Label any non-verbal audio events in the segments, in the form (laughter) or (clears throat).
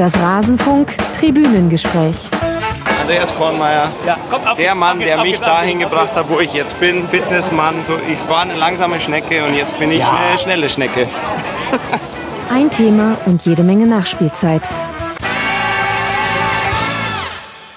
Das Rasenfunk Tribünengespräch. Andreas Kornmeier, Ja, komm, auf, der Mann, auf, der mich dahin gebracht hat, wo ich jetzt bin. Fitnessmann, so, ich war eine langsame Schnecke und jetzt bin ich eine schnelle Schnecke. (laughs) Ein Thema und jede Menge Nachspielzeit.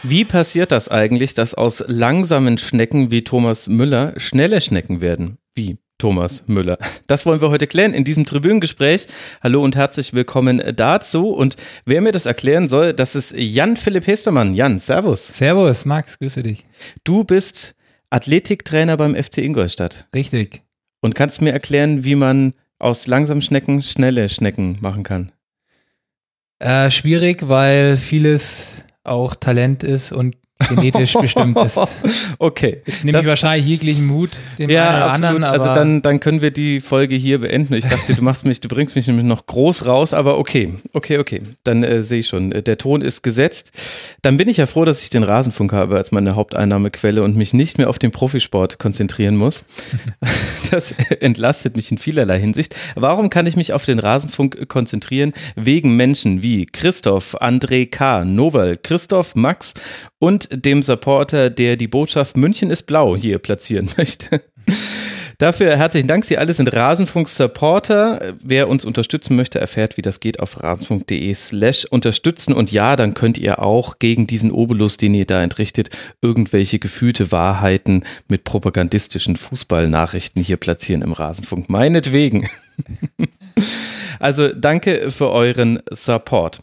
Wie passiert das eigentlich, dass aus langsamen Schnecken wie Thomas Müller schnelle Schnecken werden? Wie Thomas Müller? Das wollen wir heute klären in diesem Tribünengespräch. Hallo und herzlich willkommen dazu. Und wer mir das erklären soll, das ist Jan Philipp Hestermann. Jan, Servus. Servus, Max, grüße dich. Du bist Athletiktrainer beim FC Ingolstadt Richtig. und kannst mir erklären, wie man aus langsamen Schnecken schnelle Schnecken machen kann. Äh, schwierig, weil vieles auch Talent ist und genetisch bestimmt ist. (laughs) Okay. Jetzt nehme ich wahrscheinlich jeglichen Mut dem einen oder anderen, aber also dann, dann können wir die Folge hier beenden. Ich dachte, du machst mich, du bringst mich nämlich noch groß raus, aber okay, okay, okay. Dann äh, sehe ich schon, der Ton ist gesetzt. Dann bin ich ja froh, dass ich den Rasenfunk habe als meine Haupteinnahmequelle und mich nicht mehr auf den Profisport konzentrieren muss. (laughs) Das entlastet mich in vielerlei Hinsicht. Warum kann ich mich auf den Rasenfunk konzentrieren? Wegen Menschen wie Christoph, André K., Noval, Christoph, Max und dem Supporter, der die Botschaft München ist blau hier platzieren (laughs) möchte. Dafür herzlichen Dank. Sie alle sind Rasenfunk-Supporter. Wer uns unterstützen möchte, erfährt, wie das geht auf rasenfunk.de slash unterstützen. Und ja, dann könnt ihr auch gegen diesen Obolus, den ihr da entrichtet, irgendwelche gefühlte Wahrheiten mit propagandistischen Fußballnachrichten hier platzieren im Rasenfunk. Meinetwegen. (laughs) Also danke für euren Support.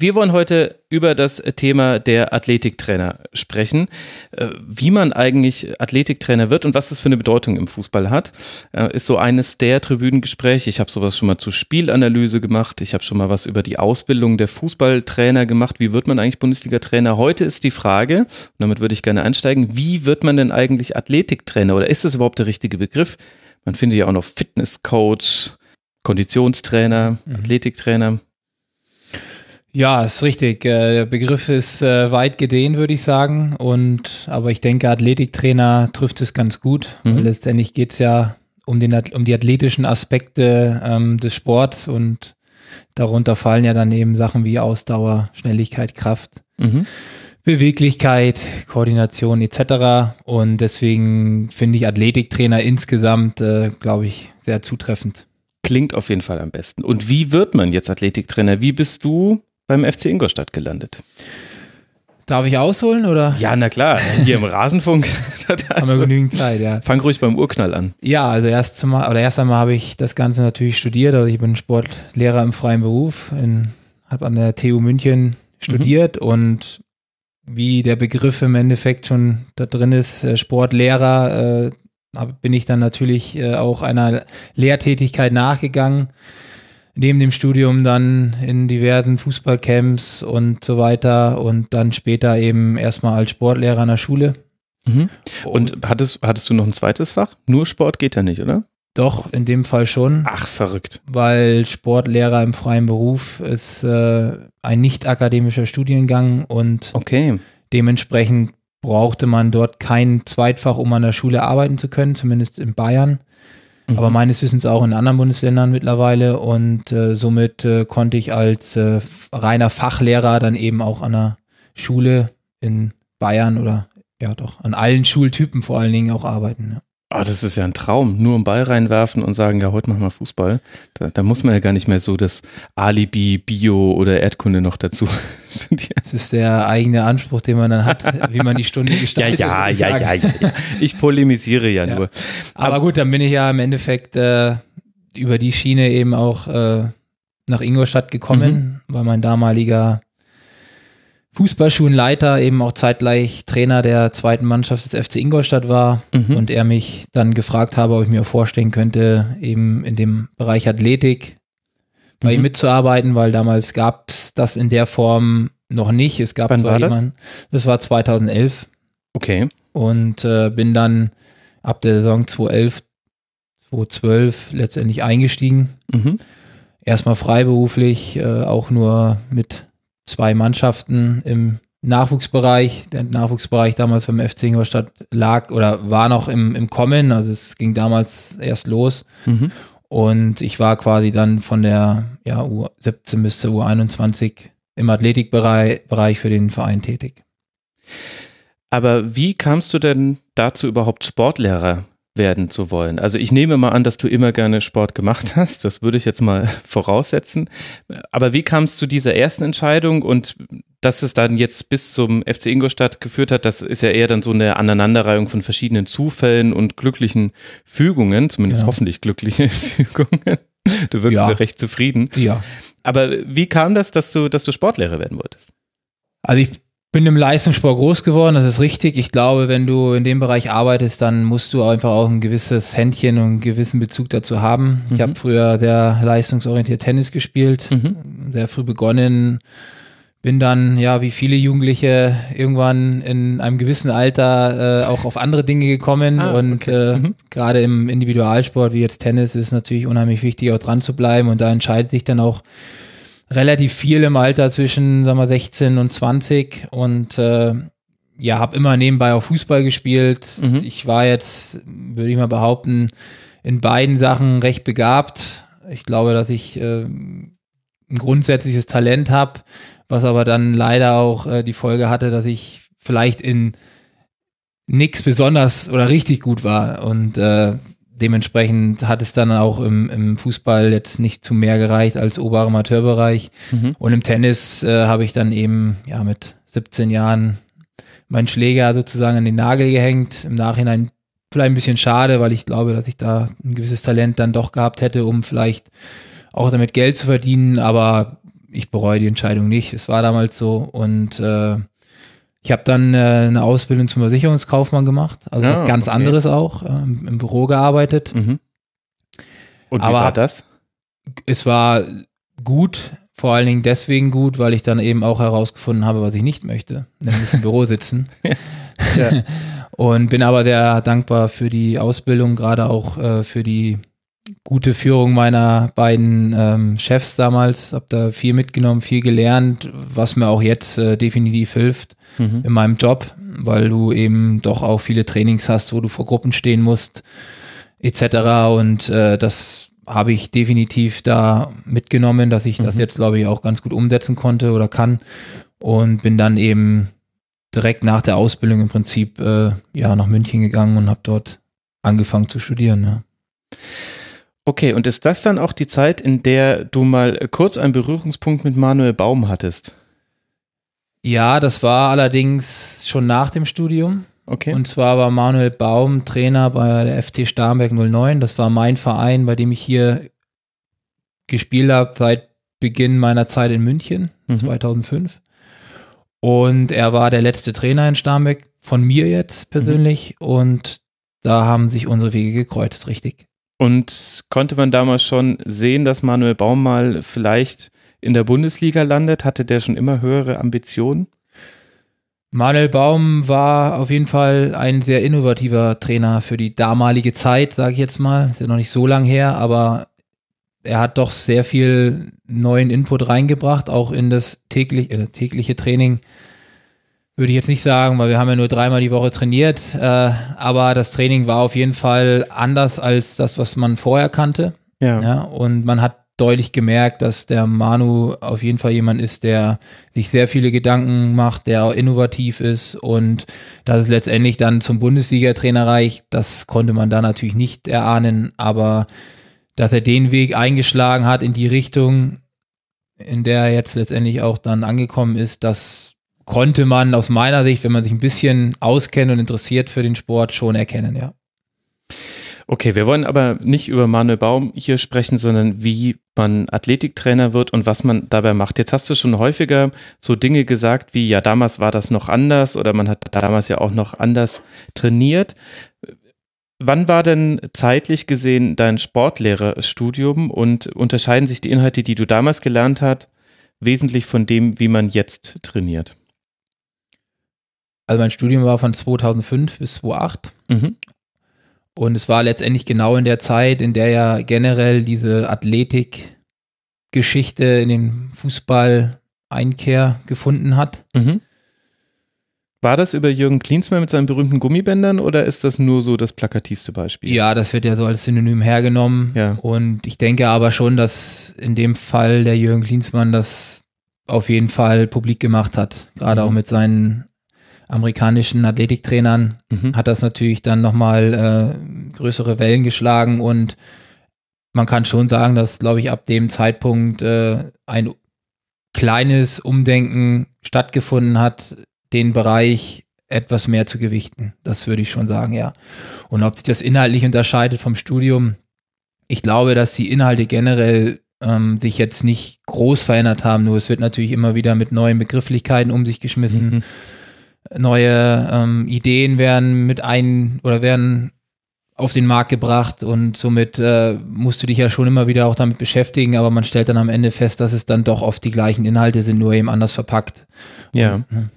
Wir wollen heute über das Thema der Athletiktrainer sprechen, äh, wie man eigentlich Athletiktrainer wird und was das für eine Bedeutung im Fußball hat. Äh, Ist so eines der Tribünengespräche. Ich habe sowas schon mal zur Spielanalyse gemacht. Ich habe schon mal was über die Ausbildung der Fußballtrainer gemacht. Wie wird man eigentlich Bundesliga-Trainer? Heute ist die Frage, und damit würde ich gerne einsteigen, wie wird man denn eigentlich Athletiktrainer oder ist das überhaupt der richtige Begriff? Man findet ja auch noch Fitnesscoach, Konditionstrainer, Athletiktrainer. Ja, ist richtig. Äh, Der Begriff ist äh, weit gedehnt, würde ich sagen. Und aber ich denke, Athletiktrainer trifft es ganz gut. Mhm. Weil letztendlich geht es ja um, den, um die athletischen Aspekte ähm, des Sports und darunter fallen ja dann eben Sachen wie Ausdauer, Schnelligkeit, Kraft. Mhm. Beweglichkeit, Koordination etc. Und deswegen finde ich Athletiktrainer insgesamt, äh, glaube ich, sehr zutreffend. Klingt auf jeden Fall am besten. Und wie wird man jetzt Athletiktrainer? Wie bist du beim FC Ingolstadt gelandet? Darf ich ausholen oder Ja, na klar, hier im (laughs) Rasenfunk. (laughs) haben wir also, genügend Zeit? Ja, fang ruhig beim Urknall an. ja also erst, zum, oder erst einmal habe ich das Ganze natürlich studiert. Also ich bin Sportlehrer im freien Beruf, habe an der TU München studiert und wie der Begriff im Endeffekt schon da drin ist, äh, Sportlehrer, äh, bin ich dann natürlich äh, auch einer Lehrtätigkeit nachgegangen. Neben dem Studium dann in diversen Fußballcamps und so weiter und dann später eben erstmal als Sportlehrer an der Schule. Mhm. Und hattest, hattest du noch ein zweites Fach? Nur Sport geht ja nicht, oder? Doch, in dem Fall schon, Ach, verrückt. weil Sportlehrer im freien Beruf ist äh, ein nicht akademischer Studiengang und Okay. dementsprechend brauchte man dort kein Zweitfach, um an der Schule arbeiten zu können, zumindest in Bayern. Mhm. aber meines Wissens auch in anderen Bundesländern mittlerweile und äh, somit äh, konnte ich als äh, reiner Fachlehrer dann eben auch an der Schule in Bayern oder ja doch an allen Schultypen vor allen Dingen auch arbeiten. Ja. Oh, das ist ja ein Traum. Nur einen Ball reinwerfen und sagen, ja, heute machen wir Fußball. Da, da muss man ja gar nicht mehr so das Alibi, Bio oder Erdkunde noch dazu (laughs) studieren. Das ist der eigene Anspruch, den man dann hat, wie man die Stunde (laughs) gestaltet. ja, ja, ja, ja, ja. Ich polemisiere ja, Ja. nur. Aber gut, dann bin ich ja im Endeffekt äh, über die Schiene eben auch äh, nach Ingolstadt gekommen, weil mein damaliger Fußballschulenleiter eben auch zeitgleich Trainer der zweiten Mannschaft des FC Ingolstadt war Mhm. und er mich dann gefragt habe, ob ich mir vorstellen könnte, eben in dem Bereich Athletik bei ihm Mhm. mitzuarbeiten, weil damals gab es das in der Form noch nicht. Es gab Wann zwar war das? jemanden, das war 2011 Okay. und äh, bin dann ab der Saison 2011, 2012 letztendlich eingestiegen. Mhm. Erstmal freiberuflich, äh, auch nur mit zwei Mannschaften im Nachwuchsbereich. Der Nachwuchsbereich damals beim FC Ingolstadt lag oder war noch im, im Kommen, also es ging damals erst los. Mhm. Und ich war quasi dann von der ja, U17 bis zur U21 im Athletikbereich Bereich für den Verein tätig. Aber wie kamst du denn dazu überhaupt Sportlehrer werden zu wollen? Also ich nehme mal an, dass du immer gerne Sport gemacht hast. Das würde ich jetzt mal (laughs) voraussetzen. Aber wie kam es zu dieser ersten Entscheidung und dass es dann jetzt bis zum FC Ingolstadt geführt hat, das ist ja eher dann so eine Aneinanderreihung von verschiedenen Zufällen und glücklichen Fügungen, zumindest ja. hoffentlich glückliche (laughs) Fügungen. Du wirkst ja. recht zufrieden. Ja. Aber wie kam das, dass du, dass du Sportlehrer werden wolltest? Also ich bin im Leistungssport groß geworden, das ist richtig. Ich glaube, wenn du in dem Bereich arbeitest, dann musst du einfach auch ein gewisses Händchen und einen gewissen Bezug dazu haben. Mhm. Ich habe früher sehr leistungsorientiert Tennis gespielt, mhm. sehr früh begonnen, bin dann, ja, wie viele Jugendliche irgendwann in einem gewissen Alter äh, auch auf andere Dinge gekommen. Ah, und okay. äh, mhm. gerade im Individualsport wie jetzt Tennis ist natürlich unheimlich wichtig, auch dran zu bleiben. Und da entscheidet sich dann auch relativ viel im Alter zwischen, sagen wir, 16 und 20 und äh, ja, habe immer nebenbei auch Fußball gespielt. Mhm. Ich war jetzt, würde ich mal behaupten, in beiden Sachen recht begabt. Ich glaube, dass ich äh, ein grundsätzliches Talent habe, was aber dann leider auch äh, die Folge hatte, dass ich vielleicht in nichts besonders oder richtig gut war. Und äh, dementsprechend hat es dann auch im, im Fußball jetzt nicht zu mehr gereicht als oberer Amateurbereich. Mhm. Und im Tennis äh, habe ich dann eben ja mit 17 Jahren meinen Schläger sozusagen an den Nagel gehängt. Im Nachhinein vielleicht ein bisschen schade, weil ich glaube, dass ich da ein gewisses Talent dann doch gehabt hätte, um vielleicht auch damit Geld zu verdienen. Aber ich bereue die Entscheidung nicht. Es war damals so und äh, ich habe dann äh, eine Ausbildung zum Versicherungskaufmann gemacht, also ah, ganz okay. anderes auch, äh, im Büro gearbeitet. Mhm. Und wie Aber war das? Es war gut, vor allen Dingen deswegen gut, weil ich dann eben auch herausgefunden habe, was ich nicht möchte, nämlich im Büro sitzen. (laughs) ja. Und bin aber sehr dankbar für die Ausbildung, gerade auch äh, für die gute Führung meiner beiden ähm, Chefs damals. Hab da viel mitgenommen, viel gelernt, was mir auch jetzt äh, definitiv hilft mhm. in meinem Job, weil du eben doch auch viele Trainings hast, wo du vor Gruppen stehen musst, etc. Und äh, das habe ich definitiv da mitgenommen, dass ich mhm. das jetzt, glaube ich, auch ganz gut umsetzen konnte oder kann. Und bin dann eben direkt nach der Ausbildung im Prinzip äh, ja nach München gegangen und habe dort angefangen zu studieren. Ja. Okay, und ist das dann auch die Zeit, in der du mal kurz einen Berührungspunkt mit Manuel Baum hattest? Ja, das war allerdings schon nach dem Studium. Okay. Und zwar war Manuel Baum Trainer bei der FT Starnberg 09. Das war mein Verein, bei dem ich hier gespielt habe seit Beginn meiner Zeit in München, mhm. 2005. Und er war der letzte Trainer in Starnberg, von mir jetzt persönlich. Mhm. Und da haben sich unsere Wege gekreuzt, richtig. Und konnte man damals schon sehen, dass Manuel Baum mal vielleicht in der Bundesliga landet? Hatte der schon immer höhere Ambitionen? Manuel Baum war auf jeden Fall ein sehr innovativer Trainer für die damalige Zeit, sage ich jetzt mal. Ist ja noch nicht so lang her, aber er hat doch sehr viel neuen Input reingebracht, auch in das täglich, äh, tägliche Training. Würde ich jetzt nicht sagen, weil wir haben ja nur dreimal die Woche trainiert. Äh, aber das Training war auf jeden Fall anders als das, was man vorher kannte. Ja. ja und man hat deutlich gemerkt, dass der Manu auf jeden Fall jemand ist, der sich sehr viele Gedanken macht, der auch innovativ ist und dass es letztendlich dann zum Bundesliga-Trainer reicht, das konnte man da natürlich nicht erahnen, aber dass er den Weg eingeschlagen hat in die Richtung, in der er jetzt letztendlich auch dann angekommen ist, das konnte man aus meiner Sicht, wenn man sich ein bisschen auskennt und interessiert für den Sport, schon erkennen, ja. Okay, wir wollen aber nicht über Manuel Baum hier sprechen, sondern wie man Athletiktrainer wird und was man dabei macht. Jetzt hast du schon häufiger so Dinge gesagt wie, ja, damals war das noch anders oder man hat damals ja auch noch anders trainiert. Wann war denn zeitlich gesehen dein Sportlehrerstudium und unterscheiden sich die Inhalte, die du damals gelernt hast, wesentlich von dem, wie man jetzt trainiert? Also mein Studium war von 2005 bis 2008 mhm. Und es war letztendlich genau in der Zeit, in der ja generell diese Athletik-Geschichte in den Fußball Einkehr gefunden hat. Mhm. War das über Jürgen Klinsmann mit seinen berühmten Gummibändern oder ist das nur so das plakativste Beispiel? Ja, das wird ja so als Synonym hergenommen. Ja. Und ich denke aber schon, dass in dem Fall der Jürgen Klinsmann das auf jeden Fall publik gemacht hat. Gerade Mhm. auch mit seinen amerikanischen Athletiktrainern Mhm. hat das natürlich dann nochmal äh, größere Wellen geschlagen und man kann schon sagen, dass, glaube ich, ab dem Zeitpunkt äh, ein kleines Umdenken stattgefunden hat, den Bereich etwas mehr zu gewichten. Das würde ich schon sagen, ja. Und ob sich das inhaltlich unterscheidet vom Studium, ich glaube, dass die Inhalte generell ähm, sich jetzt nicht groß verändert haben, nur es wird natürlich immer wieder mit neuen Begrifflichkeiten um sich geschmissen Mhm. Neue ähm, Ideen werden mit ein oder werden auf den Markt gebracht und somit äh, musst du dich ja schon immer wieder auch damit beschäftigen, aber man stellt dann am Ende fest, dass es dann doch oft die gleichen Inhalte sind, nur eben anders verpackt. Ja. Mhm.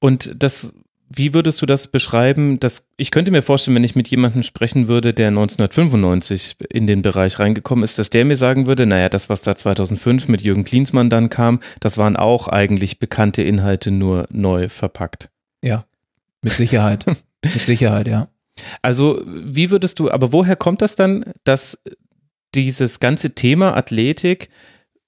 Und das, wie würdest du das beschreiben? Das, ich könnte mir vorstellen, wenn ich mit jemandem sprechen würde, der 1995 in den Bereich reingekommen ist, dass der mir sagen würde, naja, das, was da 2005 mit Jürgen Klinsmann dann kam, das waren auch eigentlich bekannte Inhalte, nur neu verpackt. Ja, mit Sicherheit. (laughs) mit Sicherheit, ja. Also, wie würdest du, aber woher kommt das dann, dass dieses ganze Thema Athletik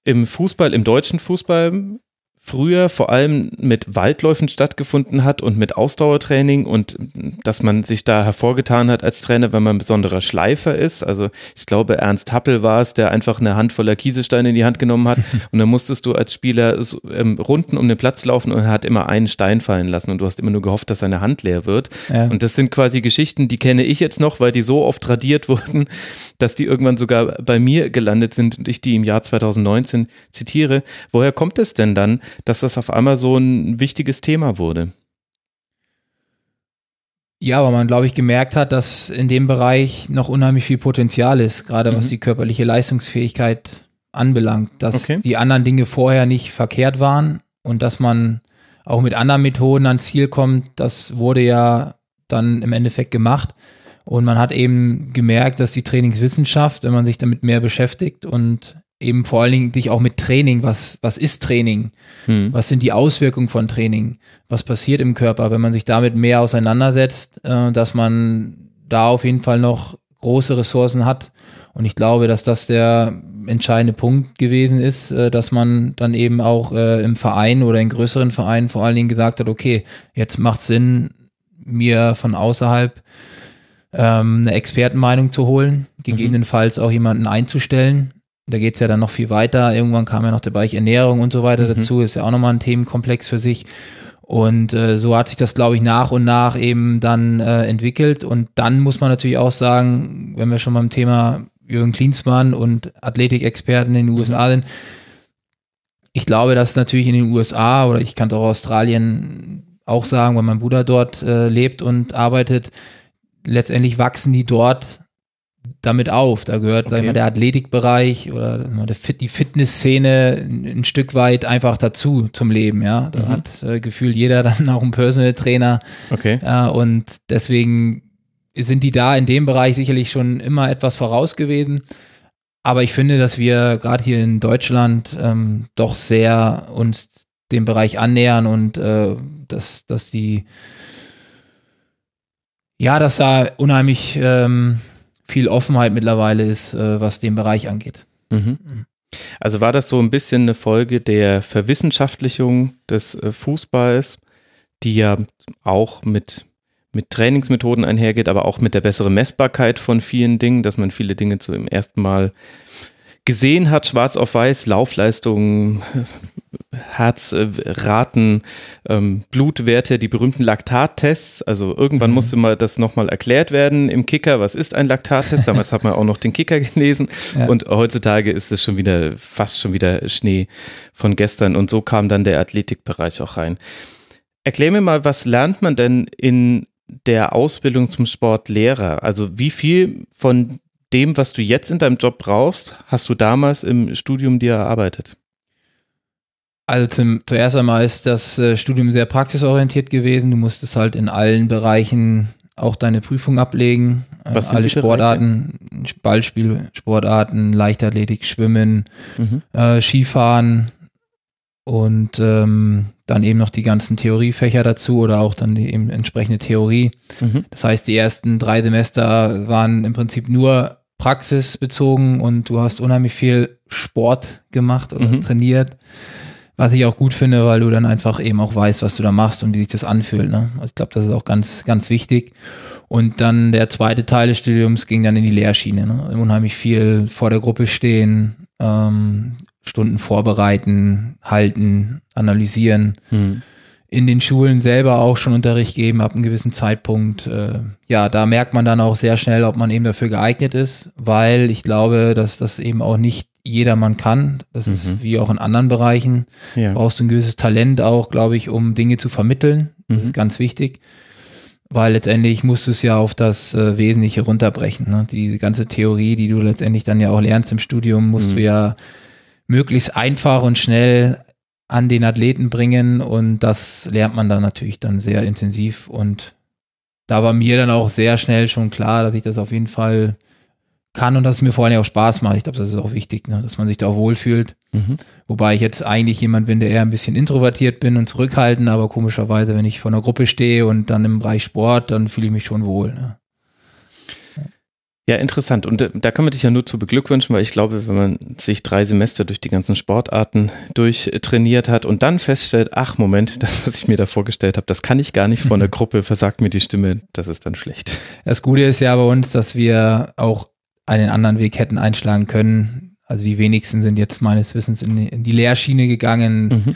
im Fußball, im deutschen Fußball früher vor allem mit Waldläufen stattgefunden hat und mit Ausdauertraining und dass man sich da hervorgetan hat als Trainer, wenn man ein besonderer Schleifer ist. Also ich glaube, Ernst Happel war es, der einfach eine Handvoller Kieselsteine in die Hand genommen hat (laughs) und dann musstest du als Spieler so, ähm, Runden um den Platz laufen und er hat immer einen Stein fallen lassen und du hast immer nur gehofft, dass seine Hand leer wird. ja. Und das sind quasi Geschichten, die kenne ich jetzt noch, weil die so oft radiert (laughs) wurden, dass die irgendwann sogar bei mir gelandet sind und ich die im Jahr 2019 zitiere. Woher kommt es denn dann, dass das auf einmal so ein wichtiges Thema wurde? Ja, weil man, glaube ich, gemerkt hat, dass in dem Bereich noch unheimlich viel Potenzial ist, gerade was Mhm. die körperliche Leistungsfähigkeit anbelangt, dass Okay. die anderen Dinge vorher nicht verkehrt waren und dass man auch mit anderen Methoden ans Ziel kommt, das wurde ja dann im Endeffekt gemacht. Und man hat eben gemerkt, dass die Trainingswissenschaft, wenn man sich damit mehr beschäftigt und eben vor allen Dingen sich auch mit Training, was, was ist Training? Hm. Was sind die Auswirkungen von Training? Was passiert im Körper, wenn man sich damit mehr auseinandersetzt, äh, dass man da auf jeden Fall noch große Ressourcen hat. Und ich glaube, dass das der entscheidende Punkt gewesen ist, äh, dass man dann eben auch äh, im Verein oder in größeren Vereinen vor allen Dingen gesagt hat, okay, jetzt macht Sinn, mir von außerhalb ähm, eine Expertenmeinung zu holen, gegebenenfalls auch jemanden einzustellen. Da geht es ja dann noch viel weiter. Irgendwann kam ja noch der Bereich Ernährung und so weiter Mhm. dazu. Ist ja auch nochmal ein Themenkomplex für sich. Und äh, so hat sich das, glaube ich, nach und nach eben dann äh, entwickelt. Und dann muss man natürlich auch sagen, wenn wir schon beim Thema Jürgen Klinsmann und Athletikexperten in den USA sind, ich glaube, dass natürlich in den USA oder ich kann es auch Australien auch sagen, weil mein Bruder dort äh, lebt und arbeitet, letztendlich wachsen die dort damit auf. Da gehört sag ich Okay. mal, der Athletikbereich oder Fit, die Fitnessszene ein, Stück weit einfach dazu zum Leben. Ja, da Mhm. hat äh, gefühlt jeder (laughs) dann auch einen Personal Trainer Okay. ja, und deswegen sind die da in dem Bereich sicherlich schon immer etwas voraus gewesen. Aber ich finde, dass wir gerade hier in Deutschland ähm, doch sehr uns dem Bereich annähern und äh, dass, dass die ja, dass da unheimlich ähm, viel Offenheit mittlerweile ist, äh, was den Bereich angeht. Mhm. Also war das so ein bisschen eine Folge der Verwissenschaftlichung des äh, Fußballs, die ja auch mit, mit Trainingsmethoden einhergeht, aber auch mit der besseren Messbarkeit von vielen Dingen, dass man viele Dinge zum ersten Mal gesehen hat, schwarz auf weiß, Laufleistungen, Herzraten, ähm, Blutwerte, die berühmten Laktattests. Also irgendwann Mhm. musste mal das nochmal erklärt werden im Kicker. Was ist ein Laktattest? (laughs) Damals hat man auch noch den Kicker gelesen. Ja. Und heutzutage ist es schon wieder, fast schon wieder Schnee von gestern. Und so kam dann der Athletikbereich auch rein. Erklär mir mal, was lernt man denn in der Ausbildung zum Sportlehrer? Also wie viel von dem, was du jetzt in deinem Job brauchst, hast du damals im Studium dir erarbeitet? Also zum, zuerst einmal ist das äh, Studium sehr praxisorientiert gewesen. Du musstest halt in allen Bereichen auch deine Prüfung ablegen. Äh, Was sind alle die Bereiche? Sportarten, Ballspiel, Sportarten, Leichtathletik, Schwimmen, Mhm. äh, Skifahren und ähm, dann eben noch die ganzen Theoriefächer dazu oder auch dann die eben entsprechende Theorie. Mhm. Das heißt, die ersten drei Semester waren im Prinzip nur praxisbezogen und du hast unheimlich viel Sport gemacht oder Mhm. trainiert Was ich auch gut finde, weil du dann einfach eben auch weißt, was du da machst und wie sich das anfühlt. Ne? Also ich glaube, das ist auch ganz, ganz wichtig. Und dann der zweite Teil des Studiums ging dann in die Lehrschiene. Ne? Unheimlich viel vor der Gruppe stehen, ähm, Stunden vorbereiten, halten, analysieren. Hm. In den Schulen selber auch schon Unterricht geben ab einem gewissen Zeitpunkt. Äh, ja, da merkt man dann auch sehr schnell, ob man eben dafür geeignet ist, weil ich glaube, dass das eben auch nicht jedermann kann. Das mhm. ist wie auch in anderen Bereichen. Ja. Brauchst du ein gewisses Talent auch, glaube ich, um Dinge zu vermitteln. Das mhm. ist ganz wichtig. Weil letztendlich musst du es ja auf das äh, Wesentliche runterbrechen. Ne? Die ganze Theorie, die du letztendlich dann ja auch lernst im Studium, musst mhm. du ja möglichst einfach und schnell an den Athleten bringen und das lernt man dann natürlich dann sehr intensiv und da war mir dann auch sehr schnell schon klar, dass ich das auf jeden Fall kann und dass es mir vor allem auch Spaß macht. Ich glaube, das ist auch wichtig, ne? dass man sich da auch wohlfühlt. Mhm. Wobei ich jetzt eigentlich jemand bin, der eher ein bisschen introvertiert bin und zurückhaltend, aber komischerweise, wenn ich vor einer Gruppe stehe und dann im Bereich Sport, dann fühle ich mich schon wohl. Ne? Ja, interessant. Und äh, da kann man dich ja nur zu beglückwünschen, weil ich glaube, wenn man sich drei Semester durch die ganzen Sportarten durchtrainiert hat und dann feststellt, ach Moment, (laughs) das, was ich mir da vorgestellt habe, das kann ich gar nicht vor einer (laughs) Gruppe, versagt mir die Stimme, das ist dann schlecht. Das Gute ist ja bei uns, dass wir auch einen anderen Weg hätten einschlagen können. Also die wenigsten sind jetzt meines Wissens in die, in die Lehrschiene gegangen. Mhm.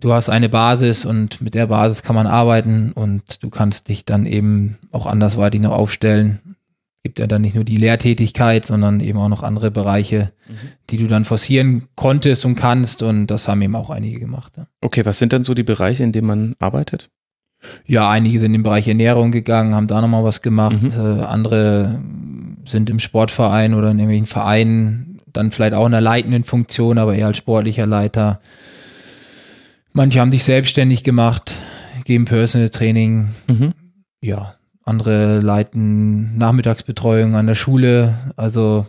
Du hast eine Basis und mit der Basis kann man arbeiten und du kannst dich dann eben auch andersweitig noch aufstellen gibt ja dann nicht nur die Lehrtätigkeit, sondern eben auch noch andere Bereiche, mhm. die du dann forcieren konntest und kannst. Und das haben eben auch einige gemacht. Ja. Okay, was sind dann so die Bereiche, in denen man arbeitet? Ja, einige sind im Bereich Ernährung gegangen, haben da nochmal was gemacht. Mhm. Äh, andere sind im Sportverein oder in irgendwelchen Vereinen, dann vielleicht auch in einer leitenden Funktion, aber eher als sportlicher Leiter. Manche haben sich selbstständig gemacht, geben Personal Training. Mhm. Ja, andere leiten Nachmittagsbetreuung an der Schule. Also,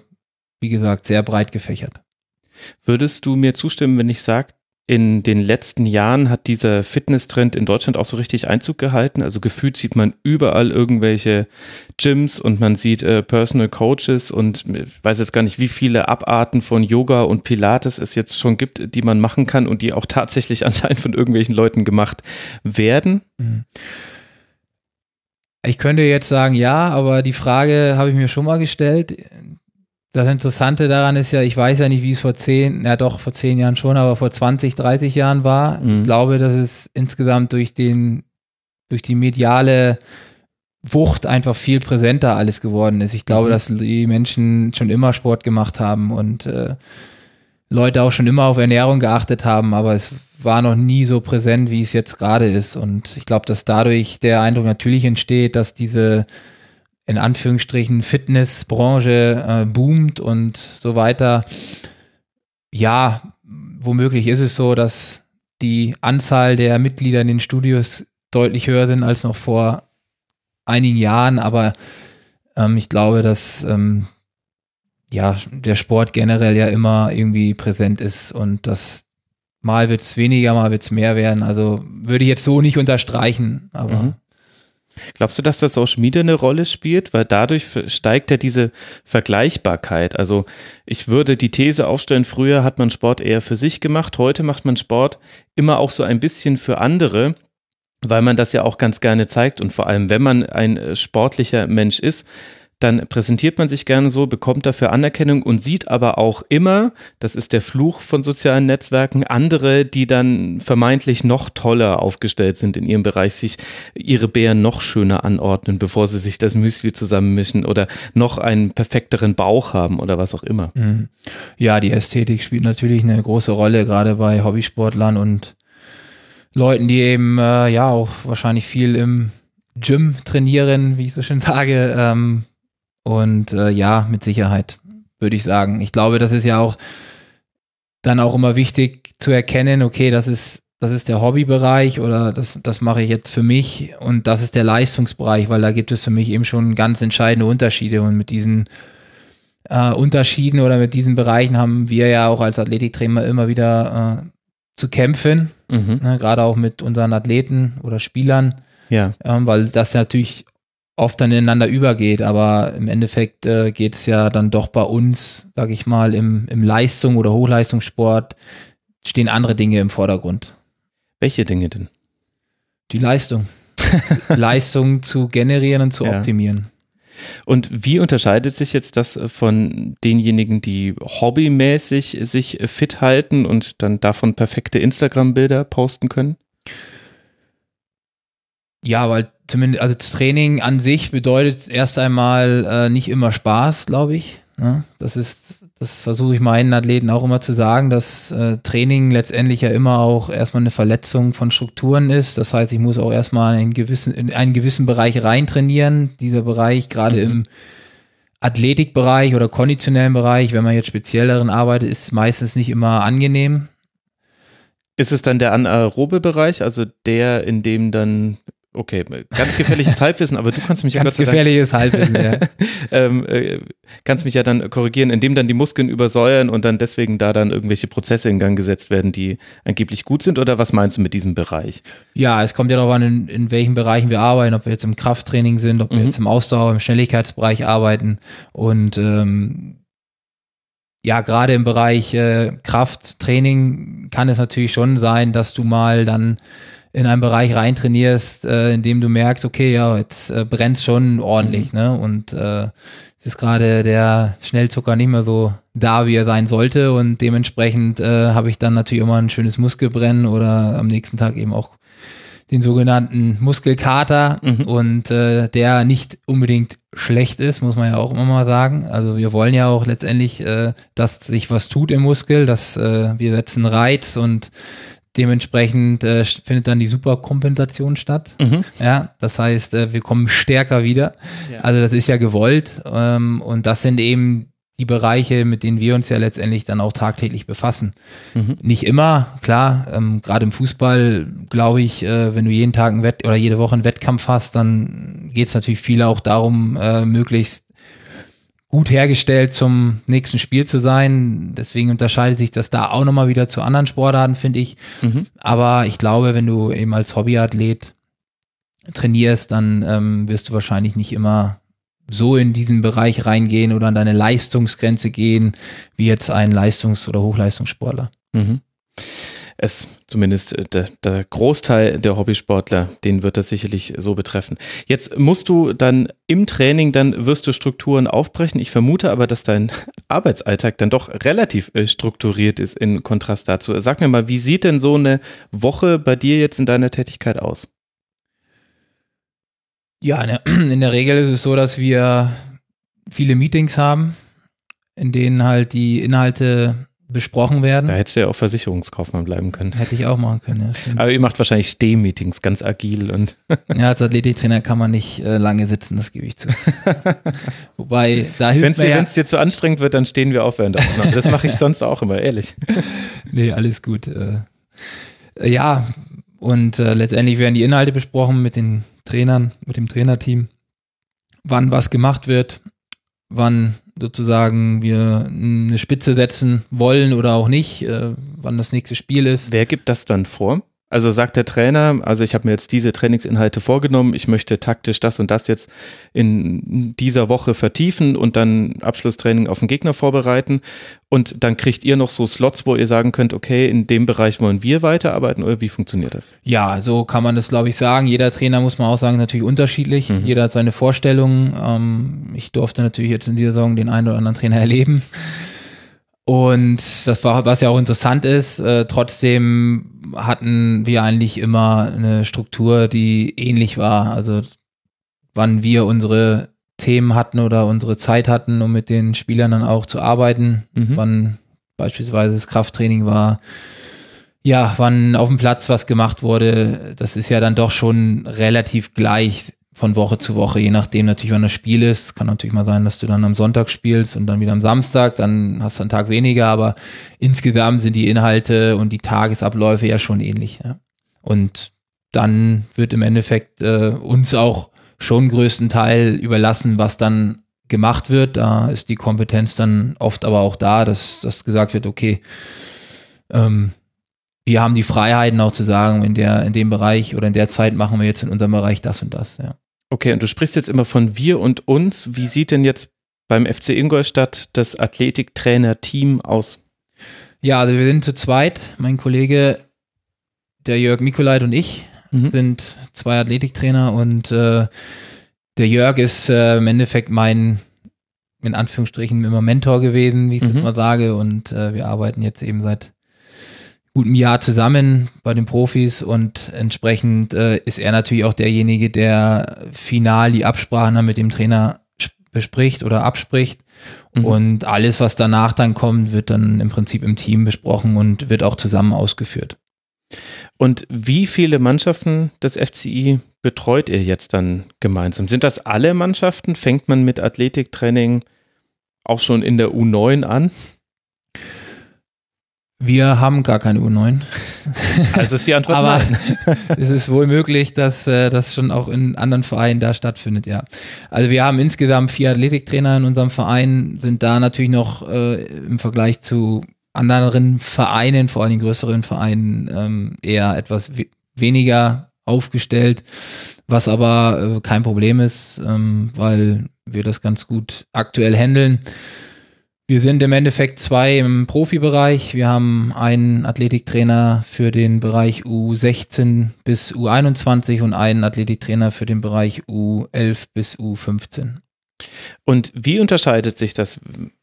wie gesagt, sehr breit gefächert. Würdest du mir zustimmen, wenn ich sage, in den letzten Jahren hat dieser Fitnesstrend in Deutschland auch so richtig Einzug gehalten. Also gefühlt sieht man überall irgendwelche Gyms und man sieht äh, Personal Coaches und ich weiß jetzt gar nicht, wie viele Abarten von Yoga und Pilates es jetzt schon gibt, die man machen kann und die auch tatsächlich (laughs) anscheinend von irgendwelchen Leuten gemacht werden. Mhm. Ich könnte jetzt sagen, ja, aber die Frage habe ich mir schon mal gestellt. Das Interessante daran ist ja, ich weiß ja nicht, wie es vor zehn, ja doch, vor zehn Jahren schon, aber vor 20, 30 Jahren war. Mhm. Ich glaube, dass es insgesamt durch den, durch die mediale Wucht einfach viel präsenter alles geworden ist. Ich glaube, mhm. dass die Menschen schon immer Sport gemacht haben und äh, Leute auch schon immer auf Ernährung geachtet haben, aber es war noch nie so präsent, wie es jetzt gerade ist. Und ich glaube, dass dadurch der Eindruck natürlich entsteht, dass diese in Anführungsstrichen Fitnessbranche äh, boomt und so weiter. Ja, womöglich ist es so, dass die Anzahl der Mitglieder in den Studios deutlich höher sind als noch vor einigen Jahren, aber ähm, ich glaube, dass ähm, ja, der Sport generell ja immer irgendwie präsent ist und das mal wird es weniger, mal wird es mehr werden. Also würde ich jetzt so nicht unterstreichen, aber. Mhm. Glaubst du, dass das Social Media eine Rolle spielt? Weil dadurch steigt ja diese Vergleichbarkeit. Also ich würde die These aufstellen, früher hat man Sport eher für sich gemacht, heute macht man Sport immer auch so ein bisschen für andere, weil man das ja auch ganz gerne zeigt. Und vor allem, wenn man ein äh, sportlicher Mensch ist, dann präsentiert man sich gerne so, bekommt dafür Anerkennung und sieht aber auch immer, das ist der Fluch von sozialen Netzwerken, andere, die dann vermeintlich noch toller aufgestellt sind in ihrem Bereich, sich ihre Bären noch schöner anordnen, bevor sie sich das Müsli zusammenmischen oder noch einen perfekteren Bauch haben oder was auch immer. Mhm. Ja, die Ästhetik spielt natürlich eine große Rolle, gerade bei Hobbysportlern und Leuten, die eben äh, ja auch wahrscheinlich viel im Gym trainieren, wie ich so schön sage, ähm, und äh, ja, mit Sicherheit, würde ich sagen. Ich glaube, das ist ja auch dann auch immer wichtig zu erkennen, okay, das ist, das ist der Hobbybereich oder das, das mache ich jetzt für mich und das ist der Leistungsbereich, weil da gibt es für mich eben schon ganz entscheidende Unterschiede und mit diesen äh, Unterschieden oder mit diesen Bereichen haben wir ja auch als Athletiktrainer immer wieder äh, zu kämpfen, mhm. ne, gerade auch mit unseren Athleten oder Spielern, ja. ähm, weil das natürlich oft dann ineinander übergeht, aber im Endeffekt äh, geht es ja dann doch bei uns, sag ich mal, im, im Leistung oder Hochleistungssport stehen andere Dinge im Vordergrund. Welche Dinge denn? Die Leistung. (laughs) Leistung zu generieren und zu Ja. optimieren. Und wie unterscheidet sich jetzt das von denjenigen, die hobbymäßig sich fit halten und dann davon perfekte Instagram-Bilder posten können? Ja, weil zumindest, also das Training an sich bedeutet erst einmal äh, nicht immer Spaß, glaube ich. Ne? Das ist, das versuche ich meinen Athleten auch immer zu sagen, dass äh, Training letztendlich ja immer auch erstmal eine Verletzung von Strukturen ist. Das heißt, ich muss auch erstmal in einen gewissen, in einen gewissen Bereich reintrainieren. Dieser Bereich, gerade Mhm. im Athletikbereich oder konditionellen Bereich, wenn man jetzt speziell darin arbeitet, ist meistens nicht immer angenehm. Ist es dann der anaerobe Bereich, also der, in dem dann, okay, ganz gefährliches (laughs) Halbwissen, aber du kannst mich ja Ganz Gott sei Dank gefährliches Halbwissen, ja. (laughs) ähm, äh, kannst mich ja dann korrigieren, indem dann die Muskeln übersäuern und dann deswegen da dann irgendwelche Prozesse in Gang gesetzt werden, die angeblich gut sind? Oder was meinst du mit diesem Bereich? Ja, es kommt ja darauf an, in, in welchen Bereichen wir arbeiten, ob wir jetzt im Krafttraining sind, ob wir Mhm. jetzt im Ausdauer, im Schnelligkeitsbereich arbeiten. Und ähm, ja, gerade im Bereich äh, Krafttraining kann es natürlich schon sein, dass du mal dann in einen Bereich reintrainierst, äh, in dem du merkst, okay, ja, jetzt äh, brennt schon ordentlich, ne? Und äh, es ist gerade der Schnellzucker nicht mehr so da, wie er sein sollte. Und dementsprechend äh, habe ich dann natürlich immer ein schönes Muskelbrennen oder am nächsten Tag eben auch den sogenannten Muskelkater Mhm. und äh, der nicht unbedingt schlecht ist, muss man ja auch immer mal sagen. Also wir wollen ja auch letztendlich, äh, dass sich was tut im Muskel, dass äh, wir setzen Reiz und dementsprechend äh, findet dann die Superkompensation statt. Mhm. Ja, das heißt, äh, wir kommen stärker wieder. Ja. Also das ist ja gewollt ähm, und das sind eben die Bereiche, mit denen wir uns ja letztendlich dann auch tagtäglich befassen. Mhm. Nicht immer, klar, ähm, gerade im Fußball, glaube ich, äh, wenn du jeden Tag ein Wett oder jede Woche einen Wettkampf hast, dann geht es natürlich viel auch darum, äh, möglichst gut hergestellt zum nächsten Spiel zu sein. Deswegen unterscheidet sich das da auch nochmal wieder zu anderen Sportarten, finde ich. Mhm. Aber ich glaube, wenn du eben als Hobbyathlet trainierst, dann ähm, wirst du wahrscheinlich nicht immer so in diesen Bereich reingehen oder an deine Leistungsgrenze gehen, wie jetzt ein Leistungs- oder Hochleistungssportler. Mhm. Es, zumindest äh, der, der Großteil der Hobbysportler, den wird das sicherlich so betreffen. Jetzt musst du dann im Training, dann wirst du Strukturen aufbrechen. Ich vermute aber, dass dein (laughs) Arbeitsalltag dann doch relativ äh, strukturiert ist in Kontrast dazu. Sag mir mal, wie sieht denn so eine Woche bei dir jetzt in deiner Tätigkeit aus? Ja, in der, (clears throat) in der Regel ist es so, dass wir viele Meetings haben, in denen halt die Inhalte besprochen werden. Da hättest du ja auch Versicherungskaufmann bleiben können. Hätte ich auch machen können. Ja. Aber ihr macht wahrscheinlich Stehmeetings, ganz agil und (laughs) ja als Athletiktrainer kann man nicht äh, lange sitzen, das gebe ich zu. (laughs) Wobei, da wenn hilft es mir dir, ja, wenn's dir zu anstrengend wird, dann stehen wir auf während der Aufnahme. Das mache ich (laughs) sonst auch immer, ehrlich. Nee, alles gut. Äh, äh, ja, und äh, letztendlich werden die Inhalte besprochen mit den Trainern, mit dem Trainerteam, wann was gemacht wird, wann sozusagen wir eine Spitze setzen wollen oder auch nicht, äh, wann das nächste Spiel ist. Wer gibt das dann vor? Also sagt der Trainer, also ich habe mir jetzt diese Trainingsinhalte vorgenommen, ich möchte taktisch das und das jetzt in dieser Woche vertiefen und dann Abschlusstraining auf den Gegner vorbereiten und dann kriegt ihr noch so Slots, wo ihr sagen könnt, okay, in dem Bereich wollen wir weiterarbeiten oder wie funktioniert das? Ja, so kann man das, glaube ich, sagen. Jeder Trainer, muss man auch sagen, natürlich unterschiedlich. Mhm. Jeder hat seine Vorstellungen. Ähm, ich durfte natürlich jetzt in dieser Saison den einen oder anderen Trainer erleben. Und das war, was ja auch interessant ist, äh, trotzdem hatten wir eigentlich immer eine Struktur, die ähnlich war. Also wann wir unsere Themen hatten oder unsere Zeit hatten, um mit den Spielern dann auch zu arbeiten, Mhm. wann beispielsweise das Krafttraining war, ja, wann auf dem Platz was gemacht wurde, das ist ja dann doch schon relativ gleich von Woche zu Woche, je nachdem natürlich, wann das Spiel ist. Kann natürlich mal sein, dass du dann am Sonntag spielst und dann wieder am Samstag, dann hast du einen Tag weniger, aber insgesamt sind die Inhalte und die Tagesabläufe ja schon ähnlich. Ja. Und dann wird im Endeffekt äh, uns auch schon größten Teil überlassen, was dann gemacht wird. Da ist die Kompetenz dann oft aber auch da, dass, dass gesagt wird, okay, ähm, wir haben die Freiheiten auch zu sagen, in der, in dem Bereich oder in der Zeit machen wir jetzt in unserem Bereich das und das, ja. Okay, und du sprichst jetzt immer von wir und uns. Wie sieht denn jetzt beim FC Ingolstadt das Athletiktrainer-Team aus? Ja, also wir sind zu zweit. Mein Kollege, der Jörg Mikolait und ich Mhm. sind zwei Athletiktrainer und äh, der Jörg ist äh, im Endeffekt mein, in Anführungsstrichen, immer Mentor gewesen, wie ich es Mhm. jetzt mal sage. Und äh, wir arbeiten jetzt eben seit gutem Jahr zusammen bei den Profis und entsprechend äh, ist er natürlich auch derjenige, der final die Absprachen dann mit dem Trainer sp- bespricht oder abspricht. Mhm. Und alles, was danach dann kommt, wird dann im Prinzip im Team besprochen und wird auch zusammen ausgeführt. Und wie viele Mannschaften des FCI betreut ihr jetzt dann gemeinsam? Sind das alle Mannschaften? Fängt man mit Athletiktraining auch schon in der U9 an? Wir haben gar keine U9. (laughs) Also ist die Antwort Aber (laughs) es ist wohl möglich, dass äh, das schon auch in anderen Vereinen da stattfindet, ja. Also wir haben insgesamt vier Athletiktrainer in unserem Verein, sind da natürlich noch äh, im Vergleich zu anderen Vereinen, vor allem größeren Vereinen, ähm, eher etwas we weniger aufgestellt, was aber äh, kein Problem ist, ähm, weil wir das ganz gut aktuell handeln. Wir sind im Endeffekt zwei im Profibereich. Wir haben einen Athletiktrainer für den Bereich U16 bis U21 und einen Athletiktrainer für den Bereich U11 bis U15. Und wie unterscheidet sich das,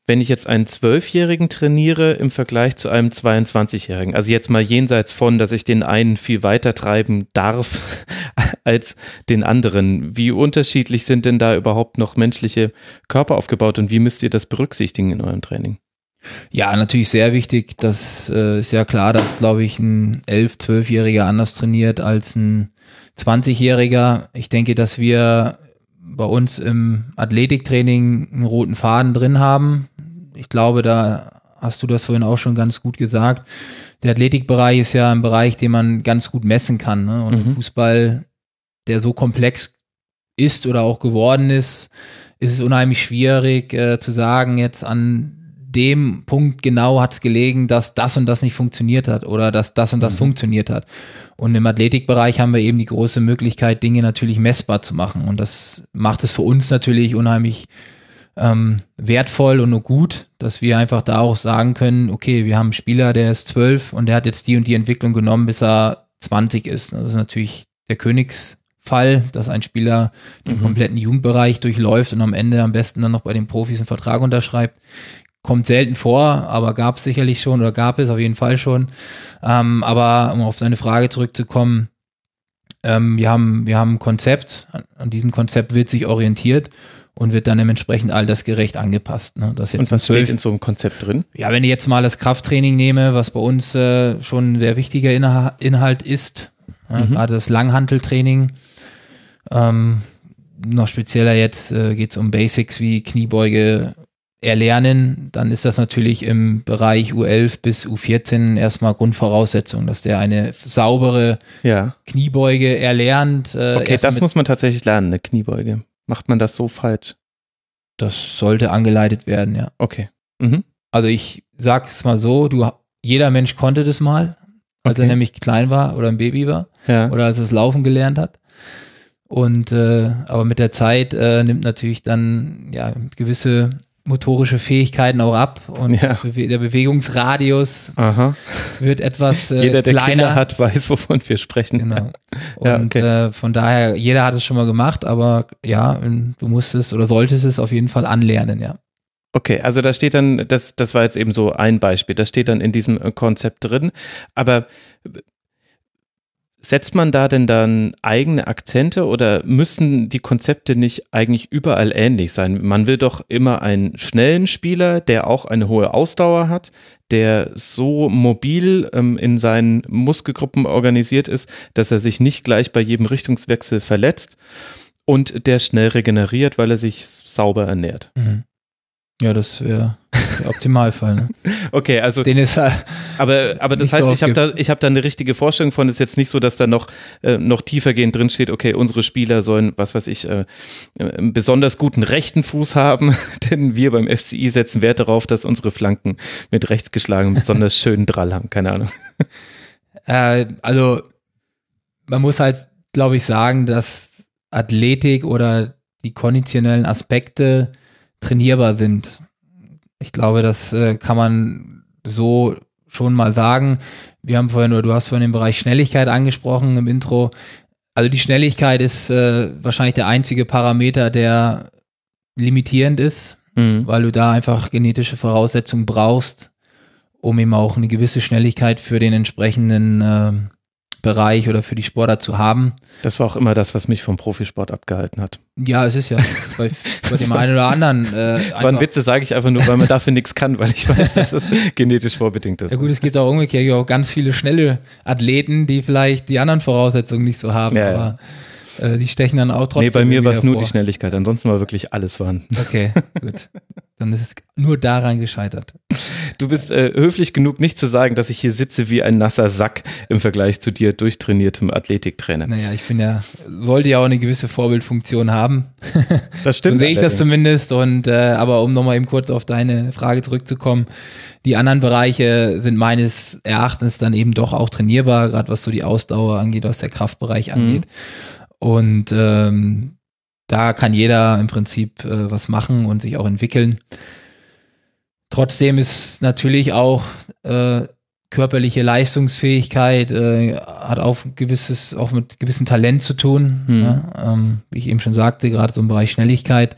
wenn ich jetzt einen Zwölfjährigen trainiere im Vergleich zu einem 22-Jährigen? Also jetzt mal jenseits von, dass ich den einen viel weiter treiben darf (laughs) als den anderen. Wie unterschiedlich sind denn da überhaupt noch menschliche Körper aufgebaut und wie müsst ihr das berücksichtigen in eurem Training? Ja, natürlich sehr wichtig. Das äh, ist ja klar, dass, glaube ich, ein 11-, 12-Jähriger anders trainiert als ein 20-Jähriger. Ich denke, dass wir bei uns im Athletiktraining einen roten Faden drin haben. Ich glaube, da hast du das vorhin auch schon ganz gut gesagt. Der Athletikbereich ist ja ein Bereich, den man ganz gut messen kann. Ne? Und Mhm. Fußball, der so komplex ist oder auch geworden ist, ist es unheimlich schwierig äh, zu sagen, jetzt an dem Punkt genau hat es gelegen, dass das und das nicht funktioniert hat oder dass das und das Mhm. funktioniert hat. Und im Athletikbereich haben wir eben die große Möglichkeit, Dinge natürlich messbar zu machen. Und das macht es für uns natürlich unheimlich ähm, wertvoll und nur gut, dass wir einfach da auch sagen können, okay, wir haben einen Spieler, der ist zwölf und der hat jetzt die und die Entwicklung genommen, bis er 20 ist. Das ist natürlich der Königsfall, dass ein Spieler den Mhm. kompletten Jugendbereich durchläuft und am Ende am besten dann noch bei den Profis einen Vertrag unterschreibt. Kommt selten vor, aber gab es sicherlich schon oder gab es auf jeden Fall schon. Ähm, aber um auf deine Frage zurückzukommen, ähm, wir, haben, wir haben ein Konzept, an, diesem Konzept wird sich orientiert und wird dann dementsprechend altersgerecht angepasst. Ne? Das jetzt Und was steht in so einem Konzept drin? ja, wenn ich jetzt mal das Krafttraining nehme, was bei uns äh, schon ein sehr wichtiger Inha Inhalt ist, äh, Mhm. gerade das Langhanteltraining, ähm, noch spezieller jetzt äh, geht es um Basics wie Kniebeuge erlernen, dann ist das natürlich im Bereich U11 bis U14 erstmal Grundvoraussetzung, dass der eine saubere Ja. Kniebeuge erlernt. Äh, Okay, das muss man tatsächlich lernen, eine Kniebeuge. Macht man das so falsch? das sollte angeleitet werden, ja. Okay. Mhm. Also ich sag's mal so, du, jeder Mensch konnte das mal, als er Okay. nämlich klein war oder ein Baby war Ja. oder als er das Laufen gelernt hat. Und äh, aber mit der Zeit äh, nimmt natürlich dann ja gewisse motorische Fähigkeiten auch ab und Ja. Bewe der Bewegungsradius Aha. wird etwas äh, Jeder, der kleiner. Kinder hat, weiß, wovon wir sprechen. Genau. Ja, Und okay. äh, von daher, jeder hat es schon mal gemacht, aber ja, du musstest oder solltest es auf jeden Fall anlernen, ja. Okay, also da steht dann, das, das war jetzt eben so ein Beispiel, das steht dann in diesem äh, Konzept drin. Aber setzt man da denn dann eigene Akzente oder müssen die Konzepte nicht eigentlich überall ähnlich sein? Man will doch immer einen schnellen Spieler, der auch eine hohe Ausdauer hat, der so mobil ähm, in seinen Muskelgruppen organisiert ist, dass er sich nicht gleich bei jedem Richtungswechsel verletzt und der schnell regeneriert, weil er sich sauber ernährt. Ja, das wäre der Optimalfall. Ne? (laughs) Okay, also Den ist äh, Aber, aber das heißt, ich habe da, ich hab da eine richtige Vorstellung von. Es ist jetzt nicht so, dass da noch, äh, noch tiefergehend drin steht, okay, unsere Spieler sollen, was weiß ich, äh, einen besonders guten rechten Fuß haben, (laughs) denn wir beim FCI setzen Wert darauf, dass unsere Flanken mit rechts geschlagen besonders (laughs) schönen Drall haben. Keine Ahnung. Äh, also man muss halt, glaube ich, sagen, dass Athletik oder die konditionellen trainierbar sind. Ich glaube, das äh, kann man so schon mal sagen. Wir haben vorhin, oder du hast vorhin den Bereich Schnelligkeit angesprochen im Intro. Also die Schnelligkeit ist äh, wahrscheinlich der einzige Parameter, der limitierend ist, Mhm. weil du da einfach genetische Voraussetzungen brauchst, um eben auch eine gewisse Schnelligkeit für den entsprechenden äh, Bereich oder für die Sportler zu haben. Das war auch immer das, was mich vom Profisport abgehalten hat. Ja, es ist ja bei, (laughs) bei dem einen oder anderen. Äh, Das waren Witze, sage ich einfach nur, weil man dafür nichts kann, weil ich weiß, dass das (laughs) genetisch vorbedingt ist. Ja gut, es gibt auch umgekehrt auch ganz viele schnelle Athleten, die vielleicht die anderen Voraussetzungen nicht so haben, Ja, ja. Äh, die stechen dann auch trotzdem. Nee, bei mir war es nur die. Schnelligkeit, ansonsten war wirklich alles vorhanden. Okay, (laughs) gut. Dann ist es nur daran gescheitert. Du bist äh, höflich genug, nicht zu sagen, dass ich hier sitze wie ein nasser Sack im Vergleich zu dir durchtrainiertem Athletiktrainer. Naja, ich bin ja, sollte ja auch eine gewisse Vorbildfunktion haben. (laughs) Das So stimmt. sehe ich das zumindest. Und äh, aber um nochmal eben kurz auf deine Frage zurückzukommen, die anderen Bereiche sind meines Erachtens dann eben doch auch trainierbar, gerade was so die Ausdauer angeht, was der Kraftbereich angeht. Und ähm, da kann jeder im Prinzip äh, was machen und sich auch entwickeln. Trotzdem ist natürlich auch äh, körperliche Leistungsfähigkeit äh, hat auch gewisses, auch mit gewissem Talent zu tun. Mhm. Ja, ähm, wie ich eben schon sagte, gerade so im Bereich Schnelligkeit.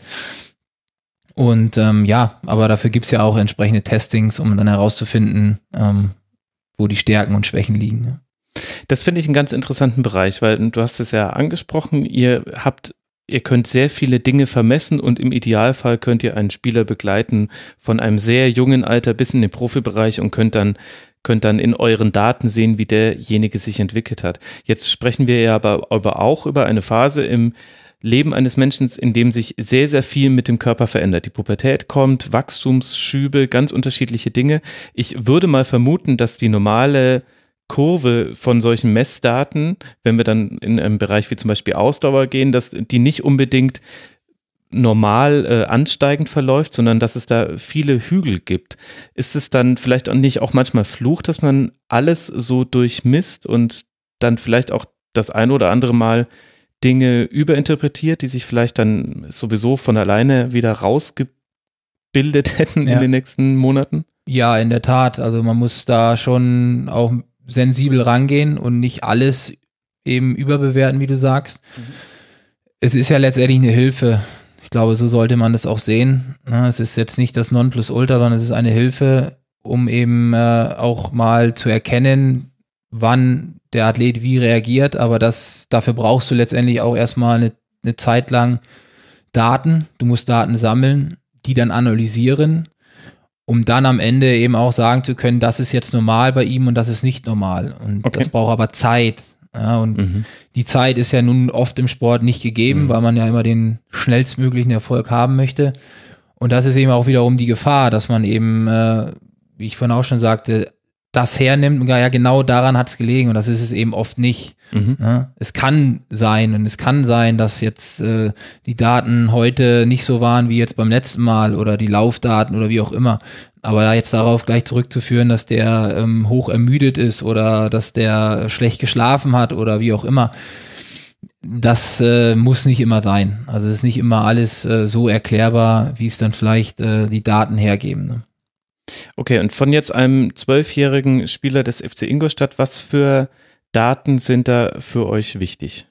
Und ähm, ja, aber dafür gibt's ja auch entsprechende Testings, um dann herauszufinden, ähm, wo die Stärken und Schwächen liegen. ne? Das finde ich einen ganz interessanten Bereich, weil du hast es ja angesprochen, ihr habt, ihr könnt sehr viele Dinge vermessen und im Idealfall könnt ihr einen Spieler begleiten von einem sehr jungen Alter bis in den Profibereich und könnt dann könnt dann in euren Daten sehen, wie derjenige sich entwickelt hat. Jetzt sprechen wir ja aber, aber auch über eine Phase im Leben eines Menschen, in dem sich sehr, sehr viel mit dem Körper verändert. Die Pubertät kommt, Wachstumsschübe, ganz unterschiedliche Dinge. Ich würde mal vermuten, dass die normale Kurve von solchen Messdaten, wenn wir dann in einem Bereich wie zum Beispiel Ausdauer gehen, dass die nicht unbedingt normal äh, ansteigend verläuft, sondern dass es da viele Hügel gibt. Ist es dann vielleicht auch nicht auch manchmal Fluch, dass man alles so durchmisst und dann vielleicht auch das ein oder andere Mal Dinge überinterpretiert, die sich vielleicht dann sowieso von alleine wieder rausgebildet (laughs) hätten Ja. in den nächsten Monaten? Ja, in der Tat. Also man muss da schon auch sensibel rangehen und nicht alles eben überbewerten, wie du sagst. Es ist ja letztendlich eine Hilfe. Ich glaube, so sollte man das auch sehen. Ja, Es ist jetzt nicht das Nonplusultra, sondern es ist eine Hilfe, um eben äh, auch mal zu erkennen, wann der Athlet wie reagiert. Aber das, dafür brauchst du letztendlich auch erstmal eine, eine Zeit lang Daten. Du musst Daten sammeln, die dann analysieren um dann am Ende eben auch sagen zu können, das ist jetzt normal bei ihm und das ist nicht normal. Und Okay. das braucht aber Zeit. Ja, und Mhm. die Zeit ist ja nun oft im Sport nicht gegeben, Mhm. weil man ja immer den schnellstmöglichen Erfolg haben möchte. Und das ist eben auch wiederum die Gefahr, dass man eben, äh, wie ich vorhin auch schon sagte, das hernimmt und ja, genau daran hat es gelegen und das ist es eben oft nicht. Mhm. Ja, es kann sein und es kann sein, dass jetzt äh, die Daten heute nicht so waren wie jetzt beim letzten Mal oder die Laufdaten oder wie auch immer. Aber da jetzt darauf gleich zurückzuführen, dass der ähm, hoch ermüdet ist oder dass der schlecht geschlafen hat oder wie auch immer, das äh, muss nicht immer sein. Also es ist nicht immer alles äh, so erklärbar, wie es dann vielleicht äh, die Daten hergeben. Ne? Okay, und von jetzt einem zwölfjährigen Spieler des FC Ingolstadt, was für Daten sind da für euch wichtig?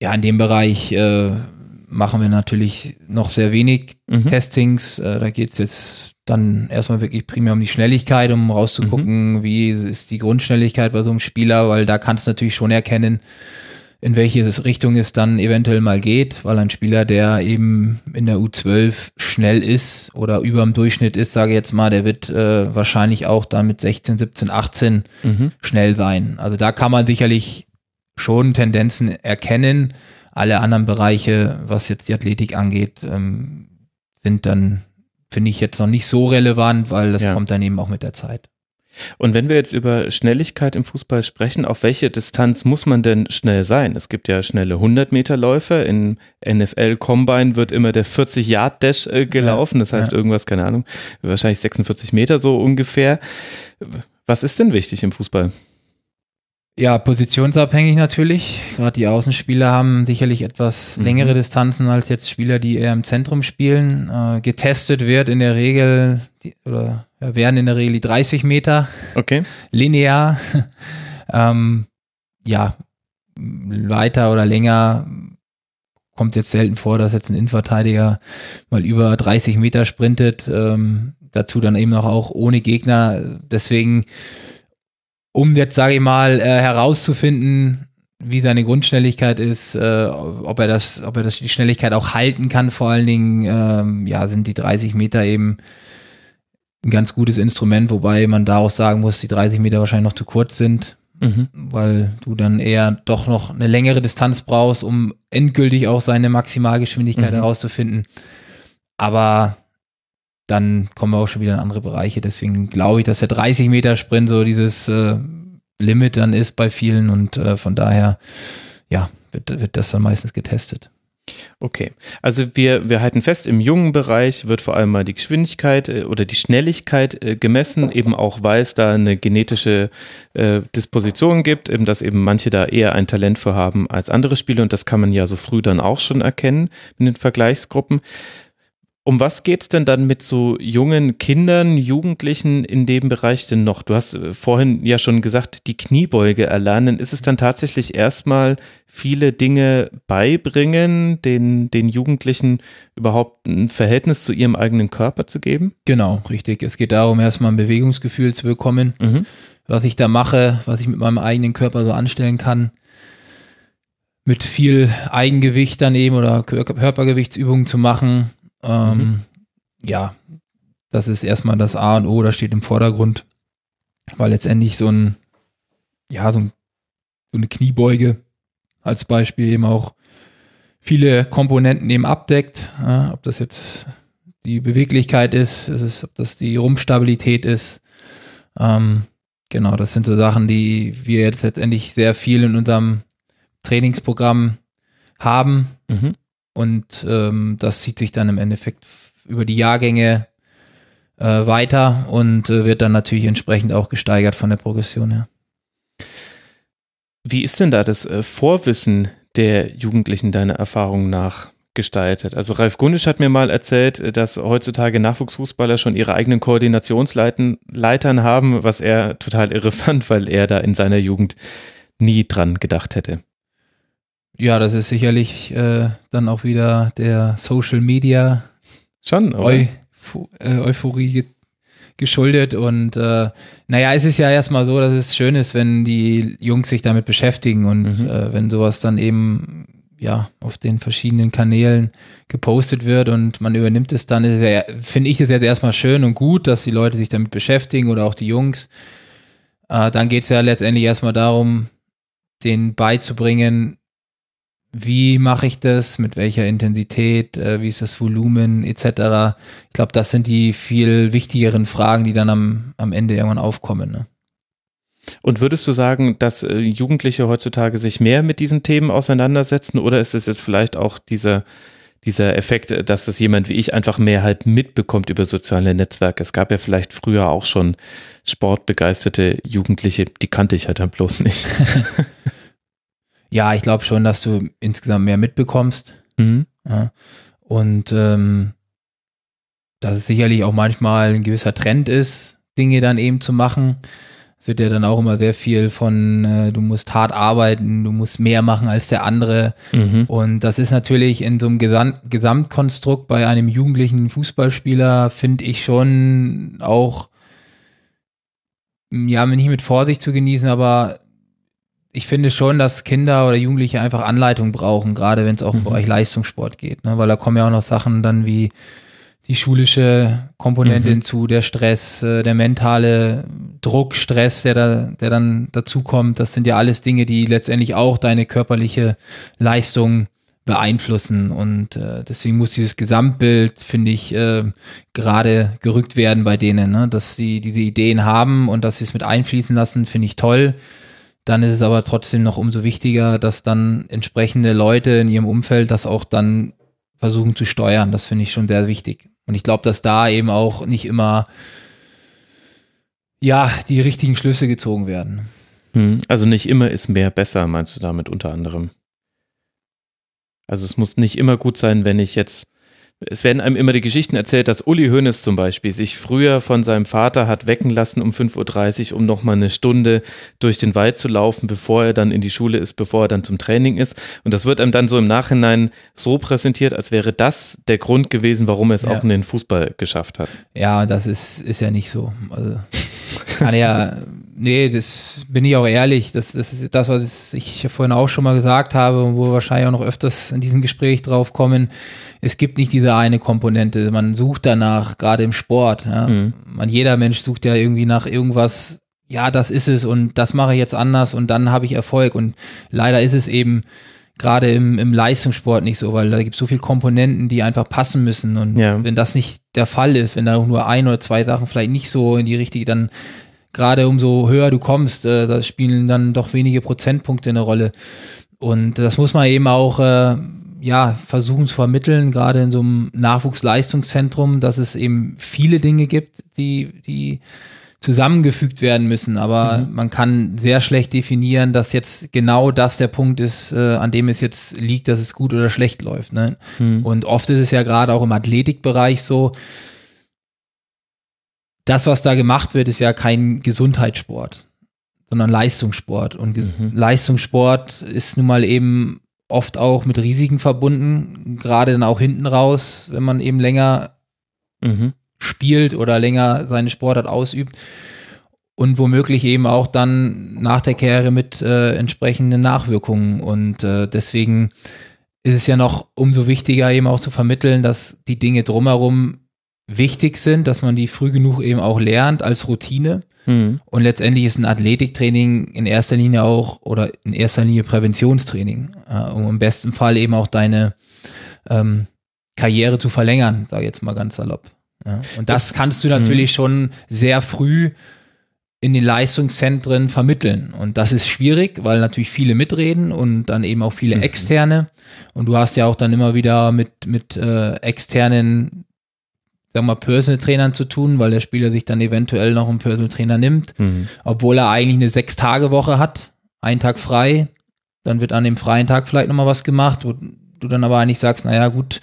Ja, in dem Bereich äh, machen wir natürlich noch sehr wenig Mhm. Testings. Äh, da geht es jetzt dann erstmal wirklich primär um die Schnelligkeit, um rauszugucken, wie ist die Grundschnelligkeit bei so einem Spieler, weil da kannst du natürlich schon erkennen, in welche Richtung es dann eventuell mal geht, weil ein Spieler, der eben in der U12 schnell ist oder über dem Durchschnitt ist, sage ich jetzt mal, der wird äh, wahrscheinlich auch dann mit 16, 17, 18 Mhm. schnell sein. Also da kann man sicherlich schon Tendenzen erkennen. Alle anderen Bereiche, was jetzt die Athletik angeht, ähm, sind dann, finde ich, jetzt noch nicht so relevant, weil das Ja. kommt dann eben auch mit der Zeit. Und wenn wir jetzt über Schnelligkeit im Fußball sprechen, auf welche Distanz muss man denn schnell sein? Es gibt ja schnelle 100 Meter Läufer. In NFL Combine wird immer der 40 Yard Dash äh, gelaufen. Das heißt ja. irgendwas, keine Ahnung, wahrscheinlich 46 Meter so ungefähr. Was ist denn wichtig im Fußball? Ja, positionsabhängig natürlich. Gerade die Außenspieler haben sicherlich etwas Mhm. längere Distanzen als jetzt Spieler, die eher im Zentrum spielen. Äh, getestet wird in der Regel, die, oder werden in der Regel die 30 Meter Okay. linear. (laughs) ähm, ja, weiter oder länger kommt jetzt selten vor, dass jetzt ein Innenverteidiger mal über 30 Meter sprintet. Ähm, dazu dann eben noch auch ohne Gegner. Deswegen, um jetzt, sage ich mal, äh, herauszufinden, wie seine Grundschnelligkeit ist, äh, ob er das, ob er das die Schnelligkeit auch halten kann, vor allen Dingen, ähm, ja, sind die 30 Meter eben ein ganz gutes Instrument, wobei man da auch sagen muss, die 30 Meter wahrscheinlich noch zu kurz sind, Mhm. weil du dann eher doch noch eine längere Distanz brauchst, um endgültig auch seine Maximalgeschwindigkeit Mhm. herauszufinden. Aber dann kommen wir auch schon wieder in andere Bereiche. Deswegen glaube ich, dass der 30 Meter Sprint so dieses äh, Limit dann ist bei vielen und äh, von daher, ja, wird, wird das dann meistens getestet. Okay, also wir, wir halten fest, im jungen Bereich wird vor allem mal die Geschwindigkeit äh, oder die Schnelligkeit äh, gemessen, eben auch weil es da eine genetische äh, Disposition gibt, eben dass eben manche da eher ein Talent für haben als andere Spieler und das kann man ja so früh dann auch schon erkennen in den Vergleichsgruppen. Um was geht's denn dann mit so jungen Kindern, Jugendlichen in dem Bereich denn noch? Du hast äh, vorhin ja schon gesagt, die Kniebeuge erlernen. Ist es dann tatsächlich erstmal viele Dinge beibringen, den, den Jugendlichen überhaupt ein Verhältnis zu ihrem eigenen Körper zu geben? Genau, richtig. Es geht darum, erstmal ein Bewegungsgefühl zu bekommen. Mhm. was ich da mache, was ich mit meinem eigenen Körper so anstellen kann. Mit viel Eigengewicht dann eben oder Kör- Körpergewichtsübungen zu machen. Ähm, Mhm. Ja, das ist erstmal das A und O, das steht im Vordergrund. Weil letztendlich so ein, ja, so, ein, so eine Kniebeuge als Beispiel eben auch viele Komponenten eben abdeckt. Ja, ob das jetzt die Beweglichkeit ist, es ist, ob das die Rumpfstabilität ist. Ähm, genau, das sind so Sachen, die wir jetzt letztendlich sehr viel in unserem Trainingsprogramm haben. Mhm. Und ähm, das zieht sich dann im Endeffekt über die Jahrgänge äh, weiter und äh, wird dann natürlich entsprechend auch gesteigert von der Progression her. Wie ist denn da das äh, Vorwissen der Jugendlichen deiner Erfahrung nach gestaltet? Also Ralf Gundisch hat mir mal erzählt, äh, dass heutzutage Nachwuchsfußballer schon ihre eigenen Koordinationsleitern haben, was er total irre fand, weil er da in seiner Jugend nie dran gedacht hätte. Ja, das ist sicherlich äh, dann auch wieder der Social Media Schon? Eupho äh, Euphorie ge geschuldet. Und äh, naja, es ist ja erstmal so, dass es schön ist, wenn die Jungs sich damit beschäftigen und Mhm. äh, wenn sowas dann eben ja auf den verschiedenen Kanälen gepostet wird und man übernimmt es dann, ja, finde ich es jetzt erstmal schön und gut, dass die Leute sich damit beschäftigen oder auch die Jungs. Äh, dann geht es ja letztendlich erstmal darum, denen beizubringen, wie mache ich das, mit welcher Intensität, äh, wie ist das Volumen etc. Ich glaube, das sind die viel wichtigeren Fragen, die dann am, am Ende irgendwann aufkommen. Ne? Und würdest du sagen, dass äh, Jugendliche heutzutage sich mehr mit diesen Themen auseinandersetzen oder ist es jetzt vielleicht auch dieser, dieser Effekt, äh, dass es jemand wie ich einfach mehr halt mitbekommt über soziale Netzwerke? Es gab ja vielleicht früher auch schon sportbegeisterte Jugendliche, die kannte ich halt dann bloß nicht. (laughs) Ja, ich glaube schon, dass du insgesamt mehr mitbekommst. Mhm. Ja. Und ähm, dass es sicherlich auch manchmal ein gewisser Trend ist, Dinge dann eben zu machen. Es wird ja dann auch immer sehr viel von, äh, du musst hart arbeiten, du musst mehr machen als der andere. Mhm. Und das ist natürlich in so einem Gesam Gesamtkonstrukt bei einem jugendlichen Fußballspieler, finde ich schon auch, ja, nicht mit Vorsicht zu genießen, aber ich finde schon, dass Kinder oder Jugendliche einfach Anleitung brauchen, gerade wenn es auch im Mhm. Bereich Leistungssport geht, ne? weil da kommen ja auch noch Sachen dann wie die schulische Komponente Mhm. hinzu, der Stress, äh, der mentale Druck, Stress, der da, der dann dazukommt. Das sind ja alles Dinge, die letztendlich auch deine körperliche Leistung beeinflussen. Und äh, deswegen muss dieses Gesamtbild, finde ich, äh, gerade gerückt werden bei denen, ne? dass sie diese Ideen haben und dass sie es mit einfließen lassen, finde ich toll. Dann ist es aber trotzdem noch umso wichtiger, dass dann entsprechende Leute in ihrem Umfeld das auch dann versuchen zu steuern. Das finde ich schon sehr wichtig. Und ich glaube, dass da eben auch nicht immer ja die richtigen Schlüsse gezogen werden. Mhm. Also nicht immer ist mehr besser, meinst du damit unter anderem? Also es muss nicht immer gut sein, wenn ich jetzt es werden einem immer die Geschichten erzählt, dass Uli Hoeneß zum Beispiel sich früher von seinem Vater hat wecken lassen um 5.30 Uhr, um nochmal eine Stunde durch den Wald zu laufen, bevor er dann in die Schule ist, bevor er dann zum Training ist. Und das wird einem dann so im Nachhinein so präsentiert, als wäre das der Grund gewesen, warum er es ja. auch in den Fußball geschafft hat. Ja, das ist, ist ja nicht so. Also kann ja, nee, das bin ich auch ehrlich. Das, das ist das, was ich vorhin auch schon mal gesagt habe und wo wir wahrscheinlich auch noch öfters in diesem Gespräch drauf kommen. Es gibt nicht diese eine Komponente. Man sucht danach, gerade im Sport. Ja. Mhm. Man, jeder Mensch sucht ja irgendwie nach irgendwas, ja, das ist es und das mache ich jetzt anders und dann habe ich Erfolg. Und leider ist es eben gerade im, im Leistungssport nicht so, weil da gibt es so viele Komponenten, die einfach passen müssen. Und ja. wenn das nicht der Fall ist, wenn da nur ein oder zwei Sachen vielleicht nicht so in die richtige, dann gerade umso höher du kommst, äh, da spielen dann doch wenige Prozentpunkte eine Rolle. Und das muss man eben auch äh, ja, versuchen zu vermitteln, gerade in so einem Nachwuchsleistungszentrum, dass es eben viele Dinge gibt, die, die zusammengefügt werden müssen. Aber mhm. man kann sehr schlecht definieren, dass jetzt genau das der Punkt ist, äh, an dem es jetzt liegt, dass es gut oder schlecht läuft. Ne? Mhm. Und oft ist es ja gerade auch im Athletikbereich so, das, was da gemacht wird, ist ja kein Gesundheitssport, sondern Leistungssport. Und mhm. Leistungssport ist nun mal eben oft auch mit Risiken verbunden, gerade dann auch hinten raus, wenn man eben länger mhm. spielt oder länger seine Sportart ausübt und womöglich eben auch dann nach der Karriere mit äh, entsprechenden Nachwirkungen. Und äh, deswegen ist es ja noch umso wichtiger, eben auch zu vermitteln, dass die Dinge drumherum wichtig sind, dass man die früh genug eben auch lernt als Routine. Mhm. Und letztendlich ist ein Athletiktraining in erster Linie auch oder in erster Linie Präventionstraining, äh, um im besten Fall eben auch deine ähm, Karriere zu verlängern, sage ich jetzt mal ganz salopp. Ja. Und das kannst du natürlich mhm. schon sehr früh in den Leistungszentren vermitteln. Und das ist schwierig, weil natürlich viele mitreden und dann eben auch viele mhm. externe. Und du hast ja auch dann immer wieder mit, mit äh, externen sagen wir mal, Personal Trainern zu tun, weil der Spieler sich dann eventuell noch einen Personal Trainer nimmt, mhm. obwohl er eigentlich eine Sechs-Tage-Woche hat, einen Tag frei, dann wird an dem freien Tag vielleicht nochmal was gemacht, wo du dann aber eigentlich sagst, naja gut,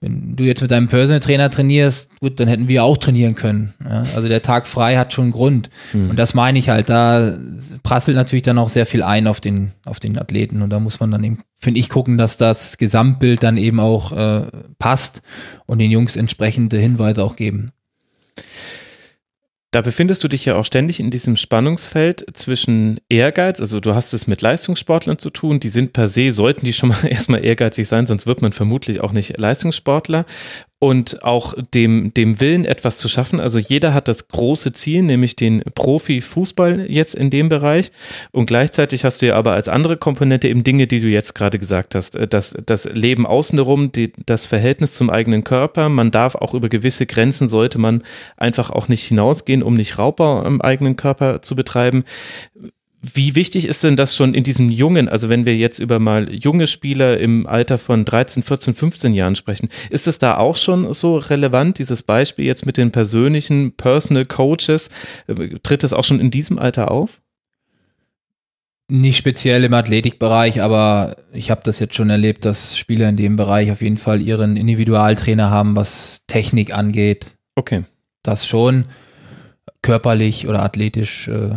wenn du jetzt mit deinem Personal Trainer trainierst, gut, dann hätten wir auch trainieren können. Ja? Also der Tag frei hat schon einen Grund. Mhm. Und das meine ich halt, da prasselt natürlich dann auch sehr viel ein auf den, auf den Athleten. Und da muss man dann eben, finde ich, gucken, dass das Gesamtbild dann eben auch äh, passt und den Jungs entsprechende Hinweise auch geben. Da befindest du dich ja auch ständig in diesem Spannungsfeld zwischen Ehrgeiz, also du hast es mit Leistungssportlern zu tun, die sind per se, sollten die schon mal (laughs) erstmal ehrgeizig sein, sonst wird man vermutlich auch nicht Leistungssportler und auch dem, dem Willen, etwas zu schaffen. Also jeder hat das große Ziel, nämlich den Profifußball jetzt in dem Bereich. Und gleichzeitig hast du ja aber als andere Komponente eben Dinge, die du jetzt gerade gesagt hast. Äh, das, das Leben außenrum, die, das Verhältnis zum eigenen Körper. Man darf auch über gewisse Grenzen, sollte man einfach auch nicht hinausgehen, um nicht Raubbau am eigenen Körper zu betreiben. Wie wichtig ist denn das schon in diesem jungen, also wenn wir jetzt über mal junge Spieler im Alter von 13, 14, 15 Jahren sprechen, ist es da auch schon so relevant, dieses Beispiel jetzt mit den persönlichen Personal Coaches, tritt es auch schon in diesem Alter auf? Nicht speziell im Athletikbereich, aber ich habe das jetzt schon erlebt, dass Spieler in dem Bereich auf jeden Fall ihren Individualtrainer haben, was Technik angeht. Okay. Das schon körperlich oder athletisch äh,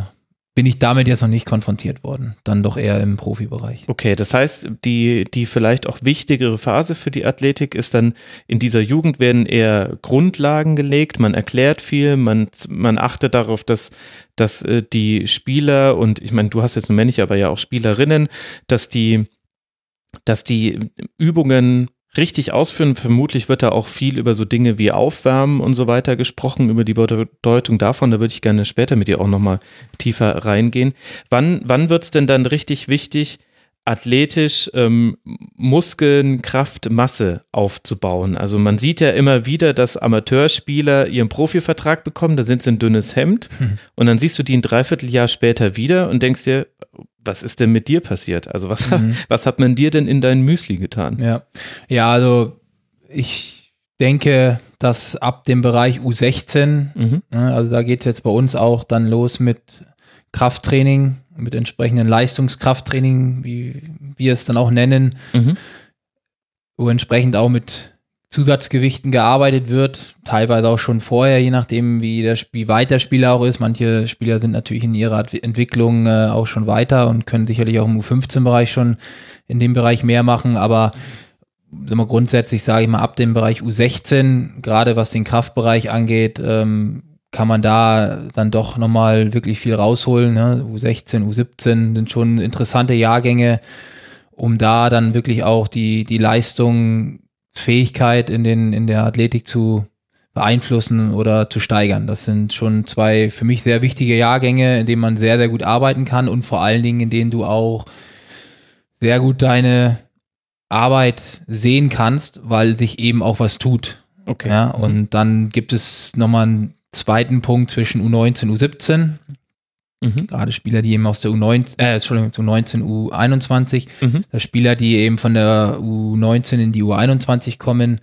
bin ich damit jetzt noch nicht konfrontiert worden. Dann doch eher im Profibereich. Okay, das heißt, die, die vielleicht auch wichtigere Phase für die Athletik ist dann, in dieser Jugend werden eher Grundlagen gelegt, man erklärt viel, man, man achtet darauf, dass, dass äh, die Spieler und ich meine, du hast jetzt nur männliche, aber ja auch Spielerinnen, dass die, dass die Übungen richtig ausführen. Vermutlich wird da auch viel über so Dinge wie Aufwärmen und so weiter gesprochen, über die Bedeutung davon. Da würde ich gerne später mit dir auch nochmal tiefer reingehen. Wann, wann wird es denn dann richtig wichtig, athletisch ähm, Muskeln, Kraft, Masse aufzubauen. Also man sieht ja immer wieder, dass Amateurspieler ihren Profivertrag bekommen, da sind sie ein dünnes Hemd hm. und dann siehst du die ein Dreivierteljahr später wieder und denkst dir, was ist denn mit dir passiert? Also was, mhm. (laughs) was hat man dir denn in dein Müsli getan? Ja, ja also ich denke, dass ab dem Bereich U16, mhm. Ne, also da geht es jetzt bei uns auch dann los mit Krafttraining, mit entsprechenden Leistungskrafttraining, wie wir es dann auch nennen, mhm. wo entsprechend auch mit Zusatzgewichten gearbeitet wird, teilweise auch schon vorher, je nachdem, wie, der, wie weit der Spieler auch ist. Manche Spieler sind natürlich in ihrer Entwicklung äh, auch schon weiter und können sicherlich auch im U15-Bereich schon in dem Bereich mehr machen, aber sagen wir, grundsätzlich sage ich mal, ab dem Bereich U16, gerade was den Kraftbereich angeht, ähm, kann man da dann doch nochmal wirklich viel rausholen. Ne? U16, U17 sind schon interessante Jahrgänge, um da dann wirklich auch die, die Leistung, Fähigkeit in, den, in der Athletik zu beeinflussen oder zu steigern. Das sind schon zwei für mich sehr wichtige Jahrgänge, in denen man sehr, sehr gut arbeiten kann und vor allen Dingen, in denen du auch sehr gut deine Arbeit sehen kannst, weil sich eben auch was tut. Okay. Ja, und dann gibt es nochmal einen zweiten Punkt zwischen U19 und U17. Mhm. Gerade Spieler, die eben aus der U19, äh, Entschuldigung, U19, U21, Mhm. dass Spieler, die eben von der U19 in die U21 kommen,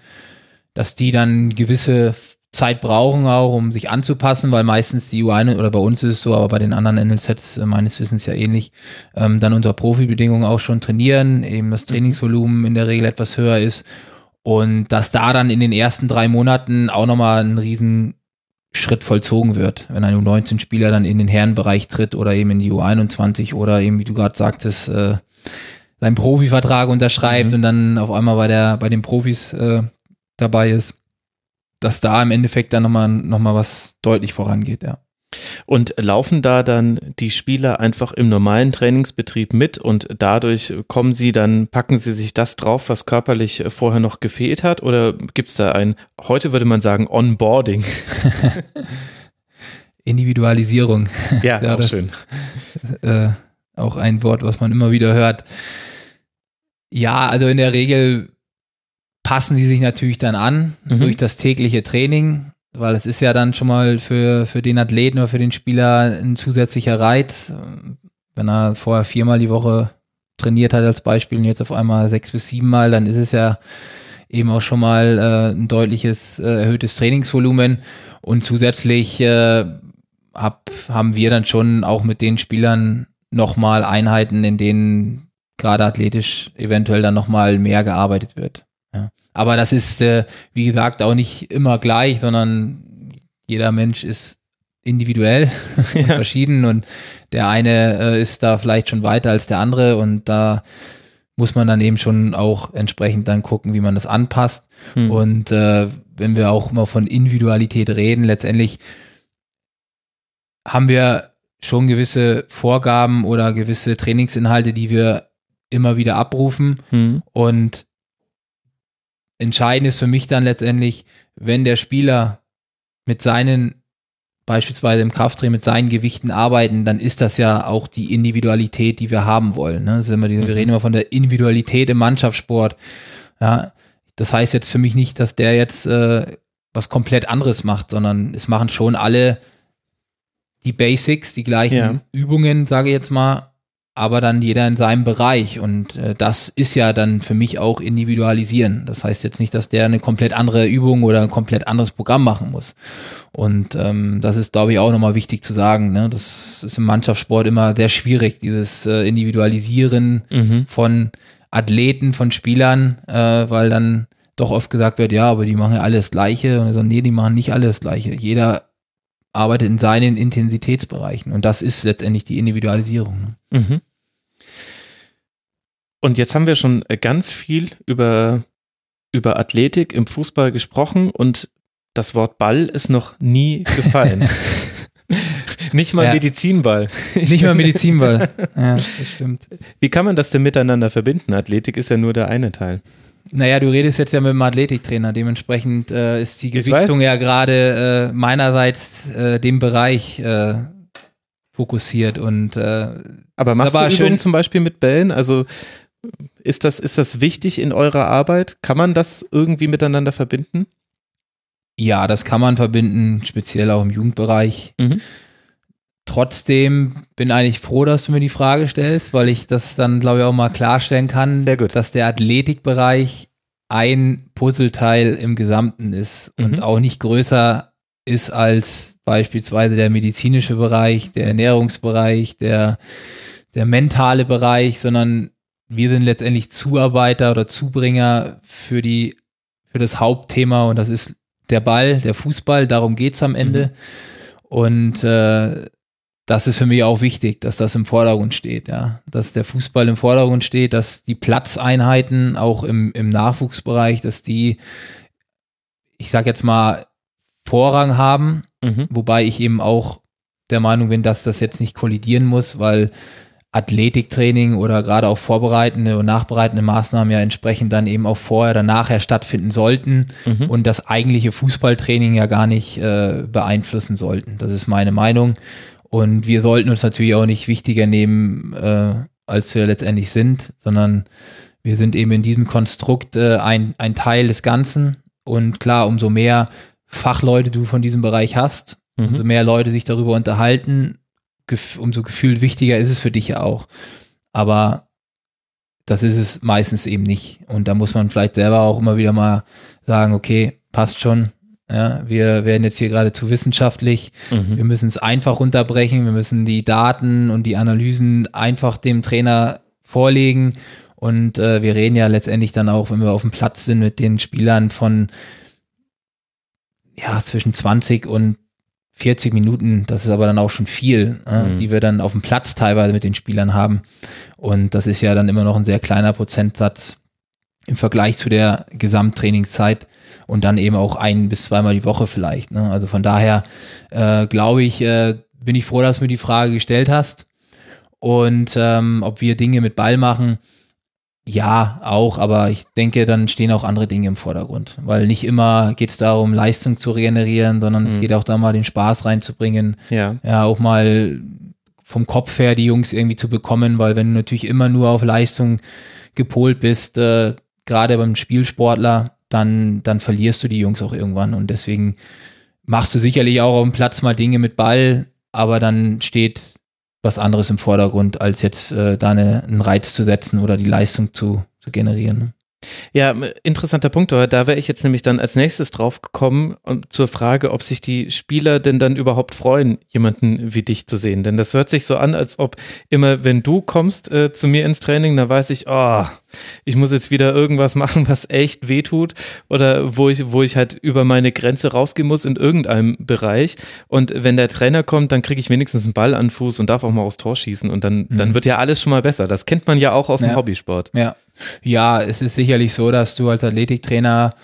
dass die dann gewisse Zeit brauchen auch, um sich anzupassen, weil meistens die U1 oder bei uns ist es so, aber bei den anderen NLZs äh, meines Wissens ja ähnlich, ähm, dann unter Profibedingungen auch schon trainieren, eben das Trainingsvolumen in der Regel etwas höher ist und dass da dann in den ersten drei Monaten auch nochmal ein riesen Schritt vollzogen wird, wenn ein U19-Spieler dann in den Herrenbereich tritt oder eben in die U21 oder eben, wie du gerade sagtest, äh, seinen Profivertrag unterschreibt Mhm. und dann auf einmal bei der bei den Profis äh, dabei ist, dass da im Endeffekt dann nochmal noch mal was deutlich vorangeht, ja. Und laufen da dann die Spieler einfach im normalen Trainingsbetrieb mit und dadurch kommen sie dann, packen sie sich das drauf, was körperlich vorher noch gefehlt hat? Oder gibt es da ein, heute würde man sagen, Onboarding? (laughs) Individualisierung, Ja, Ja, auch das- schön. äh, auch ein Wort, was man immer wieder hört. Ja, also in der Regel passen sie sich natürlich dann an Mhm. durch das tägliche Training, weil es ist ja dann schon mal für, für den Athleten oder für den Spieler ein zusätzlicher Reiz. Wenn er vorher viermal die Woche trainiert hat als Beispiel und jetzt auf einmal sechs bis sieben Mal, dann ist es ja eben auch schon mal äh, ein deutliches äh, erhöhtes Trainingsvolumen und zusätzlich äh, hab, haben wir dann schon auch mit den Spielern nochmal Einheiten, in denen gerade athletisch eventuell dann nochmal mehr gearbeitet wird. Ja. Aber das ist, äh, wie gesagt, auch nicht immer gleich, sondern jeder Mensch ist individuell (laughs) und verschieden und der eine äh, ist da vielleicht schon weiter als der andere und da muss man dann eben schon auch entsprechend dann gucken, wie man das anpasst. Hm. Und äh, wenn wir auch immer von Individualität reden, letztendlich haben wir schon gewisse Vorgaben oder gewisse Trainingsinhalte, die wir immer wieder abrufen. Hm. Und entscheidend ist für mich dann letztendlich, wenn der Spieler mit seinen, beispielsweise im Krafttraining, mit seinen Gewichten arbeiten, dann ist das ja auch die Individualität, die wir haben wollen. Ne? Die, wir reden immer von der Individualität im Mannschaftssport. Ja, das heißt jetzt für mich nicht, dass der jetzt äh, was komplett anderes macht, sondern es machen schon alle die Basics, die gleichen Ja. Übungen, sage ich jetzt mal, aber dann jeder in seinem Bereich. Und äh, das ist ja dann für mich auch individualisieren. Das heißt jetzt nicht, dass der eine komplett andere Übung oder ein komplett anderes Programm machen muss. Und ähm, das ist, glaube ich, auch nochmal wichtig zu sagen. Ne? Das ist im Mannschaftssport immer sehr schwierig, dieses äh, Individualisieren Mhm. von Athleten, von Spielern, äh, weil dann doch oft gesagt wird, ja, aber die machen ja alles Gleiche. Und so, nee, die machen nicht alles Gleiche. Jeder arbeitet in seinen Intensitätsbereichen. Und das ist letztendlich die Individualisierung. Ne? Mhm. Und jetzt haben wir schon äh, ganz viel über, über Athletik im Fußball gesprochen und das Wort Ball ist noch nie gefallen. (laughs) Nicht mal Ja. Medizinball. (laughs) Nicht mal Medizinball. (laughs) ja, das stimmt. Wie kann man das denn miteinander verbinden? Athletik ist ja nur der eine Teil. Naja, du redest jetzt ja mit dem Athletiktrainer. Dementsprechend äh, ist die Ich Gewichtung ja gerade äh, meinerseits äh, dem Bereich äh, fokussiert. Und äh, Aber machst Aber du schön- Übungen zum Beispiel mit Bällen? Also ist das, ist das wichtig in eurer Arbeit? Kann man das irgendwie miteinander verbinden? ja, das kann man verbinden, speziell auch im Jugendbereich. Mhm. Trotzdem bin eigentlich froh, dass du mir die Frage stellst, weil ich das dann, glaube ich, auch mal klarstellen kann, Sehr gut. dass der Athletikbereich ein Puzzleteil im Gesamten ist Mhm. und auch nicht größer ist als beispielsweise der medizinische Bereich, der Ernährungsbereich, der, der mentale Bereich, sondern wir sind letztendlich Zuarbeiter oder Zubringer für die für das Hauptthema und das ist der Ball, der Fußball, darum geht's am Ende. Mhm. Und äh, das ist für mich auch wichtig, dass das im Vordergrund steht, ja. Dass der Fußball im Vordergrund steht, dass die Platzeinheiten auch im, im Nachwuchsbereich, dass die, ich sag jetzt mal, Vorrang haben, mhm. wobei ich eben auch der Meinung bin, dass das jetzt nicht kollidieren muss, weil Athletiktraining oder gerade auch vorbereitende und nachbereitende Maßnahmen ja entsprechend dann eben auch vorher oder nachher stattfinden sollten mhm. und das eigentliche Fußballtraining ja gar nicht äh, beeinflussen sollten. Das ist meine Meinung. Und wir sollten uns natürlich auch nicht wichtiger nehmen, äh, als wir letztendlich sind, sondern wir sind eben in diesem Konstrukt äh, ein, ein Teil des Ganzen. Und klar, umso mehr Fachleute du von diesem Bereich hast, mhm. umso mehr Leute sich darüber unterhalten, umso gefühlt wichtiger ist es für dich ja auch. Aber das ist es meistens eben nicht. Und da muss man vielleicht selber auch immer wieder mal sagen, okay, passt schon. Ja, wir werden jetzt hier gerade zu wissenschaftlich. Mhm. Wir müssen es einfach runterbrechen. Wir müssen die Daten und die Analysen einfach dem Trainer vorlegen. Und äh, wir reden ja letztendlich dann auch, wenn wir auf dem Platz sind, mit den Spielern von ja, zwischen 20 und 40 Minuten, das ist aber dann auch schon viel, äh, mhm. die wir dann auf dem Platz teilweise mit den Spielern haben. Und das ist ja dann immer noch ein sehr kleiner Prozentsatz im Vergleich zu der Gesamttrainingszeit und dann eben auch ein bis zweimal die Woche vielleicht. Ne? Also von daher äh, glaube ich, äh, bin ich froh, dass du mir die Frage gestellt hast. Und ähm, ob wir Dinge mit Ball machen, ja, auch, aber ich denke, dann stehen auch andere Dinge im Vordergrund, weil nicht immer geht es darum, Leistung zu regenerieren, sondern mhm. es geht auch da mal den Spaß reinzubringen. Ja. Ja, auch mal vom Kopf her die Jungs irgendwie zu bekommen, weil wenn du natürlich immer nur auf Leistung gepolt bist, äh, gerade beim Spielsportler, dann, dann verlierst du die Jungs auch irgendwann und deswegen machst du sicherlich auch auf dem Platz mal Dinge mit Ball, aber dann steht was anderes im Vordergrund, als jetzt äh, da eine, einen Reiz zu setzen oder die Leistung zu, zu generieren. Ne? Ja, interessanter Punkt, da wäre ich jetzt nämlich dann als nächstes drauf gekommen um, zur Frage, ob sich die Spieler denn dann überhaupt freuen, jemanden wie dich zu sehen. Denn das hört sich so an, als ob immer, wenn du kommst äh, zu mir ins Training, dann weiß ich, oh, ich muss jetzt wieder irgendwas machen, was echt wehtut oder wo ich, wo ich halt über meine Grenze rausgehen muss in irgendeinem Bereich. Und wenn der Trainer kommt, dann kriege ich wenigstens einen Ball an Fuß und darf auch mal aufs Tor schießen und dann, mhm. dann wird ja alles schon mal besser. Das kennt man ja auch aus dem Hobbysport. Ja, ja, es ist sicherlich so, dass du als Athletiktrainer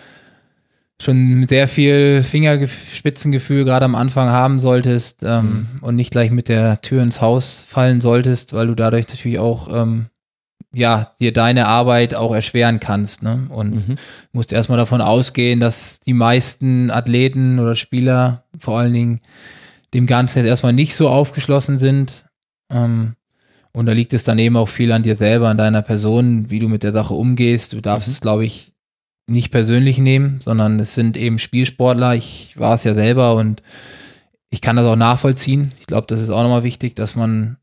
schon sehr viel Fingerspitzengefühl gerade am Anfang haben solltest ähm, mhm. und nicht gleich mit der Tür ins Haus fallen solltest, weil du dadurch natürlich auch ähm, ja dir deine Arbeit auch erschweren kannst. Ne? Und mhm. musst erstmal davon ausgehen, dass die meisten Athleten oder Spieler vor allen Dingen dem Ganzen jetzt erstmal nicht so aufgeschlossen sind. Ähm, und da liegt es dann eben auch viel an dir selber, an deiner Person, wie du mit der Sache umgehst. Du darfst mhm. es, glaube ich, nicht persönlich nehmen, sondern es sind eben Spielsportler. Ich war es ja selber und ich kann das auch nachvollziehen. Ich glaube, das ist auch nochmal wichtig, dass man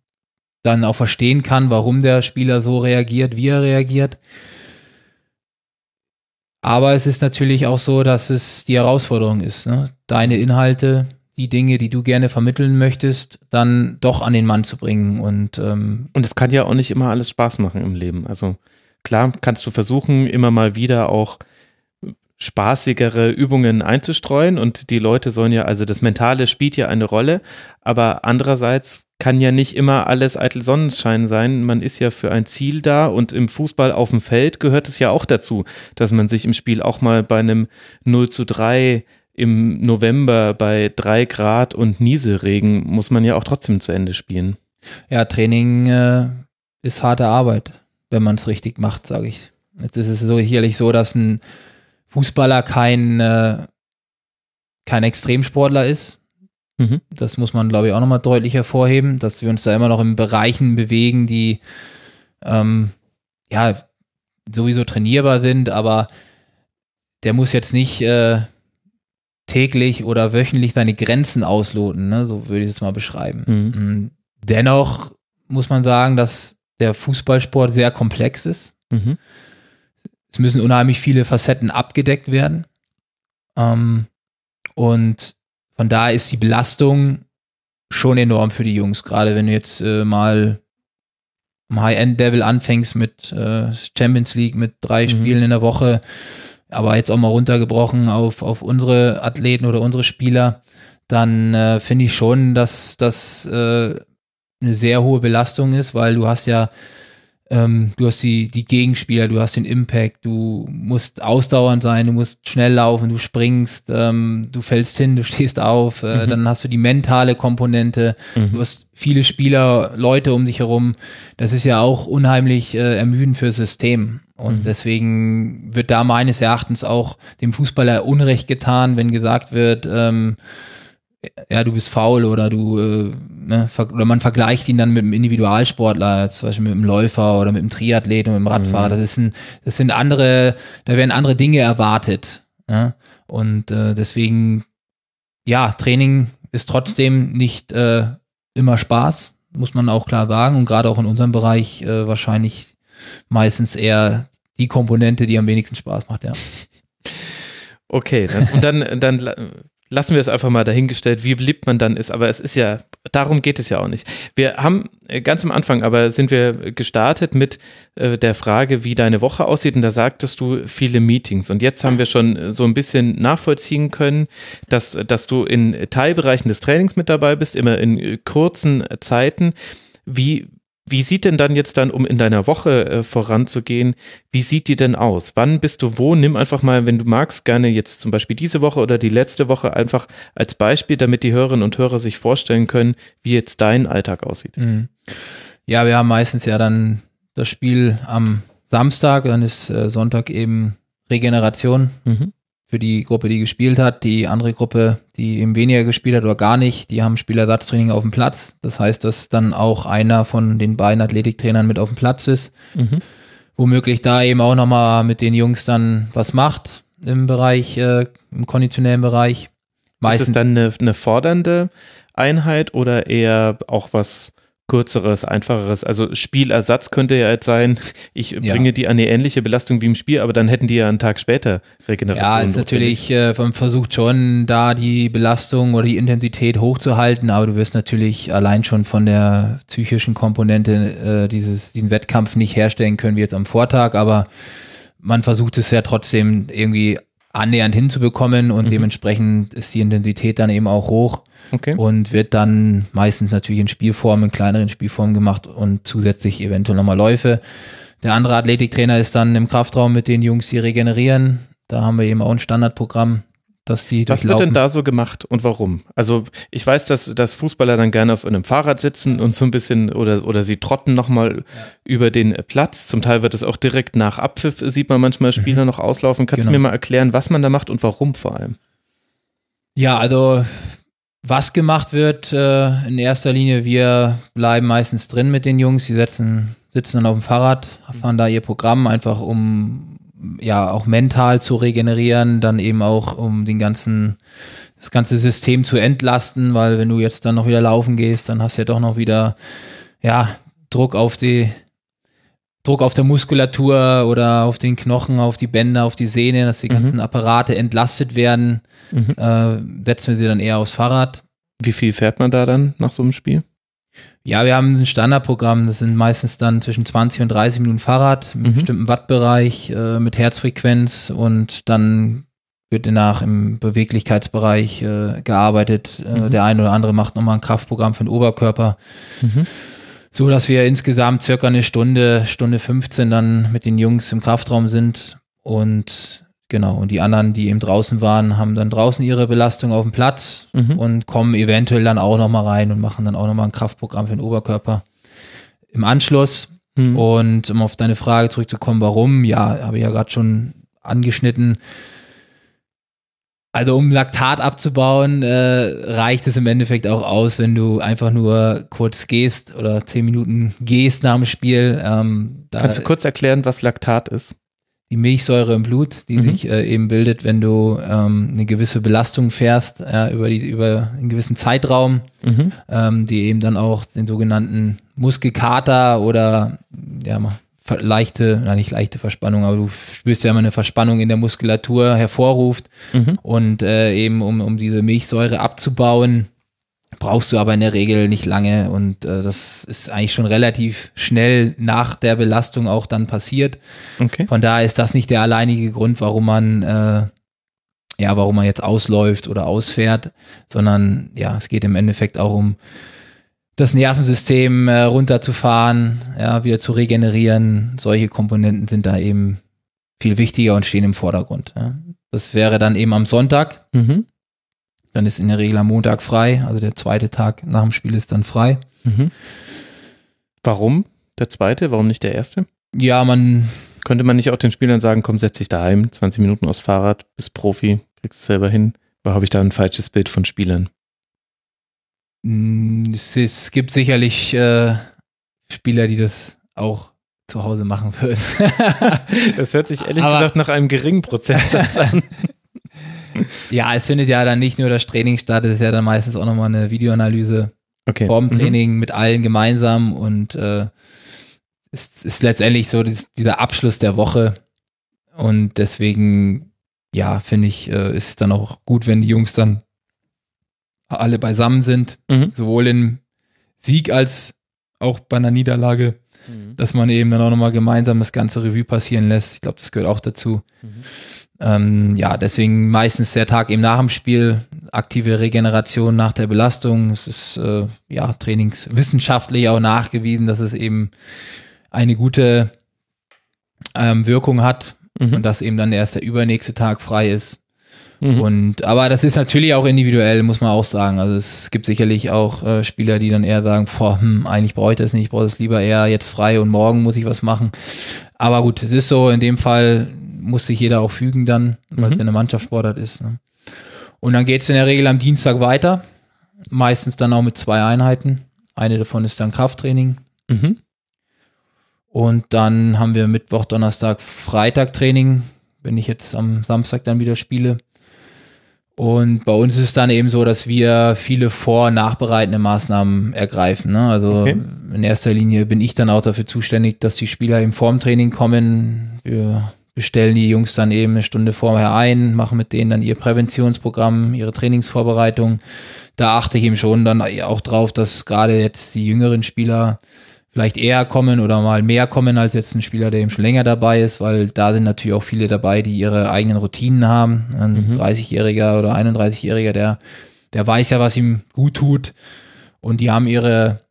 dann auch verstehen kann, warum der Spieler so reagiert, wie er reagiert. Aber es ist natürlich auch so, dass es die Herausforderung ist, ne? deine Inhalte die Dinge, die du gerne vermitteln möchtest, dann doch an den Mann zu bringen. Und, ähm und es kann ja auch nicht immer alles Spaß machen im Leben. Also klar kannst du versuchen, immer mal wieder auch spaßigere Übungen einzustreuen und die Leute sollen ja, also das Mentale spielt ja eine Rolle, aber andererseits kann ja nicht immer alles eitel Sonnenschein sein. Man ist ja für ein Ziel da und im Fußball auf dem Feld gehört es ja auch dazu, dass man sich im Spiel auch mal bei einem 0 zu 3 im November bei drei Grad und Nieselregen muss man ja auch trotzdem zu Ende spielen. Ja, Training äh, ist harte Arbeit, wenn man es richtig macht, sage ich. Jetzt ist es so sicherlich so, dass ein Fußballer kein, äh, kein Extremsportler ist. Mhm. Das muss man, glaube ich, auch nochmal deutlich hervorheben, dass wir uns da immer noch in Bereichen bewegen, die ähm, ja sowieso trainierbar sind, aber der muss jetzt nicht äh, täglich oder wöchentlich deine Grenzen ausloten, ne? so würde ich es mal beschreiben. Mhm. Mm, dennoch muss man sagen, dass der Fußballsport sehr komplex ist. Mhm. Es müssen unheimlich viele Facetten abgedeckt werden. Ähm, und von daher ist die Belastung schon enorm für die Jungs, gerade wenn du jetzt äh, mal im High-End-Level anfängst mit äh, Champions League, mit drei mhm. Spielen in der Woche Aber jetzt auch mal runtergebrochen auf, auf unsere Athleten oder unsere Spieler, dann äh, finde ich schon, dass das äh, eine sehr hohe Belastung ist, weil du hast ja ähm, du hast die, die Gegenspieler, du hast den Impact, du musst ausdauernd sein, du musst schnell laufen, du springst, ähm, du fällst hin, du (laughs) stehst auf, äh, mhm. dann hast du die mentale Komponente, mhm. du hast viele Spieler, Leute um dich herum. Das ist ja auch unheimlich äh, ermüdend fürs System. Und mhm. deswegen wird da meines Erachtens auch dem Fußballer Unrecht getan, wenn gesagt wird, ähm, ja, du bist faul oder du, äh, ne, oder man vergleicht ihn dann mit einem Individualsportler, zum Beispiel mit einem Läufer oder mit einem Triathleten oder mit einem Radfahrer. Mhm. Das ist ein, das sind andere, da werden andere Dinge erwartet. Ja? Und äh, deswegen, ja, Training ist trotzdem nicht äh, immer Spaß, muss man auch klar sagen. Und gerade auch in unserem Bereich äh, wahrscheinlich meistens eher die Komponente, die am wenigsten Spaß macht, ja. (laughs) Okay, dann, und dann, dann lassen wir es einfach mal dahingestellt, wie beliebt man dann ist. Aber es ist ja, darum geht es ja auch nicht. Wir haben äh, ganz am Anfang, aber sind wir gestartet mit äh, der Frage, wie deine Woche aussieht. Und da sagtest du viele Meetings. Und jetzt haben wir schon so ein bisschen nachvollziehen können, dass, dass du in Teilbereichen des Trainings mit dabei bist, immer in kurzen Zeiten. Wie, wie sieht denn dann jetzt dann, um in deiner Woche äh, voranzugehen, wie sieht die denn aus? Wann bist du wo? Nimm einfach mal, wenn du magst, gerne jetzt zum Beispiel diese Woche oder die letzte Woche einfach als Beispiel, damit die Hörerinnen und Hörer sich vorstellen können, wie jetzt dein Alltag aussieht. Mhm. Ja, wir haben meistens ja dann das Spiel am Samstag, dann ist äh, Sonntag eben Regeneration. Mhm für die Gruppe, die gespielt hat. Die andere Gruppe, die eben weniger gespielt hat oder gar nicht, die haben Spielersatztraining auf dem Platz. Das heißt, dass dann auch einer von den beiden Athletiktrainern mit auf dem Platz ist. Mhm. Womöglich da eben auch nochmal mit den Jungs dann was macht im Bereich, äh, im konditionellen Bereich. Meistens ist es dann eine, eine fordernde Einheit oder eher auch was kürzeres, einfacheres. Also Spielersatz könnte ja jetzt sein, (laughs) ich ja. bringe die an eine ähnliche Belastung wie im Spiel, aber dann hätten die ja einen Tag später Regeneration. Ja, ist natürlich, äh, man versucht schon da die Belastung oder die Intensität hochzuhalten, aber du wirst natürlich allein schon von der psychischen Komponente äh, dieses, diesen Wettkampf nicht herstellen können wie jetzt am Vortag, aber man versucht es ja trotzdem irgendwie annähernd hinzubekommen und mhm. dementsprechend ist die Intensität dann eben auch hoch okay. und wird dann meistens natürlich in Spielform, in kleineren Spielformen gemacht und zusätzlich eventuell nochmal Läufe. Der andere Athletiktrainer ist dann im Kraftraum mit den Jungs, die regenerieren. Da haben wir eben auch ein Standardprogramm, dass die Was wird denn da so gemacht und warum? Also ich weiß, dass, dass Fußballer dann gerne auf einem Fahrrad sitzen und so ein bisschen oder, oder sie trotten nochmal ja. über den Platz. Zum Teil wird es auch direkt nach Abpfiff, sieht man manchmal Spieler mhm. noch auslaufen. Kannst genau. du mir mal erklären, was man da macht und warum vor allem? Ja, also was gemacht wird äh, in erster Linie, wir bleiben meistens drin mit den Jungs, die setzen, sitzen dann auf dem Fahrrad, fahren da ihr Programm, einfach um ja auch mental zu regenerieren, dann eben auch um den ganzen, das ganze System zu entlasten, weil wenn du jetzt dann noch wieder laufen gehst, dann hast du ja doch noch wieder ja Druck auf die Druck auf der Muskulatur oder auf den Knochen, auf die Bänder, auf die Sehne, dass die mhm. ganzen Apparate entlastet werden, mhm. äh, setzen wir sie dann eher aufs Fahrrad. Wie viel fährt man da dann nach so einem Spiel? Ja, wir haben ein Standardprogramm, das sind meistens dann zwischen 20 und 30 Minuten Fahrrad im mhm. bestimmten Wattbereich äh, mit Herzfrequenz und dann wird danach im Beweglichkeitsbereich äh, gearbeitet. Äh, mhm. Der eine oder andere macht nochmal ein Kraftprogramm für den Oberkörper. Mhm so dass wir insgesamt circa eine Stunde, Stunde 15 dann mit den Jungs im Kraftraum sind und genau, und die anderen, die eben draußen waren, haben dann draußen ihre Belastung auf dem Platz mhm. und kommen eventuell dann auch nochmal rein und machen dann auch nochmal ein Kraftprogramm für den Oberkörper im Anschluss. Mhm. Und um auf deine Frage zurückzukommen, warum, ja, habe ich ja gerade schon angeschnitten, also um Laktat abzubauen, äh, reicht es im Endeffekt auch aus, wenn du einfach nur kurz gehst oder zehn Minuten gehst nach dem Spiel. Ähm, Kannst du kurz erklären, was Laktat ist? Die Milchsäure im Blut, die mhm. sich äh, eben bildet, wenn du ähm, eine gewisse Belastung fährst äh, über, die, über einen gewissen Zeitraum, mhm. ähm, die eben dann auch den sogenannten Muskelkater oder ja, leichte, na nicht leichte Verspannung, aber du spürst ja immer eine Verspannung in der Muskulatur hervorruft. Mhm. Und äh, eben um, um diese Milchsäure abzubauen, brauchst du aber in der Regel nicht lange und äh, das ist eigentlich schon relativ schnell nach der Belastung auch dann passiert. Okay. Von daher ist das nicht der alleinige Grund, warum man äh, ja, warum man jetzt ausläuft oder ausfährt, sondern ja, es geht im Endeffekt auch um das Nervensystem äh, runterzufahren, ja, wieder zu regenerieren. Solche Komponenten sind da eben viel wichtiger und stehen im Vordergrund. Ja. Das wäre dann eben am Sonntag. Mhm. Dann ist in der Regel am Montag frei, also der zweite Tag nach dem Spiel ist dann frei. Mhm. Warum der zweite? Warum nicht der erste? Ja, man, Könnte man nicht auch den Spielern sagen, komm, setz dich daheim, 20 Minuten aufs Fahrrad, bist Profi, kriegst es selber hin? Oder habe ich da ein falsches Bild von Spielern? mh, es, es gibt sicherlich äh, Spieler, die das auch zu Hause machen würden. (laughs) Das hört sich ehrlich Aber- gesagt nach einem geringen Prozentsatz an. (laughs) (laughs) ja, es findet ja dann nicht nur das Training statt, es ist ja dann meistens auch nochmal eine Videoanalyse Okay. vorm Mhm. Training mit allen gemeinsam und äh, es ist letztendlich so dies, dieser Abschluss der Woche und deswegen, ja, finde ich, äh, ist es dann auch gut, wenn die Jungs dann alle beisammen sind, Mhm. sowohl im Sieg als auch bei einer Niederlage, Mhm. dass man eben dann auch nochmal gemeinsam das ganze Revue passieren lässt. Ich glaube, das gehört auch dazu. Mhm. Ähm, ja, deswegen meistens der Tag eben nach dem Spiel, aktive Regeneration nach der Belastung. Es ist äh, ja trainingswissenschaftlich auch nachgewiesen, dass es eben eine gute ähm, Wirkung hat Mhm. und dass eben dann erst der übernächste Tag frei ist. Mhm. Und aber das ist natürlich auch individuell, muss man auch sagen. Also es gibt sicherlich auch äh, Spieler, die dann eher sagen, boah, hm, eigentlich brauche ich das nicht, ich brauche das lieber eher jetzt frei und morgen muss ich was machen. Aber gut, es ist so, in dem Fall muss sich jeder auch fügen dann, weil Mhm. es eine Mannschaftssportart ist. Ne? Und dann geht es in der Regel am Dienstag weiter, meistens dann auch mit zwei Einheiten. Eine davon ist dann Krafttraining. Mhm. Und dann haben wir Mittwoch, Donnerstag, Freitag Training, wenn ich jetzt am Samstag dann wieder spiele. Und bei uns ist es dann eben so, dass wir viele vor- und nachbereitende Maßnahmen ergreifen. Ne? Also Okay. in erster Linie bin ich dann auch dafür zuständig, dass die Spieler im Formtraining kommen. Wir bestellen die Jungs dann eben eine Stunde vorher ein, machen mit denen dann ihr Präventionsprogramm, ihre Trainingsvorbereitung. Da achte ich eben schon dann auch drauf, dass gerade jetzt die jüngeren Spieler vielleicht eher kommen oder mal mehr kommen als jetzt ein Spieler, der eben schon länger dabei ist, weil da sind natürlich auch viele dabei, die ihre eigenen Routinen haben. Ein 30-Jähriger oder 31-Jähriger, der, der weiß ja, was ihm gut tut und die haben ihre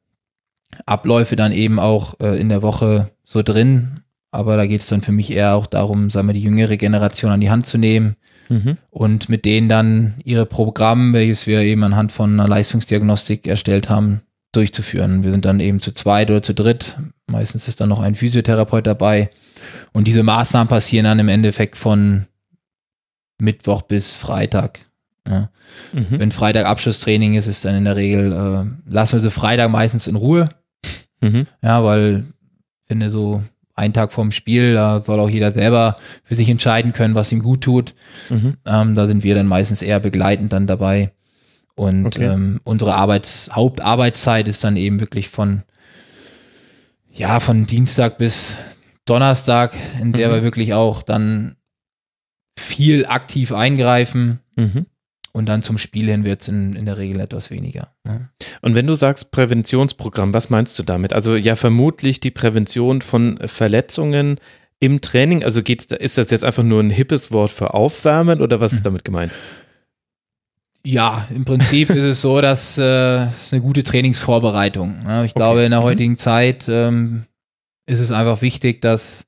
Abläufe dann eben auch äh, in der Woche so drin. Aber da geht es dann für mich eher auch darum, sagen wir, die jüngere Generation an die Hand zu nehmen Mhm. und mit denen dann ihre Programm, welches wir eben anhand von einer Leistungsdiagnostik erstellt haben, durchzuführen. Wir sind dann eben zu zweit oder zu dritt. Meistens ist dann noch ein Physiotherapeut dabei. Und diese Maßnahmen passieren dann im Endeffekt von Mittwoch bis Freitag. Ja. Mhm. Wenn Freitag Abschlusstraining ist, ist dann in der Regel, äh, lassen wir sie Freitag meistens in Ruhe. Mhm. Ja, weil ich finde so ein Tag vorm Spiel, da soll auch jeder selber für sich entscheiden können, was ihm gut tut. Mhm. Ähm, da sind wir dann meistens eher begleitend dann dabei. Und Okay. ähm, unsere Arbeits Hauptarbeitszeit ist dann eben wirklich von, ja, von Dienstag bis Donnerstag, in der Mhm. wir wirklich auch dann viel aktiv eingreifen. Mhm. Und dann zum Spiel hin wird es in, in der Regel etwas weniger. Ne? Und wenn du sagst Präventionsprogramm, was meinst du damit? Also ja, vermutlich die Prävention von Verletzungen im Training. Also geht's, da- ist das jetzt einfach nur ein hippes Wort für Aufwärmen oder was ist damit gemeint? Ja, im Prinzip ist es so, dass äh, es eine gute Trainingsvorbereitung. Ne? Ich Okay. glaube, in der Mhm. heutigen Zeit ähm, ist es einfach wichtig, dass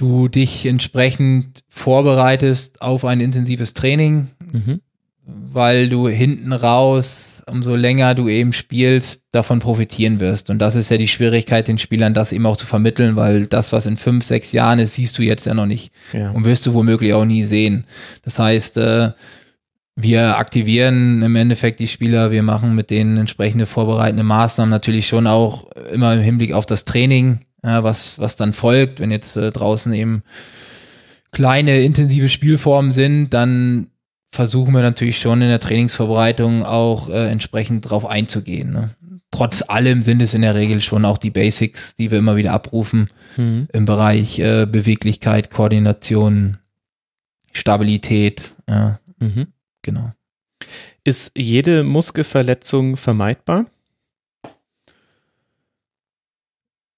du dich entsprechend vorbereitest auf ein intensives Training, Mhm. weil du hinten raus, umso länger du eben spielst, davon profitieren wirst. Und das ist ja die Schwierigkeit, den Spielern das eben auch zu vermitteln, weil das, was in fünf, sechs Jahren ist, siehst du jetzt ja noch nicht Ja. und wirst du womöglich auch nie sehen. Das heißt, äh, wir aktivieren im Endeffekt die Spieler, wir machen mit denen entsprechende vorbereitende Maßnahmen natürlich schon auch immer im Hinblick auf das Training, ja, was, was dann folgt. Wenn jetzt äh, draußen eben kleine intensive Spielformen sind, dann versuchen wir natürlich schon in der Trainingsvorbereitung auch äh, entsprechend drauf einzugehen. Ne? Trotz allem sind es in der Regel schon auch die Basics, die wir immer wieder abrufen Mhm. im Bereich äh, Beweglichkeit, Koordination, Stabilität. Ja, Mhm. genau. Ist jede Muskelverletzung vermeidbar?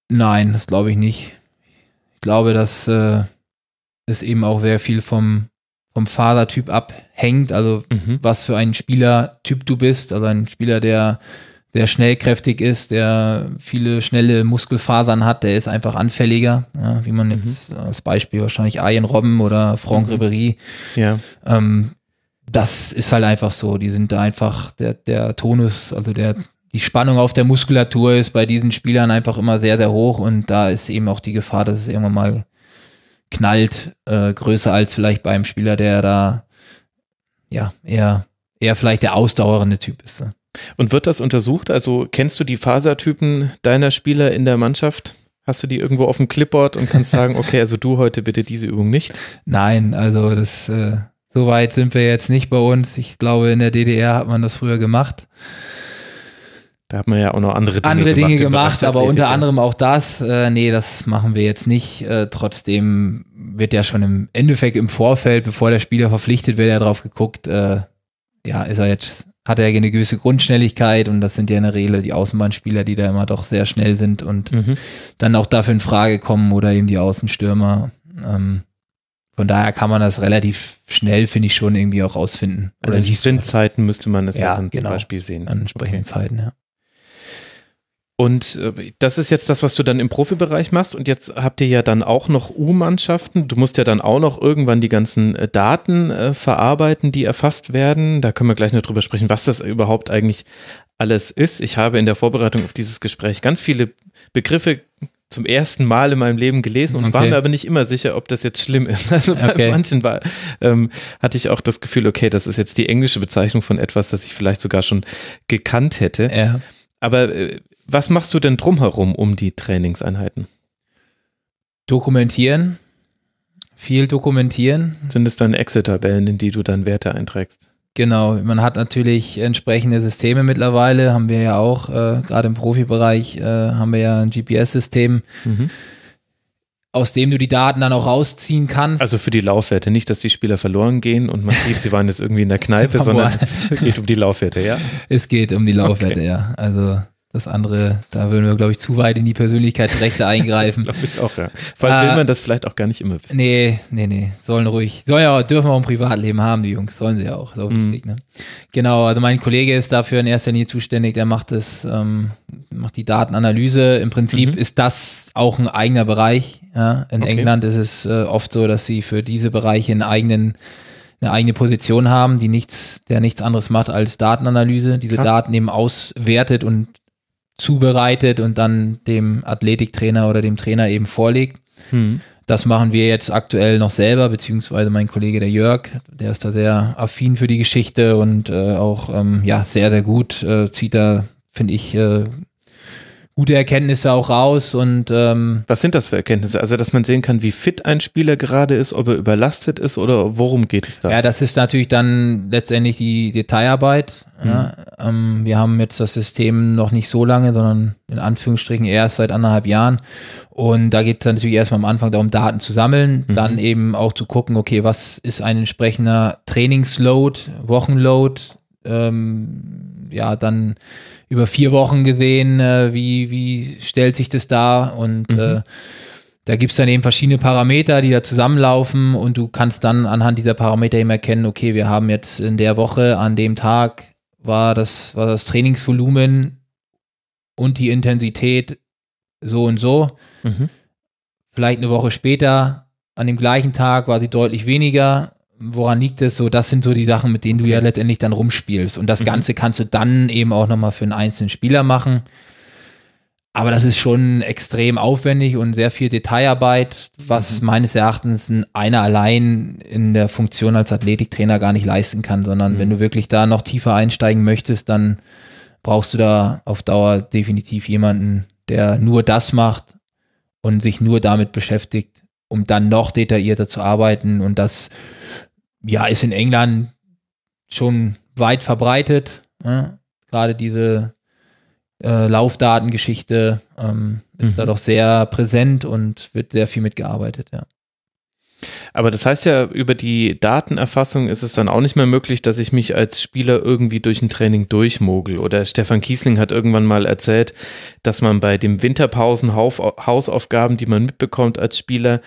Nein, das glaube ich nicht. Ich glaube, dass äh, es eben auch sehr viel vom, vom Fasertyp abhängt. Also Mhm. was für ein Spielertyp du bist. Also ein Spieler, der sehr schnellkräftig ist, der viele schnelle Muskelfasern hat, der ist einfach anfälliger. Ja, wie man jetzt als Beispiel wahrscheinlich Arjen Robben oder Franck Mhm. Ribéry. Ja. Ähm, das ist halt einfach so. Die sind da einfach, der, der Tonus, also der, die Spannung auf der Muskulatur ist bei diesen Spielern einfach immer sehr, sehr hoch und da ist eben auch die Gefahr, dass es irgendwann mal knallt, äh, größer als vielleicht beim Spieler, der da ja eher, eher vielleicht der ausdauernde Typ ist. ne? Und wird das untersucht? Also kennst du die Fasertypen deiner Spieler in der Mannschaft? Hast du die irgendwo auf dem Clipboard und kannst sagen, okay, also du heute bitte diese Übung nicht? (laughs) Nein, also das, äh, so weit sind wir jetzt nicht bei uns. Ich glaube, in der DDR hat man das früher gemacht. Da hat man ja auch noch andere Dinge andere gemacht. Dinge gemacht, aber unter ja. anderem auch das. Äh, nee, das machen wir jetzt nicht. Äh, trotzdem wird ja schon im Endeffekt im Vorfeld, bevor der Spieler verpflichtet wird, ja drauf geguckt, äh, ja, ist er jetzt, hat er eine gewisse Grundschnelligkeit und das sind ja in der Regel die Außenbahnspieler, die da immer doch sehr schnell sind und Mhm. dann auch dafür in Frage kommen oder eben die Außenstürmer. Ähm, von daher kann man das relativ schnell, finde ich, schon irgendwie auch rausfinden. Oder siehst du Sprintzeiten müsste man es ja, Ja, dann genau. zum Beispiel sehen. an entsprechenden Zeiten, ja. Und äh, das ist jetzt das, was du dann im Profibereich machst. Und jetzt habt ihr ja dann auch noch U-Mannschaften. Du musst ja dann auch noch irgendwann die ganzen äh, Daten äh, verarbeiten, die erfasst werden. Da können wir gleich noch drüber sprechen, was das überhaupt eigentlich alles ist. Ich habe in der Vorbereitung auf dieses Gespräch ganz viele Begriffe zum ersten Mal in meinem Leben gelesen und Okay. war mir aber nicht immer sicher, ob das jetzt schlimm ist. (laughs) Also bei Okay. manchen war, ähm, hatte ich auch das Gefühl, okay, das ist jetzt die englische Bezeichnung von etwas, das ich vielleicht sogar schon gekannt hätte. ja. Aber äh, was machst du denn drumherum um die Trainingseinheiten? Dokumentieren, viel dokumentieren. Sind es dann Excel-Tabellen, in die du dann Werte einträgst? Genau, man hat natürlich entsprechende Systeme mittlerweile, haben wir ja auch, äh, gerade im Profibereich äh, haben wir ja ein GPS-System, Mhm. aus dem du die Daten dann auch rausziehen kannst. Also für die Laufwerte, nicht, dass die Spieler verloren gehen und man sieht, sie waren jetzt irgendwie in der Kneipe, (laughs) sondern (laughs) es geht um die Laufwerte, ja? es geht um die Laufwerte, Okay. ja. Also das andere, da würden wir, glaube ich, zu weit in die Persönlichkeitsrechte (laughs) eingreifen. Glaube ich auch, ja. Vor allem will Äh, man das vielleicht auch gar nicht immer wissen. Nee, nee, nee. Sollen ruhig. Sollen ja, dürfen auch ein Privatleben haben, die Jungs. Sollen sie ja auch. So Mhm. wichtig, ne? Genau, also mein Kollege ist dafür in erster Linie zuständig. Der macht das, ähm, macht die Datenanalyse. Im Prinzip Mhm. ist das auch ein eigener Bereich. Ja? In Okay. England ist es äh, oft so, dass sie für diese Bereiche einen eigenen eine eigene Position haben, die nichts, der nichts anderes macht als Datenanalyse, diese Krass. Daten eben auswertet und zubereitet und dann dem Athletiktrainer oder dem Trainer eben vorlegt. Hm. Das machen wir jetzt aktuell noch selber, beziehungsweise mein Kollege der Jörg, der ist da sehr affin für die Geschichte und äh, auch ähm, ja sehr, sehr gut, äh, zieht da, finde ich, äh, gute Erkenntnisse auch raus und ähm, Was sind das für Erkenntnisse? Also, dass man sehen kann, wie fit ein Spieler gerade ist, ob er überlastet ist oder worum geht es da? ja, das ist natürlich dann letztendlich die Detailarbeit. Ja. Ähm, wir haben jetzt das System noch nicht so lange, sondern in Anführungsstrichen erst seit anderthalb Jahren. Und da geht es dann natürlich erstmal am Anfang darum, Daten zu sammeln, dann eben auch zu gucken, okay, was ist ein entsprechender Trainingsload, Wochenload, ähm, ja, dann über vier Wochen gesehen, äh, wie, wie stellt sich das dar und äh, da gibt's dann eben verschiedene Parameter, die da zusammenlaufen und du kannst dann anhand dieser Parameter eben erkennen, okay, wir haben jetzt in der Woche an dem Tag war das, war das Trainingsvolumen und die Intensität so und so. Mhm. Vielleicht eine Woche später, an dem gleichen Tag war sie deutlich weniger. Woran liegt es so? Das sind so die Sachen, mit denen du ja letztendlich dann rumspielst. Und das Mhm. Ganze kannst du dann eben auch nochmal für einen einzelnen Spieler machen. Aber das ist schon extrem aufwendig und sehr viel Detailarbeit, was meines Erachtens ein einer allein in der Funktion als Athletiktrainer gar nicht leisten kann, sondern wenn du wirklich da noch tiefer einsteigen möchtest, dann brauchst du da auf Dauer definitiv jemanden, der nur das macht und sich nur damit beschäftigt, um dann noch detaillierter zu arbeiten. Und das, ja, ist in England schon weit verbreitet. Ja? Gerade diese äh, Laufdatengeschichte ähm, ist Mhm. da doch sehr präsent und wird sehr viel mitgearbeitet, ja. Aber das heißt ja, über die Datenerfassung ist es dann auch nicht mehr möglich, dass ich mich als Spieler irgendwie durch ein Training durchmogel. Oder Stefan Kiesling hat irgendwann mal erzählt, dass man bei den Winterpausen-Hausaufgaben, die man mitbekommt als Spieler,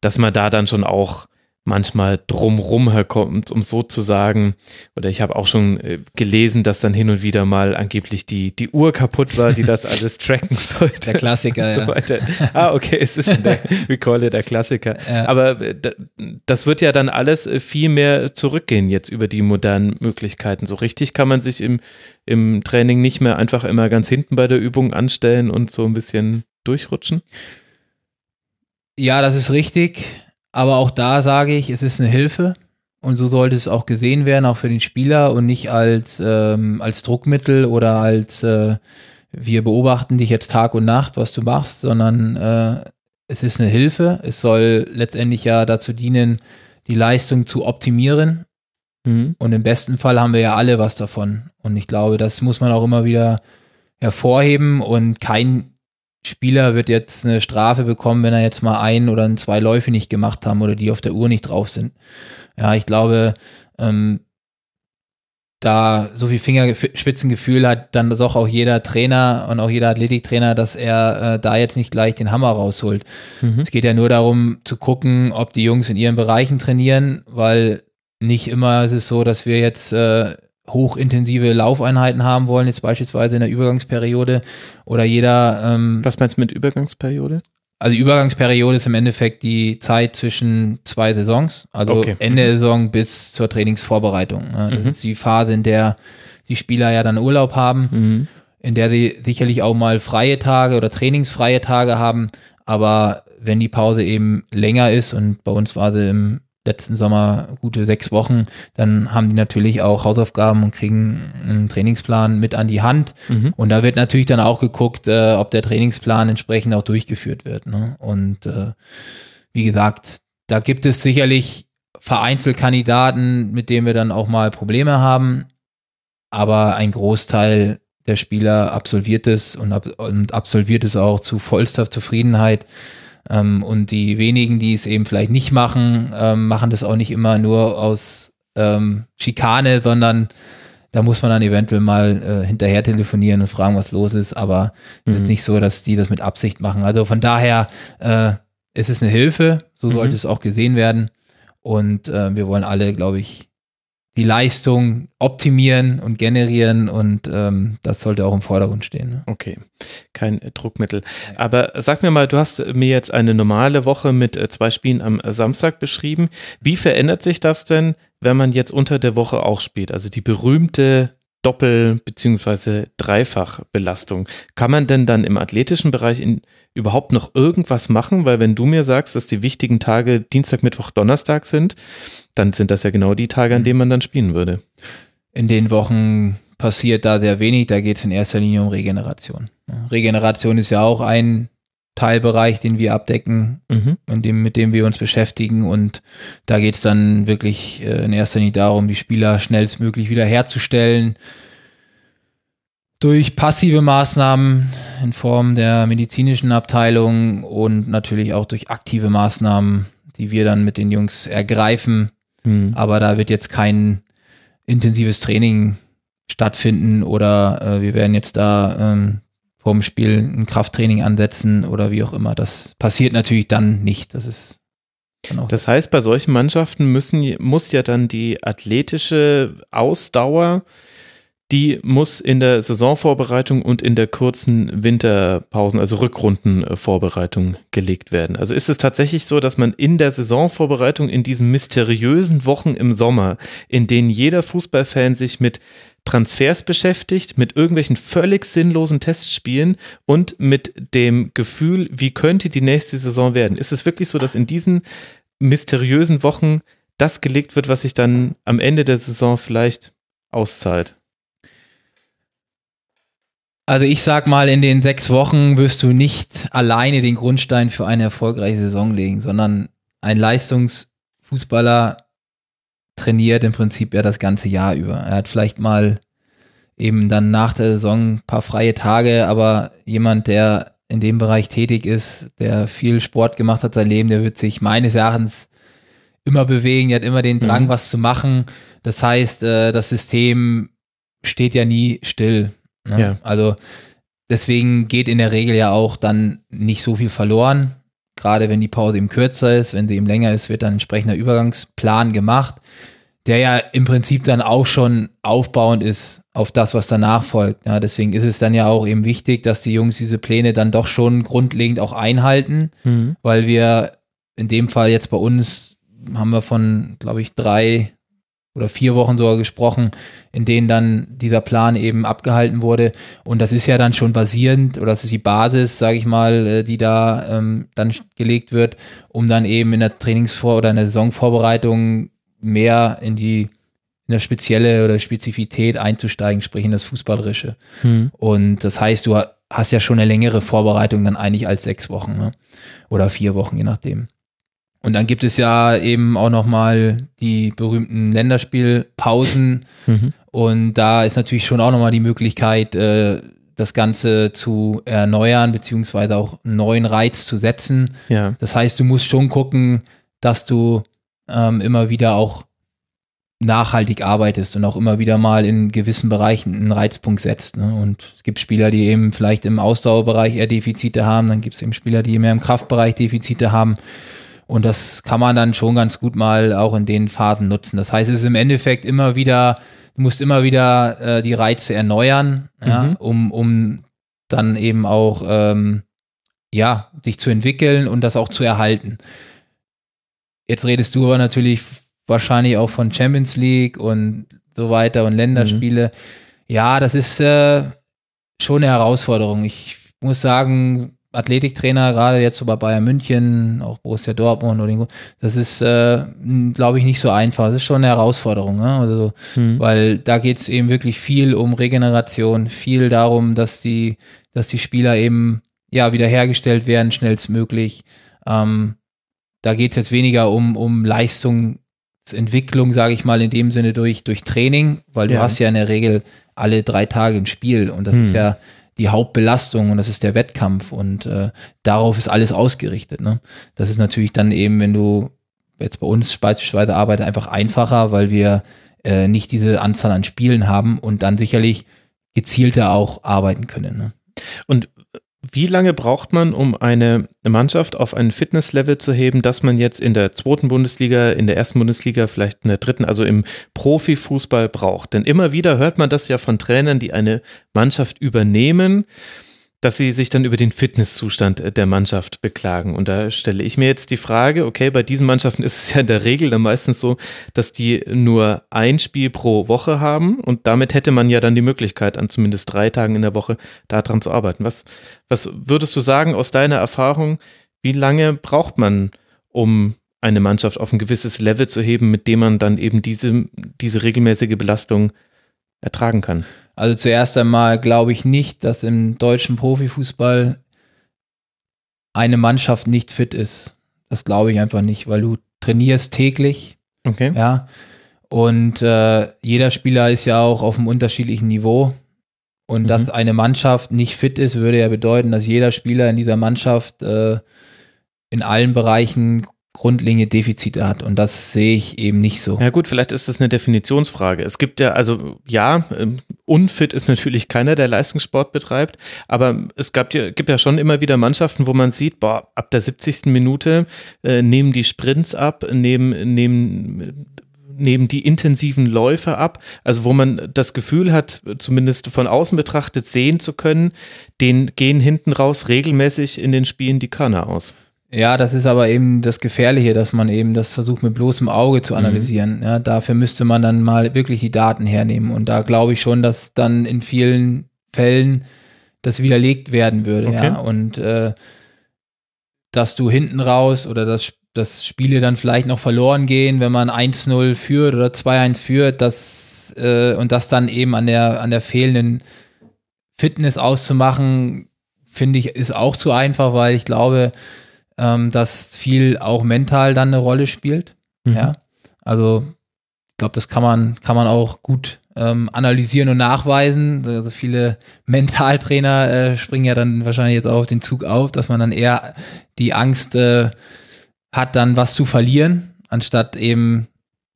dass man da dann schon auch manchmal drumrum herkommt, um so zu sagen, oder ich habe auch schon äh, gelesen, dass dann hin und wieder mal angeblich die, die Uhr kaputt war, die das alles (laughs) tracken sollte. Der Klassiker, so ja. Ah, okay, es ist schon der, (laughs) we call it der Klassiker. Ja. Aber äh, das wird ja dann alles äh, viel mehr zurückgehen jetzt über die modernen Möglichkeiten. So richtig kann man sich im, im Training nicht mehr einfach immer ganz hinten bei der Übung anstellen und so ein bisschen durchrutschen. Ja, das ist richtig. Aber auch da sage ich, es ist eine Hilfe und so sollte es auch gesehen werden, auch für den Spieler und nicht als, ähm, als Druckmittel oder als äh, wir beobachten dich jetzt Tag und Nacht, was du machst, sondern äh, es ist eine Hilfe. Es soll letztendlich ja dazu dienen, die Leistung zu optimieren. Mhm. Und im besten Fall haben wir ja alle was davon. Und ich glaube, das muss man auch immer wieder hervorheben und kein Spieler wird jetzt eine Strafe bekommen, wenn er jetzt mal ein oder zwei Läufe nicht gemacht haben oder die auf der Uhr nicht drauf sind. Ja, ich glaube, ähm, da so viel Fingerspitzengefühl hat dann doch auch jeder Trainer und auch jeder Athletiktrainer, dass er äh, da jetzt nicht gleich den Hammer rausholt. Mhm. Es geht ja nur darum zu gucken, ob die Jungs in ihren Bereichen trainieren, weil nicht immer ist es so, dass wir jetzt äh, hochintensive Laufeinheiten haben wollen, jetzt beispielsweise in der Übergangsperiode oder jeder. Ähm, Was meinst du mit Übergangsperiode? Also Übergangsperiode ist im Endeffekt die Zeit zwischen zwei Saisons, also okay. Ende der Saison bis zur Trainingsvorbereitung. Das mhm. ist die Phase, in der die Spieler ja dann Urlaub haben, mhm. in der sie sicherlich auch mal freie Tage oder trainingsfreie Tage haben, aber wenn die Pause eben länger ist und bei uns war sie im letzten Sommer gute sechs Wochen, dann haben die natürlich auch Hausaufgaben und kriegen einen Trainingsplan mit an die Hand. Mhm. Und da wird natürlich dann auch geguckt, äh, ob der Trainingsplan entsprechend auch durchgeführt wird. Ne? Und äh, wie gesagt, da gibt es sicherlich vereinzelt Kandidaten, mit denen wir dann auch mal Probleme haben. Aber ein Großteil der Spieler absolviert es und, ab und absolviert es auch zu vollster Zufriedenheit. Ähm, und die wenigen, die es eben vielleicht nicht machen, ähm, machen das auch nicht immer nur aus ähm, Schikane, sondern da muss man dann eventuell mal äh, hinterher telefonieren und fragen, was los ist. Aber es mhm. ist nicht so, dass die das mit Absicht machen. Also von daher äh, ist es eine Hilfe, so mhm. sollte es auch gesehen werden. Und äh, wir wollen alle, glaube ich, die Leistung optimieren und generieren und ähm, das sollte auch im Vordergrund stehen. Ne? Okay, kein Druckmittel. Aber sag mir mal, du hast mir jetzt eine normale Woche mit äh, zwei Spielen am Samstag beschrieben. Wie verändert sich das denn, wenn man jetzt unter der Woche auch spielt? Also die berühmte Doppel- bzw. Dreifachbelastung. Kann man denn dann im athletischen Bereich in, überhaupt noch irgendwas machen? Weil wenn du mir sagst, dass die wichtigen Tage Dienstag, Mittwoch, Donnerstag sind, dann sind das ja genau die Tage, an denen man dann spielen würde. In den Wochen passiert da sehr wenig, da geht es in erster Linie um Regeneration. Regeneration ist ja auch ein Teilbereich, den wir abdecken, mhm. und dem, mit dem wir uns beschäftigen. Und da geht es dann wirklich äh, in erster Linie darum, die Spieler schnellstmöglich wiederherzustellen. Durch passive Maßnahmen in Form der medizinischen Abteilung und natürlich auch durch aktive Maßnahmen, die wir dann mit den Jungs ergreifen. Mhm. Aber da wird jetzt kein intensives Training stattfinden oder äh, wir werden jetzt da ähm, vorm Spiel ein Krafttraining ansetzen oder wie auch immer. Das passiert natürlich dann nicht. Das ist das heißt, bei solchen Mannschaften müssen, muss ja dann die athletische Ausdauer, die muss in der Saisonvorbereitung und in der kurzen Winterpausen, also Rückrundenvorbereitung gelegt werden. Also ist es tatsächlich so, dass man in der Saisonvorbereitung in diesen mysteriösen Wochen im Sommer, in denen jeder Fußballfan sich mit Transfers beschäftigt, mit irgendwelchen völlig sinnlosen Testspielen und mit dem Gefühl, wie könnte die nächste Saison werden. Ist es wirklich so, dass in diesen mysteriösen Wochen das gelegt wird, was sich dann am Ende der Saison vielleicht auszahlt? Also ich sag mal, in den sechs Wochen wirst du nicht alleine den Grundstein für eine erfolgreiche Saison legen, sondern ein Leistungsfußballer trainiert im Prinzip ja das ganze Jahr über. Er hat vielleicht mal eben dann nach der Saison ein paar freie Tage, aber jemand, der in dem Bereich tätig ist, der viel Sport gemacht hat sein Leben, der wird sich meines Erachtens immer bewegen, die hat immer den Drang, Mhm. was zu machen. Das heißt, äh, das System steht ja nie still. Ne? Ja. Also deswegen geht in der Regel ja auch dann nicht so viel verloren. Gerade wenn die Pause eben kürzer ist, wenn sie eben länger ist, wird dann ein entsprechender Übergangsplan gemacht, der ja im Prinzip dann auch schon aufbauend ist auf das, was danach folgt. Ja, deswegen ist es dann ja auch eben wichtig, dass die Jungs diese Pläne dann doch schon grundlegend auch einhalten Mhm. weil wir in dem Fall jetzt bei uns haben wir von, glaube ich, drei oder vier Wochen sogar gesprochen, in denen dann dieser Plan eben abgehalten wurde. Und das ist ja dann schon basierend oder das ist die Basis, sage ich mal, äh, die da ähm, dann gelegt wird, um dann eben in der Trainingsvor- oder in der Saisonvorbereitung mehr in die in der spezielle oder Spezifität einzusteigen, sprich in das Fußballerische. Mhm. Und das heißt, du hast ja schon eine längere Vorbereitung dann eigentlich als sechs Wochen ne? oder vier Wochen, je nachdem. Und dann gibt es ja eben auch nochmal die berühmten Länderspielpausen. Mhm. Und da ist natürlich schon auch nochmal die Möglichkeit, äh, das Ganze zu erneuern, beziehungsweise auch einen neuen Reiz zu setzen. Ja. Das heißt, du musst schon gucken, dass du ähm, immer wieder auch nachhaltig arbeitest und auch immer wieder mal in gewissen Bereichen einen Reizpunkt setzt. Ne? Und es gibt Spieler, die eben vielleicht im Ausdauerbereich eher Defizite haben, dann gibt es eben Spieler, die mehr im Kraftbereich Defizite haben. Und das kann man dann schon ganz gut mal auch in den Phasen nutzen. Das heißt, es ist im Endeffekt immer wieder, du musst immer wieder äh, die Reize erneuern, ja, Mhm. um, um dann eben auch ähm, ja, dich zu entwickeln und das auch zu erhalten. Jetzt redest du aber natürlich wahrscheinlich auch von Champions League und so weiter und Länderspiele. Ja, das ist äh, schon eine Herausforderung. Ich muss sagen, Athletiktrainer, gerade jetzt so bei Bayern München, auch Borussia Dortmund oder das ist, äh, glaube ich, nicht so einfach. Das ist schon eine Herausforderung. Ne? Also, Mhm. weil da geht es eben wirklich viel um Regeneration, viel darum, dass die, dass die Spieler eben ja wiederhergestellt werden, schnellstmöglich. Ähm, da geht es jetzt weniger um, um Leistungsentwicklung, sage ich mal, in dem Sinne durch, durch Training, weil du Ja. hast ja in der Regel alle drei Tage ein Spiel und das ist Hm. ja die Hauptbelastung und das ist der Wettkampf und äh, darauf ist alles ausgerichtet. Ne? Das ist natürlich dann eben, wenn du jetzt bei uns beispielsweise arbeitet, einfach einfacher, weil wir äh, nicht diese Anzahl an Spielen haben und dann sicherlich gezielter auch arbeiten können. Ne? Und wie lange braucht man, um eine Mannschaft auf ein Fitnesslevel zu heben, dass man jetzt in der zweiten Bundesliga, in der ersten Bundesliga, vielleicht in der dritten, also im Profifußball braucht? Denn immer wieder hört man das ja von Trainern, die eine Mannschaft übernehmen, dass sie sich dann über den Fitnesszustand der Mannschaft beklagen. Und da stelle ich mir jetzt die Frage, okay, bei diesen Mannschaften ist es ja in der Regel dann meistens so, dass die nur ein Spiel pro Woche haben und damit hätte man ja dann die Möglichkeit, an zumindest drei Tagen in der Woche daran zu arbeiten. Was, was würdest du sagen aus deiner Erfahrung, wie lange braucht man, um eine Mannschaft auf ein gewisses Level zu heben, mit dem man dann eben diese, diese regelmäßige Belastung ertragen kann? Also zuerst einmal glaube ich nicht, dass im deutschen Profifußball eine Mannschaft nicht fit ist. Das glaube ich einfach nicht, weil du trainierst täglich, Okay. ja. Und äh, jeder Spieler ist ja auch auf einem unterschiedlichen Niveau. Und Mhm. dass eine Mannschaft nicht fit ist, würde ja bedeuten, dass jeder Spieler in dieser Mannschaft äh, in allen Bereichen grundlegende Defizite hat. Und das sehe ich eben nicht so. Ja gut, vielleicht ist das eine Definitionsfrage. Es gibt ja, also ja, ähm, unfit ist natürlich keiner, der Leistungssport betreibt, aber es gab gibt ja schon immer wieder Mannschaften, wo man sieht, boah, ab der 70. Minute äh, nehmen die Sprints ab, nehmen, nehmen, nehmen die intensiven Läufe ab, also wo man das Gefühl hat, zumindest von außen betrachtet sehen zu können, den gehen hinten raus regelmäßig in den Spielen die Körner aus. Ja, das ist aber eben das Gefährliche, dass man eben das versucht mit bloßem Auge zu analysieren. Ja, dafür müsste man dann mal wirklich die Daten hernehmen. Und da glaube ich schon, dass dann in vielen Fällen das widerlegt werden würde. Okay. Ja, und äh, dass du hinten raus oder dass, dass Spiele dann vielleicht noch verloren gehen, wenn man 1-0 führt oder 2-1 führt, das, äh, und das dann eben an der, an der fehlenden Fitness auszumachen, finde ich, ist auch zu einfach, weil ich glaube, ähm, dass viel auch mental dann eine Rolle spielt. Mhm. Ja. Also ich glaube, das kann man, kann man auch gut ähm, analysieren und nachweisen. Also viele (laughs) Mentaltrainer äh, springen ja dann wahrscheinlich jetzt auch auf den Zug auf, dass man dann eher die Angst äh, hat, dann was zu verlieren. anstatt eben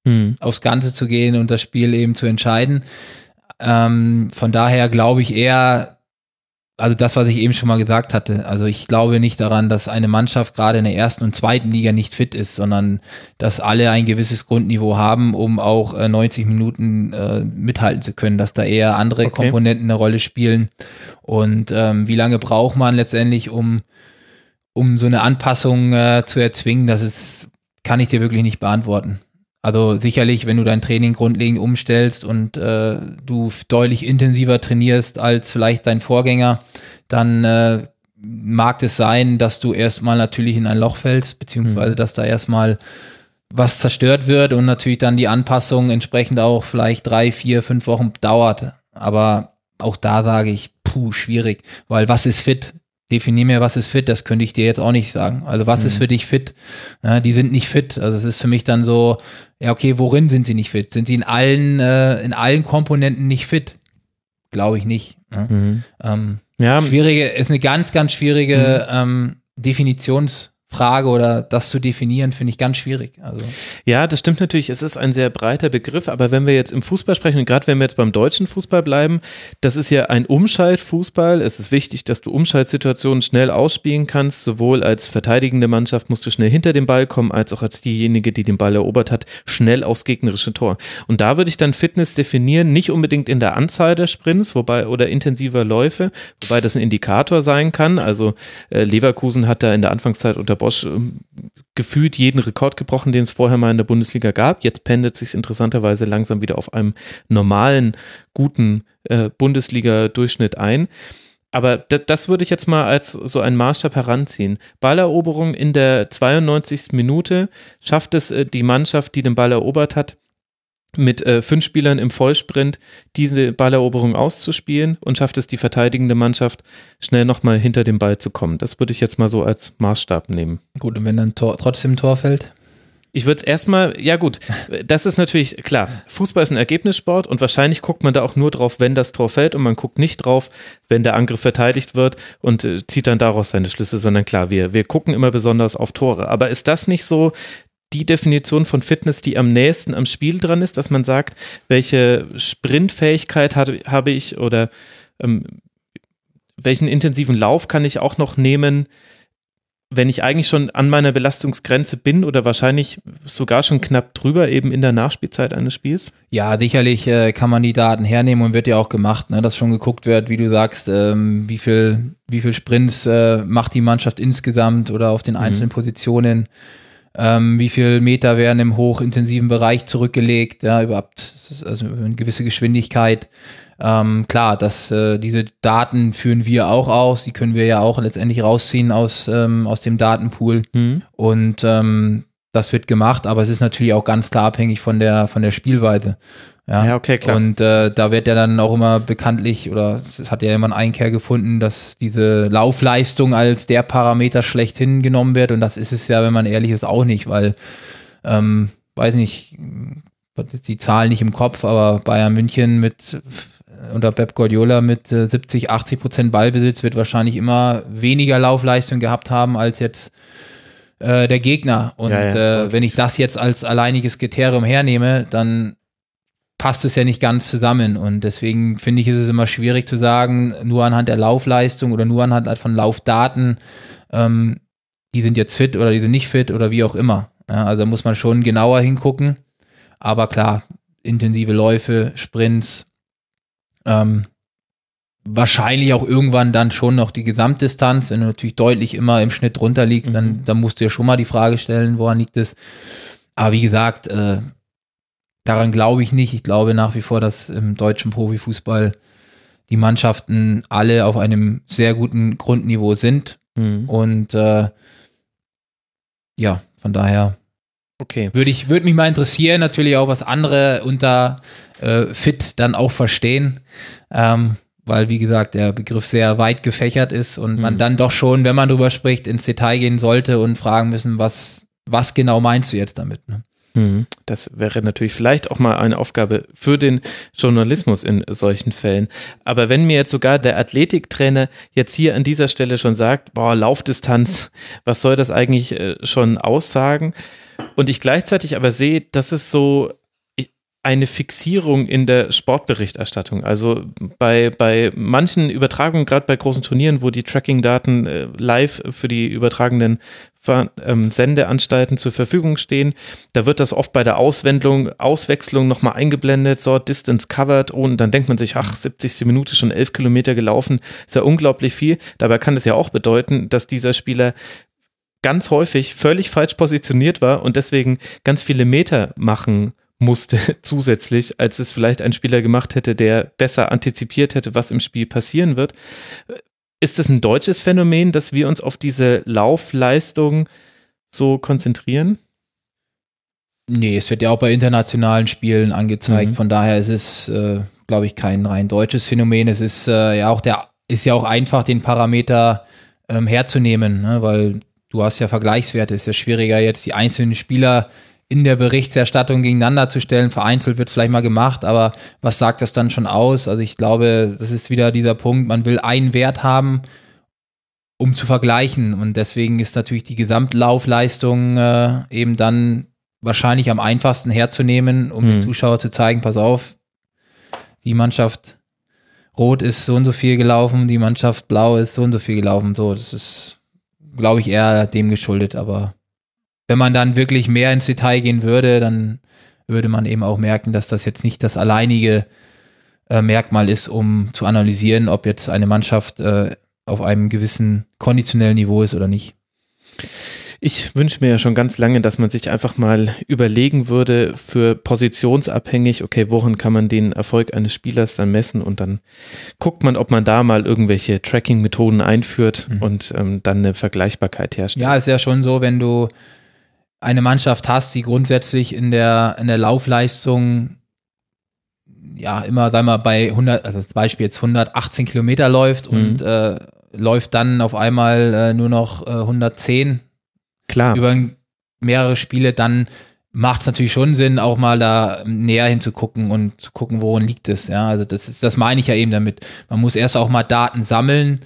Hm. aufs Ganze zu gehen und das Spiel eben zu entscheiden. Ähm, von daher glaube ich eher, also das, was ich eben schon mal gesagt hatte, also ich glaube nicht daran, dass eine Mannschaft gerade in der ersten und zweiten Liga nicht fit ist, sondern dass alle ein gewisses Grundniveau haben, um auch äh, 90 Minuten äh, mithalten zu können, dass da eher andere Okay. Komponenten eine Rolle spielen. Und ähm, wie lange braucht man letztendlich, um, um so eine Anpassung äh, zu erzwingen, das ist, kann ich dir wirklich nicht beantworten. Also sicherlich, wenn du dein Training grundlegend umstellst und äh, du deutlich intensiver trainierst als vielleicht dein Vorgänger, dann äh, mag es sein, dass du erstmal natürlich in ein Loch fällst, beziehungsweise dass da erstmal was zerstört wird und natürlich dann die Anpassung entsprechend auch vielleicht drei, vier, fünf Wochen dauert. Aber auch da sage ich, puh, schwierig, weil was ist fit? Definier mir, was ist fit, das könnte ich dir jetzt auch nicht sagen. Also was ist für dich fit? Ja, die sind nicht fit. Also es ist für mich dann so, ja, okay, worin sind sie nicht fit? Sind sie in allen, äh, in allen Komponenten nicht fit? Glaube ich nicht. Ne? Mhm. Ähm, Ja, schwierige, ist eine ganz, ganz schwierige ähm, Definitionsfrage oder das zu definieren, finde ich ganz schwierig. Also Ja, das stimmt natürlich. Es ist ein sehr breiter Begriff, aber wenn wir jetzt im Fußball sprechen und gerade wenn wir jetzt beim deutschen Fußball bleiben, das ist ja ein Umschaltfußball. Es ist wichtig, dass du Umschaltsituationen schnell ausspielen kannst. Sowohl als verteidigende Mannschaft musst du schnell hinter den Ball kommen, als auch als diejenige, die den Ball erobert hat, schnell aufs gegnerische Tor. Und da würde ich dann Fitness definieren, nicht unbedingt in der Anzahl der Sprints, wobei oder intensiver Läufe, wobei das ein Indikator sein kann. Also äh, Leverkusen hat da in der Anfangszeit unter Bosch ähm, gefühlt jeden Rekord gebrochen, den es vorher mal in der Bundesliga gab. Jetzt pendelt sich interessanterweise langsam wieder auf einem normalen, guten äh, Bundesliga-Durchschnitt ein. Aber das, würde ich jetzt mal als so einen Maßstab heranziehen. Balleroberung in der 92. Minute schafft es äh, die Mannschaft, die den Ball erobert hat, mit äh, fünf Spielern im Vollsprint diese Balleroberung auszuspielen und schafft es die verteidigende Mannschaft schnell nochmal hinter dem Ball zu kommen. Das würde ich jetzt mal so als Maßstab nehmen. gut, und wenn dann Tor, trotzdem ein Tor fällt? Ich würde es erstmal, ja gut, das ist natürlich klar. Fußball ist ein Ergebnissport und wahrscheinlich guckt man da auch nur drauf, wenn das Tor fällt und man guckt nicht drauf, wenn der Angriff verteidigt wird und äh, zieht dann daraus seine Schlüsse, sondern klar, wir, wir gucken immer besonders auf Tore. Aber ist das nicht so die Definition von Fitness, die am nächsten am Spiel dran ist, dass man sagt, welche Sprintfähigkeit hatte, habe ich oder ähm, welchen intensiven Lauf kann ich auch noch nehmen, wenn ich eigentlich schon an meiner Belastungsgrenze bin oder wahrscheinlich sogar schon knapp drüber, eben in der Nachspielzeit eines Spiels? Ja, sicherlich äh, kann man die Daten hernehmen und wird ja auch gemacht, ne, dass schon geguckt wird, wie du sagst, ähm, wie viel, wie viel Sprints äh, macht die Mannschaft insgesamt oder auf den einzelnen Positionen, ähm, wie viel Meter werden im hochintensiven Bereich zurückgelegt, ja, überhaupt, also eine gewisse Geschwindigkeit. Ähm, klar, dass äh, diese Daten führen wir auch aus, die können wir ja auch letztendlich rausziehen aus, ähm, aus dem Datenpool. Und ähm, das wird gemacht, aber es ist natürlich auch ganz klar abhängig von der, von der Spielweise. Ja, Ja, okay, klar. Und äh, da wird ja dann auch immer bekanntlich, oder es hat ja immer einen Einkehr gefunden, dass diese Laufleistung als der Parameter schlechthin genommen wird. Und das ist es ja, wenn man ehrlich ist, auch nicht, weil, ähm, weiß nicht, die Zahlen nicht im Kopf, aber Bayern München mit unter Pep Guardiola mit äh, 70, 80 Prozent Ballbesitz wird wahrscheinlich immer weniger Laufleistung gehabt haben als jetzt äh, der Gegner. Und Ja, ja, äh, wenn ich das jetzt als alleiniges Kriterium hernehme, dann passt es ja nicht ganz zusammen. Und deswegen finde ich, ist es immer schwierig zu sagen, nur anhand der Laufleistung oder nur anhand von Laufdaten, ähm, die sind jetzt fit oder die sind nicht fit oder wie auch immer. Ja, also da muss man schon genauer hingucken. Aber klar, intensive Läufe, Sprints, ähm, wahrscheinlich auch irgendwann dann schon noch die Gesamtdistanz. Wenn du natürlich deutlich immer im Schnitt drunter liegst, dann, dann musst du ja schon mal die Frage stellen, woran liegt es. Aber wie gesagt, äh, daran glaube ich nicht. Ich glaube nach wie vor, dass im deutschen Profifußball die Mannschaften alle auf einem sehr guten Grundniveau sind. Mhm. Und äh, ja, von daher Okay. würde ich würde mich mal interessieren, natürlich auch, was andere unter äh, fit dann auch verstehen. Ähm, weil, wie gesagt, der Begriff sehr weit gefächert ist und man dann doch schon, wenn man drüber spricht, ins Detail gehen sollte und fragen müssen, was, was genau meinst du jetzt damit? Ne? Mhm. Das wäre natürlich vielleicht auch mal eine Aufgabe für den Journalismus in solchen Fällen. Aber wenn mir jetzt sogar der Athletiktrainer jetzt hier an dieser Stelle schon sagt, boah, Laufdistanz, was soll das eigentlich äh, schon aussagen? und ich gleichzeitig aber sehe, dass es so eine Fixierung in der Sportberichterstattung. Also bei, bei manchen Übertragungen, gerade bei großen Turnieren, wo die Tracking-Daten äh, live für die übertragenen Ver ähm, Sendeanstalten zur Verfügung stehen, da wird das oft bei der Auswendung, Auswechslung nochmal eingeblendet, so Distance covered und dann denkt man sich, ach, 70. Minute schon elf Kilometer gelaufen, ist ja unglaublich viel. Dabei kann es ja auch bedeuten, dass dieser Spieler ganz häufig völlig falsch positioniert war und deswegen ganz viele Meter machen musste (laughs) zusätzlich, als es vielleicht ein Spieler gemacht hätte, der besser antizipiert hätte, was im Spiel passieren wird. Ist es ein deutsches Phänomen, dass wir uns auf diese Laufleistung so konzentrieren? Nee, es wird ja auch bei internationalen Spielen angezeigt. Mhm. Von daher ist es, äh, glaube ich, kein rein deutsches Phänomen. Es ist äh, ja auch der, ist ja auch einfach, den Parameter ähm, herzunehmen, ne? weil du hast ja Vergleichswerte. Es ist ja schwieriger, jetzt die einzelnen Spieler in der Berichterstattung gegeneinander zu stellen. Vereinzelt wird es vielleicht mal gemacht, aber was sagt das dann schon aus? Also ich glaube, das ist wieder dieser Punkt, man will einen Wert haben, um zu vergleichen. Und deswegen ist natürlich die Gesamtlaufleistung äh, eben dann wahrscheinlich am einfachsten herzunehmen, um mhm. den Zuschauer zu zeigen, pass auf, die Mannschaft Rot ist so und so viel gelaufen, die Mannschaft Blau ist so und so viel gelaufen. So, das ist, glaube ich, eher dem geschuldet, aber wenn man dann wirklich mehr ins Detail gehen würde, dann würde man eben auch merken, dass das jetzt nicht das alleinige äh, Merkmal ist, um zu analysieren, ob jetzt eine Mannschaft äh, auf einem gewissen konditionellen Niveau ist oder nicht. Ich wünsche mir ja schon ganz lange, dass man sich einfach mal überlegen würde, für positionsabhängig, okay, woran kann man den Erfolg eines Spielers dann messen und dann guckt man, ob man da mal irgendwelche Tracking-Methoden einführt mhm. und ähm, dann eine Vergleichbarkeit herstellt. Ja, ist ja schon so, wenn du eine Mannschaft hast, die grundsätzlich in der, in der Laufleistung ja immer, sagen wir mal, bei 100, also zum Beispiel jetzt 118 Kilometer läuft mhm. und äh, läuft dann auf einmal äh, nur noch äh, 110 Klar. über mehrere Spiele, dann macht es natürlich schon Sinn, auch mal da näher hinzugucken und zu gucken, worin liegt es. Ja, also das ist, das meine ich ja eben damit. Man muss erst auch mal Daten sammeln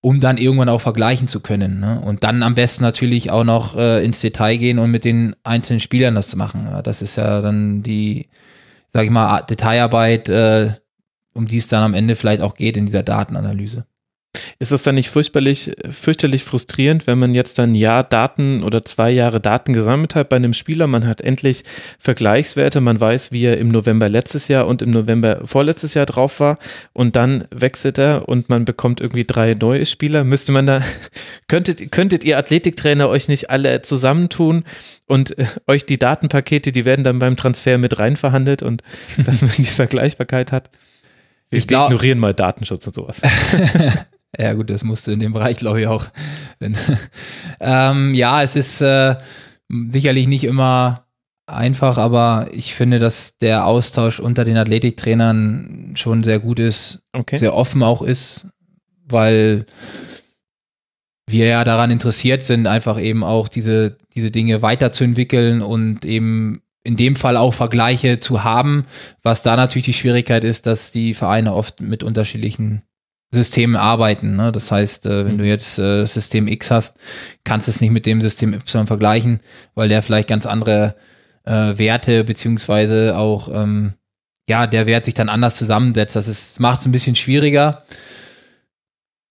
um dann irgendwann auch vergleichen zu können. Ne? Und dann am besten natürlich auch noch äh, ins Detail gehen und mit den einzelnen Spielern das zu machen. Das ist ja dann die, sag ich mal, Detailarbeit, äh, um die es dann am Ende vielleicht auch geht in dieser Datenanalyse. Ist es dann nicht fürchterlich, fürchterlich frustrierend, wenn man jetzt dann ein Jahr Daten oder zwei Jahre Daten gesammelt hat bei einem Spieler? Man hat endlich Vergleichswerte, man weiß, wie er im November letztes Jahr und im November vorletztes Jahr drauf war und dann wechselt er und man bekommt irgendwie drei neue Spieler. Müsste man da, (laughs) könntet, könntet ihr Athletiktrainer euch nicht alle zusammentun und äh, euch die Datenpakete, die werden dann beim Transfer mit rein verhandelt und (laughs) dass man die Vergleichbarkeit hat? Wir glaub, ignorieren mal Datenschutz und sowas. (laughs) Ja, gut, das musst du in dem Bereich, glaube ich, auch. (laughs) ähm, ja, es ist äh, sicherlich nicht immer einfach, aber ich finde, dass der Austausch unter den Athletiktrainern schon sehr gut ist, okay. sehr offen auch ist, weil wir ja daran interessiert sind, einfach eben auch diese, diese Dinge weiterzuentwickeln und eben in dem Fall auch Vergleiche zu haben, was da natürlich die Schwierigkeit ist, dass die Vereine oft mit unterschiedlichen Systemen arbeiten. Ne? Das heißt, äh, wenn du mhm. jetzt äh, das System X hast, kannst du es nicht mit dem System Y vergleichen, weil der vielleicht ganz andere äh, Werte beziehungsweise auch ähm, ja der Wert sich dann anders zusammensetzt. Das macht es ein bisschen schwieriger.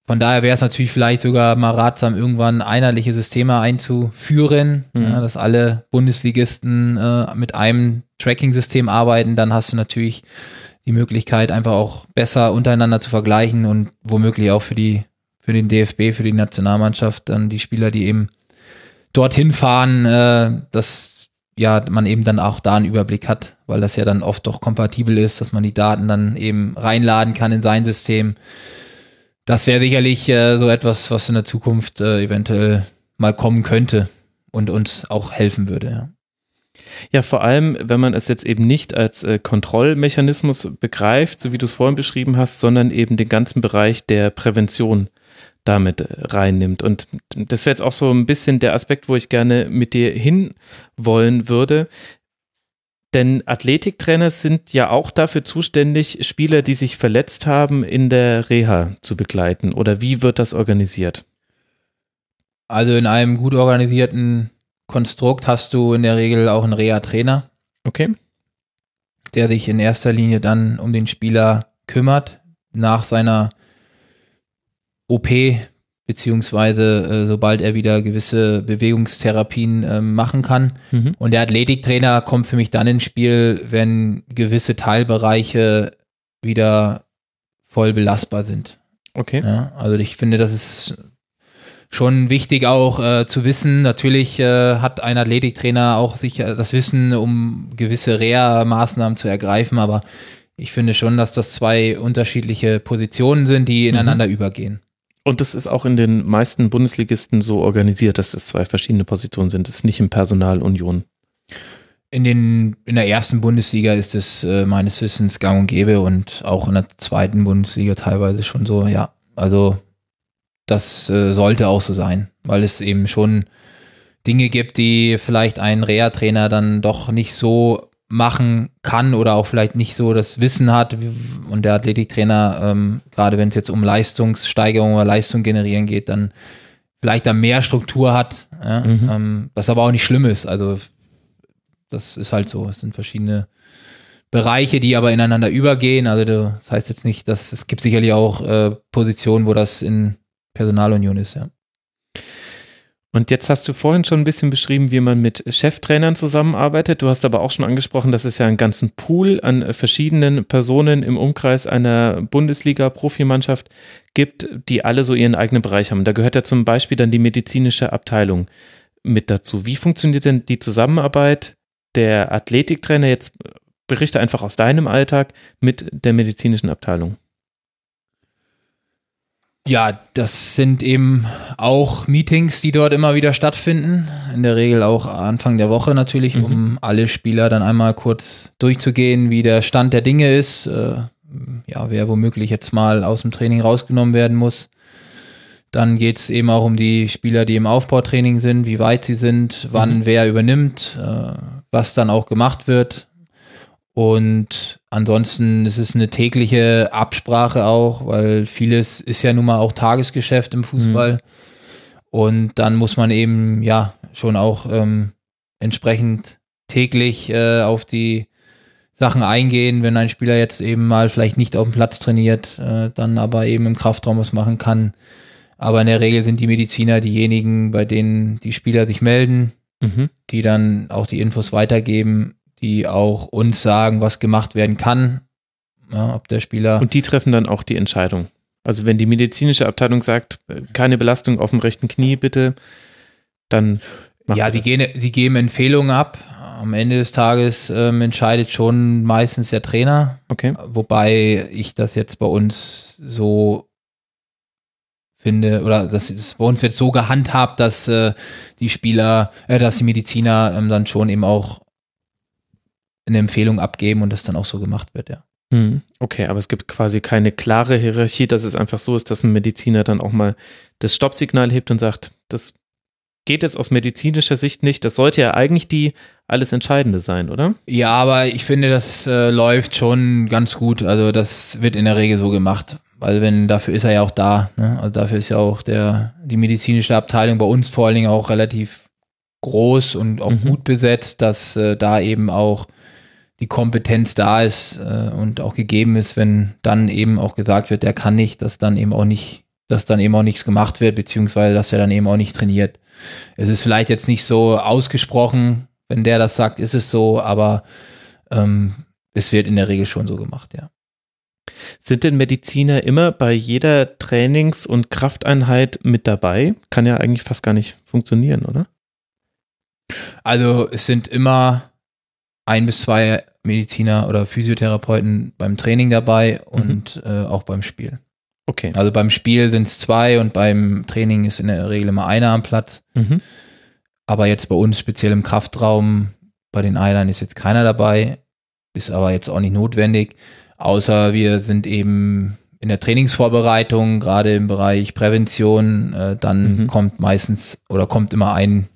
Von daher wäre es natürlich vielleicht sogar mal ratsam, irgendwann einheitliche Systeme einzuführen, mhm. ja, dass alle Bundesligisten äh, mit einem Tracking-System arbeiten. Dann hast du natürlich die Möglichkeit, einfach auch besser untereinander zu vergleichen und womöglich auch für die, für den DFB, für die Nationalmannschaft, dann die Spieler, die eben dorthin fahren, äh, dass ja man eben dann auch da einen Überblick hat, weil das ja dann oft doch kompatibel ist, dass man die Daten dann eben reinladen kann in sein System. Das wäre sicherlich äh, so etwas, was in der Zukunft äh, eventuell mal kommen könnte und uns auch helfen würde. Ja. Ja, vor allem, wenn man es jetzt eben nicht als äh, Kontrollmechanismus begreift, so wie du es vorhin beschrieben hast, sondern eben den ganzen Bereich der Prävention damit äh, reinnimmt. Und das wäre jetzt auch so ein bisschen der Aspekt, wo ich gerne mit dir hinwollen würde. Denn Athletiktrainer sind ja auch dafür zuständig, Spieler, die sich verletzt haben, in der Reha zu begleiten. Oder wie wird das organisiert? Also in einem gut organisierten Konstrukt hast du in der Regel auch einen Reha-Trainer, Okay. der sich in erster Linie dann um den Spieler kümmert, nach seiner OP, beziehungsweise äh, sobald er wieder gewisse Bewegungstherapien ähm, machen kann. Mhm. Und der Athletiktrainer kommt für mich dann ins Spiel, wenn gewisse Teilbereiche wieder voll belastbar sind. Okay. Ja, also ich finde, das ist schon wichtig auch äh, zu wissen. Natürlich äh, hat ein Athletiktrainer auch sicher das Wissen, um gewisse Reha-Maßnahmen zu ergreifen, aber ich finde schon, dass das zwei unterschiedliche Positionen sind, die ineinander übergehen. Und das ist auch in den meisten Bundesligisten so organisiert, dass es zwei verschiedene Positionen sind. Das ist nicht im Personalunion. In, den, in der ersten Bundesliga ist es äh, meines Wissens gang und gäbe und auch in der zweiten Bundesliga teilweise schon so, ja. Also das äh, sollte auch so sein, weil es eben schon Dinge gibt, die vielleicht ein Reha-Trainer dann doch nicht so machen kann oder auch vielleicht nicht so das Wissen hat und der Athletiktrainer, ähm, gerade wenn es jetzt um Leistungssteigerung oder Leistung generieren geht, dann vielleicht da mehr Struktur hat, ja? Mhm. ähm, was aber auch nicht schlimm ist. Also das ist halt so. Es sind verschiedene Bereiche, die aber ineinander übergehen. Also das heißt jetzt nicht, dass es gibt sicherlich auch äh, Positionen, wo das in Personalunion ist, ja. Und jetzt hast du vorhin schon ein bisschen beschrieben, wie man mit Cheftrainern zusammenarbeitet. Du hast aber auch schon angesprochen, dass es ja einen ganzen Pool an verschiedenen Personen im Umkreis einer Bundesliga-Profimannschaft gibt, die alle so ihren eigenen Bereich haben. Da gehört ja zum Beispiel dann die medizinische Abteilung mit dazu. Wie funktioniert denn die Zusammenarbeit der Athletiktrainer jetzt? Berichte einfach aus deinem Alltag mit der medizinischen Abteilung. Ja, das sind eben auch Meetings, die dort immer wieder stattfinden. In der Regel auch Anfang der Woche natürlich, um alle Spieler dann einmal kurz durchzugehen, wie der Stand der Dinge ist. Äh, ja, wer womöglich jetzt mal aus dem Training rausgenommen werden muss. Dann geht es eben auch um die Spieler, die im Aufbautraining sind, wie weit sie sind, wann wer übernimmt, äh, was dann auch gemacht wird. Und ansonsten ist es eine tägliche Absprache auch, weil vieles ist ja nun mal auch Tagesgeschäft im Fußball. Und dann muss man eben ja schon auch ähm, entsprechend täglich äh, auf die Sachen eingehen, wenn ein Spieler jetzt eben mal vielleicht nicht auf dem Platz trainiert, äh, dann aber eben im Kraftraum was machen kann. Aber in der Regel sind die Mediziner diejenigen, bei denen die Spieler sich melden, Mhm. die dann auch die Infos weitergeben, die auch uns sagen, was gemacht werden kann. Ja, ob der Spieler. Und die treffen dann auch die Entscheidung. Also wenn die medizinische Abteilung sagt, äh, keine Belastung auf dem rechten Knie bitte, dann ja, die, gehen, die geben Empfehlungen ab. Am Ende des Tages ähm, entscheidet schon meistens der Trainer, Okay. wobei ich das jetzt bei uns so finde, oder das ist, bei uns wird so gehandhabt, dass äh, die Spieler, äh, dass die Mediziner ähm, dann schon eben auch eine Empfehlung abgeben und das dann auch so gemacht wird, ja. Hm, Okay, aber es gibt quasi keine klare Hierarchie, dass es einfach so ist, dass ein Mediziner dann auch mal das Stoppsignal hebt und sagt, das geht jetzt aus medizinischer Sicht nicht. Das sollte ja eigentlich die alles Entscheidende sein, oder? Ja, aber ich finde, das äh, läuft schon ganz gut. Also das wird in der Regel so gemacht. Also wenn, dafür ist er ja auch da. Ne? Also dafür ist ja auch der, die medizinische Abteilung bei uns vor allen Dingen auch relativ groß und auch Mhm. gut besetzt, dass äh, da eben auch die Kompetenz da ist äh, und auch gegeben ist, wenn dann eben auch gesagt wird, der kann nicht, dass dann eben auch nicht, dass dann eben auch nichts gemacht wird, beziehungsweise dass er dann eben auch nicht trainiert. Es ist vielleicht jetzt nicht so ausgesprochen, wenn der das sagt, ist es so, aber ähm, es wird in der Regel schon so gemacht, ja. Sind denn Mediziner immer bei jeder Trainings- und Krafteinheit mit dabei? Kann ja eigentlich fast gar nicht funktionieren, oder? Also es sind immer ein bis zwei Mediziner oder Physiotherapeuten beim Training dabei und äh, auch beim Spiel. Okay. Also beim Spiel sind es zwei und beim Training ist in der Regel immer einer am Platz. Mhm. Aber jetzt bei uns speziell im Kraftraum, bei den Eilern ist jetzt keiner dabei, ist aber jetzt auch nicht notwendig, außer wir sind eben in der Trainingsvorbereitung, gerade im Bereich Prävention, äh, dann Mhm. kommt meistens oder kommt immer ein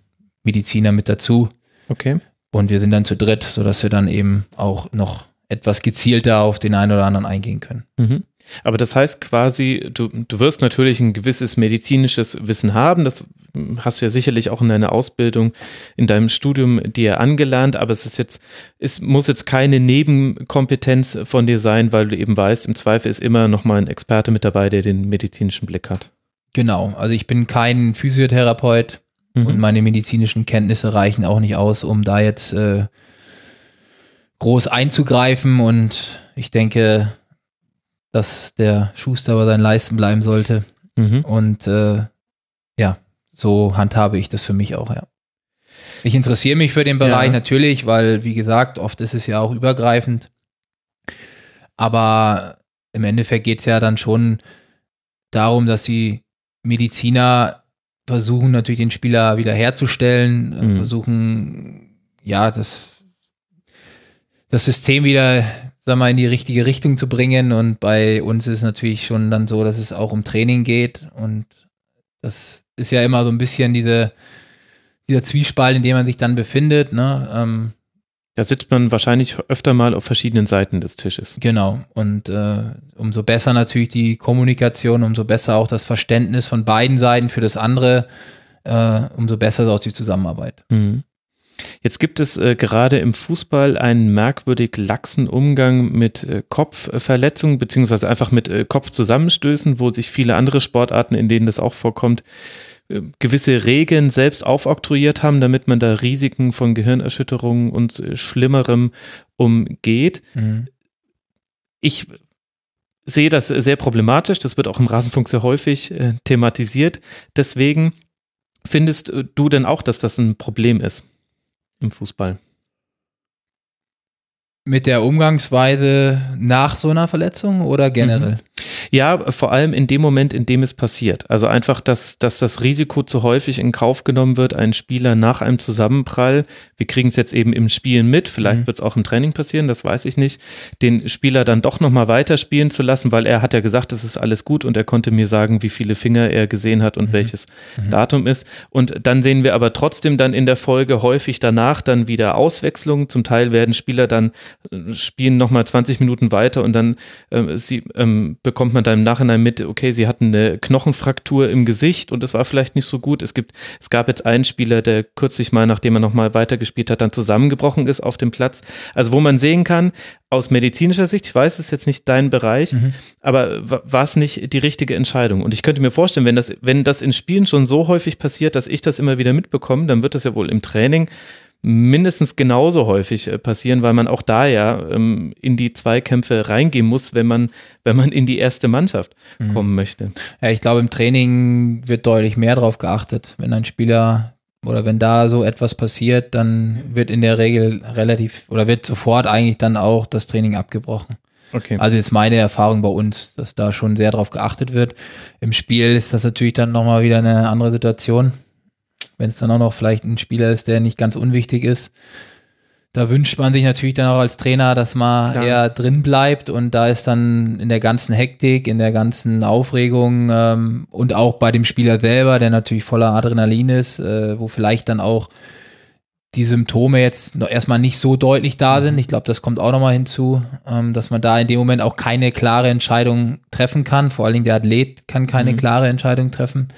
Mediziner mit dazu Okay. Und wir sind dann zu dritt, sodass wir dann eben auch noch etwas gezielter auf den einen oder anderen eingehen können. Mhm. Aber das heißt quasi, du, du wirst natürlich ein gewisses medizinisches Wissen haben. Das hast du ja sicherlich auch in deiner Ausbildung, in deinem Studium dir angelernt. Aber es ist jetzt, es muss jetzt keine Nebenkompetenz von dir sein, weil du eben weißt, im Zweifel ist immer noch mal ein Experte mit dabei, der den medizinischen Blick hat. Genau. Also ich bin kein Physiotherapeut mhm. und meine medizinischen Kenntnisse reichen auch nicht aus, um da jetzt äh, groß einzugreifen. Und ich denke, dass der Schuster bei seinen Leisten bleiben sollte. Mhm. Und äh, ja, so handhabe ich das für mich auch, ja. Ich interessiere mich für den Bereich ja. natürlich, weil, wie gesagt, oft ist es ja auch übergreifend. Aber im Endeffekt geht es ja dann schon darum, dass die Mediziner versuchen natürlich den Spieler wiederherzustellen, mhm. versuchen ja das, das System wieder sag mal, in die richtige Richtung zu bringen. Und bei uns ist es natürlich schon dann so, dass es auch um Training geht. Und das ist ja immer so ein bisschen diese, dieser Zwiespalt, in dem man sich dann befindet. Ne? Ähm, da sitzt man wahrscheinlich öfter mal auf verschiedenen Seiten des Tisches. Genau. Und äh, umso besser natürlich die Kommunikation, umso besser auch das Verständnis von beiden Seiten für das andere, äh, umso besser auch die Zusammenarbeit. Mhm. Jetzt gibt es äh, gerade im Fußball einen merkwürdig laxen Umgang mit äh, Kopfverletzungen, beziehungsweise einfach mit äh, Kopfzusammenstößen, wo sich viele andere Sportarten, in denen das auch vorkommt, gewisse Regeln selbst aufoktroyiert haben, damit man da Risiken von Gehirnerschütterungen und äh, Schlimmerem umgeht. Mhm. Ich sehe das sehr problematisch. Das wird auch im Rasenfunk sehr häufig äh, thematisiert. Deswegen findest du denn auch, dass das ein Problem ist? im Fußball. Mit der Umgangsweise nach so einer Verletzung oder generell? Mhm. Ja, vor allem in dem Moment, in dem es passiert. Also einfach, dass, dass das Risiko zu häufig in Kauf genommen wird, einen Spieler nach einem Zusammenprall, wir kriegen es jetzt eben im Spielen mit, vielleicht mhm. wird es auch im Training passieren, das weiß ich nicht, den Spieler dann doch nochmal weiterspielen zu lassen, weil er hat ja gesagt, es ist alles gut und er konnte mir sagen, wie viele Finger er gesehen hat und mhm. welches mhm. Datum ist. Und dann sehen wir aber trotzdem dann in der Folge häufig danach dann wieder Auswechslungen. Zum Teil werden Spieler dann äh, spielen nochmal 20 Minuten weiter und dann äh, sie, ähm, bekommt man dann im Nachhinein mit, okay, sie hatten eine Knochenfraktur im Gesicht und das war vielleicht nicht so gut. Es gibt, es gab jetzt einen Spieler, der kürzlich mal, nachdem er nochmal weitergespielt hat, dann zusammengebrochen ist auf dem Platz. Also wo man sehen kann, aus medizinischer Sicht, ich weiß, es ist jetzt nicht dein Bereich, mhm. aber war es nicht die richtige Entscheidung? Und ich könnte mir vorstellen, wenn das, wenn das in Spielen schon so häufig passiert, dass ich das immer wieder mitbekomme, dann wird das ja wohl im Training mindestens genauso häufig äh, passieren, weil man auch da ja ähm, in die Zweikämpfe reingehen muss, wenn man, wenn man in die erste Mannschaft mhm. kommen möchte. Ja, ich glaube, im Training wird deutlich mehr darauf geachtet. Wenn ein Spieler oder wenn da so etwas passiert, dann wird in der Regel relativ oder wird sofort eigentlich dann auch das Training abgebrochen. Okay. Also ist meine Erfahrung bei uns, dass da schon sehr darauf geachtet wird. Im Spiel ist das natürlich dann nochmal wieder eine andere Situation wenn es dann auch noch vielleicht ein Spieler ist, der nicht ganz unwichtig ist. Da wünscht man sich natürlich dann auch als Trainer, dass man Klar. eher drin bleibt und da ist dann in der ganzen Hektik, in der ganzen Aufregung ähm, und auch bei dem Spieler selber, der natürlich voller Adrenalin ist, äh, wo vielleicht dann auch die Symptome jetzt noch erstmal nicht so deutlich da sind. Ich glaube, das kommt auch nochmal hinzu, ähm, dass man da in dem Moment auch keine klare Entscheidung treffen kann. Vor allen Dingen der Athlet kann keine mhm. klare Entscheidung treffen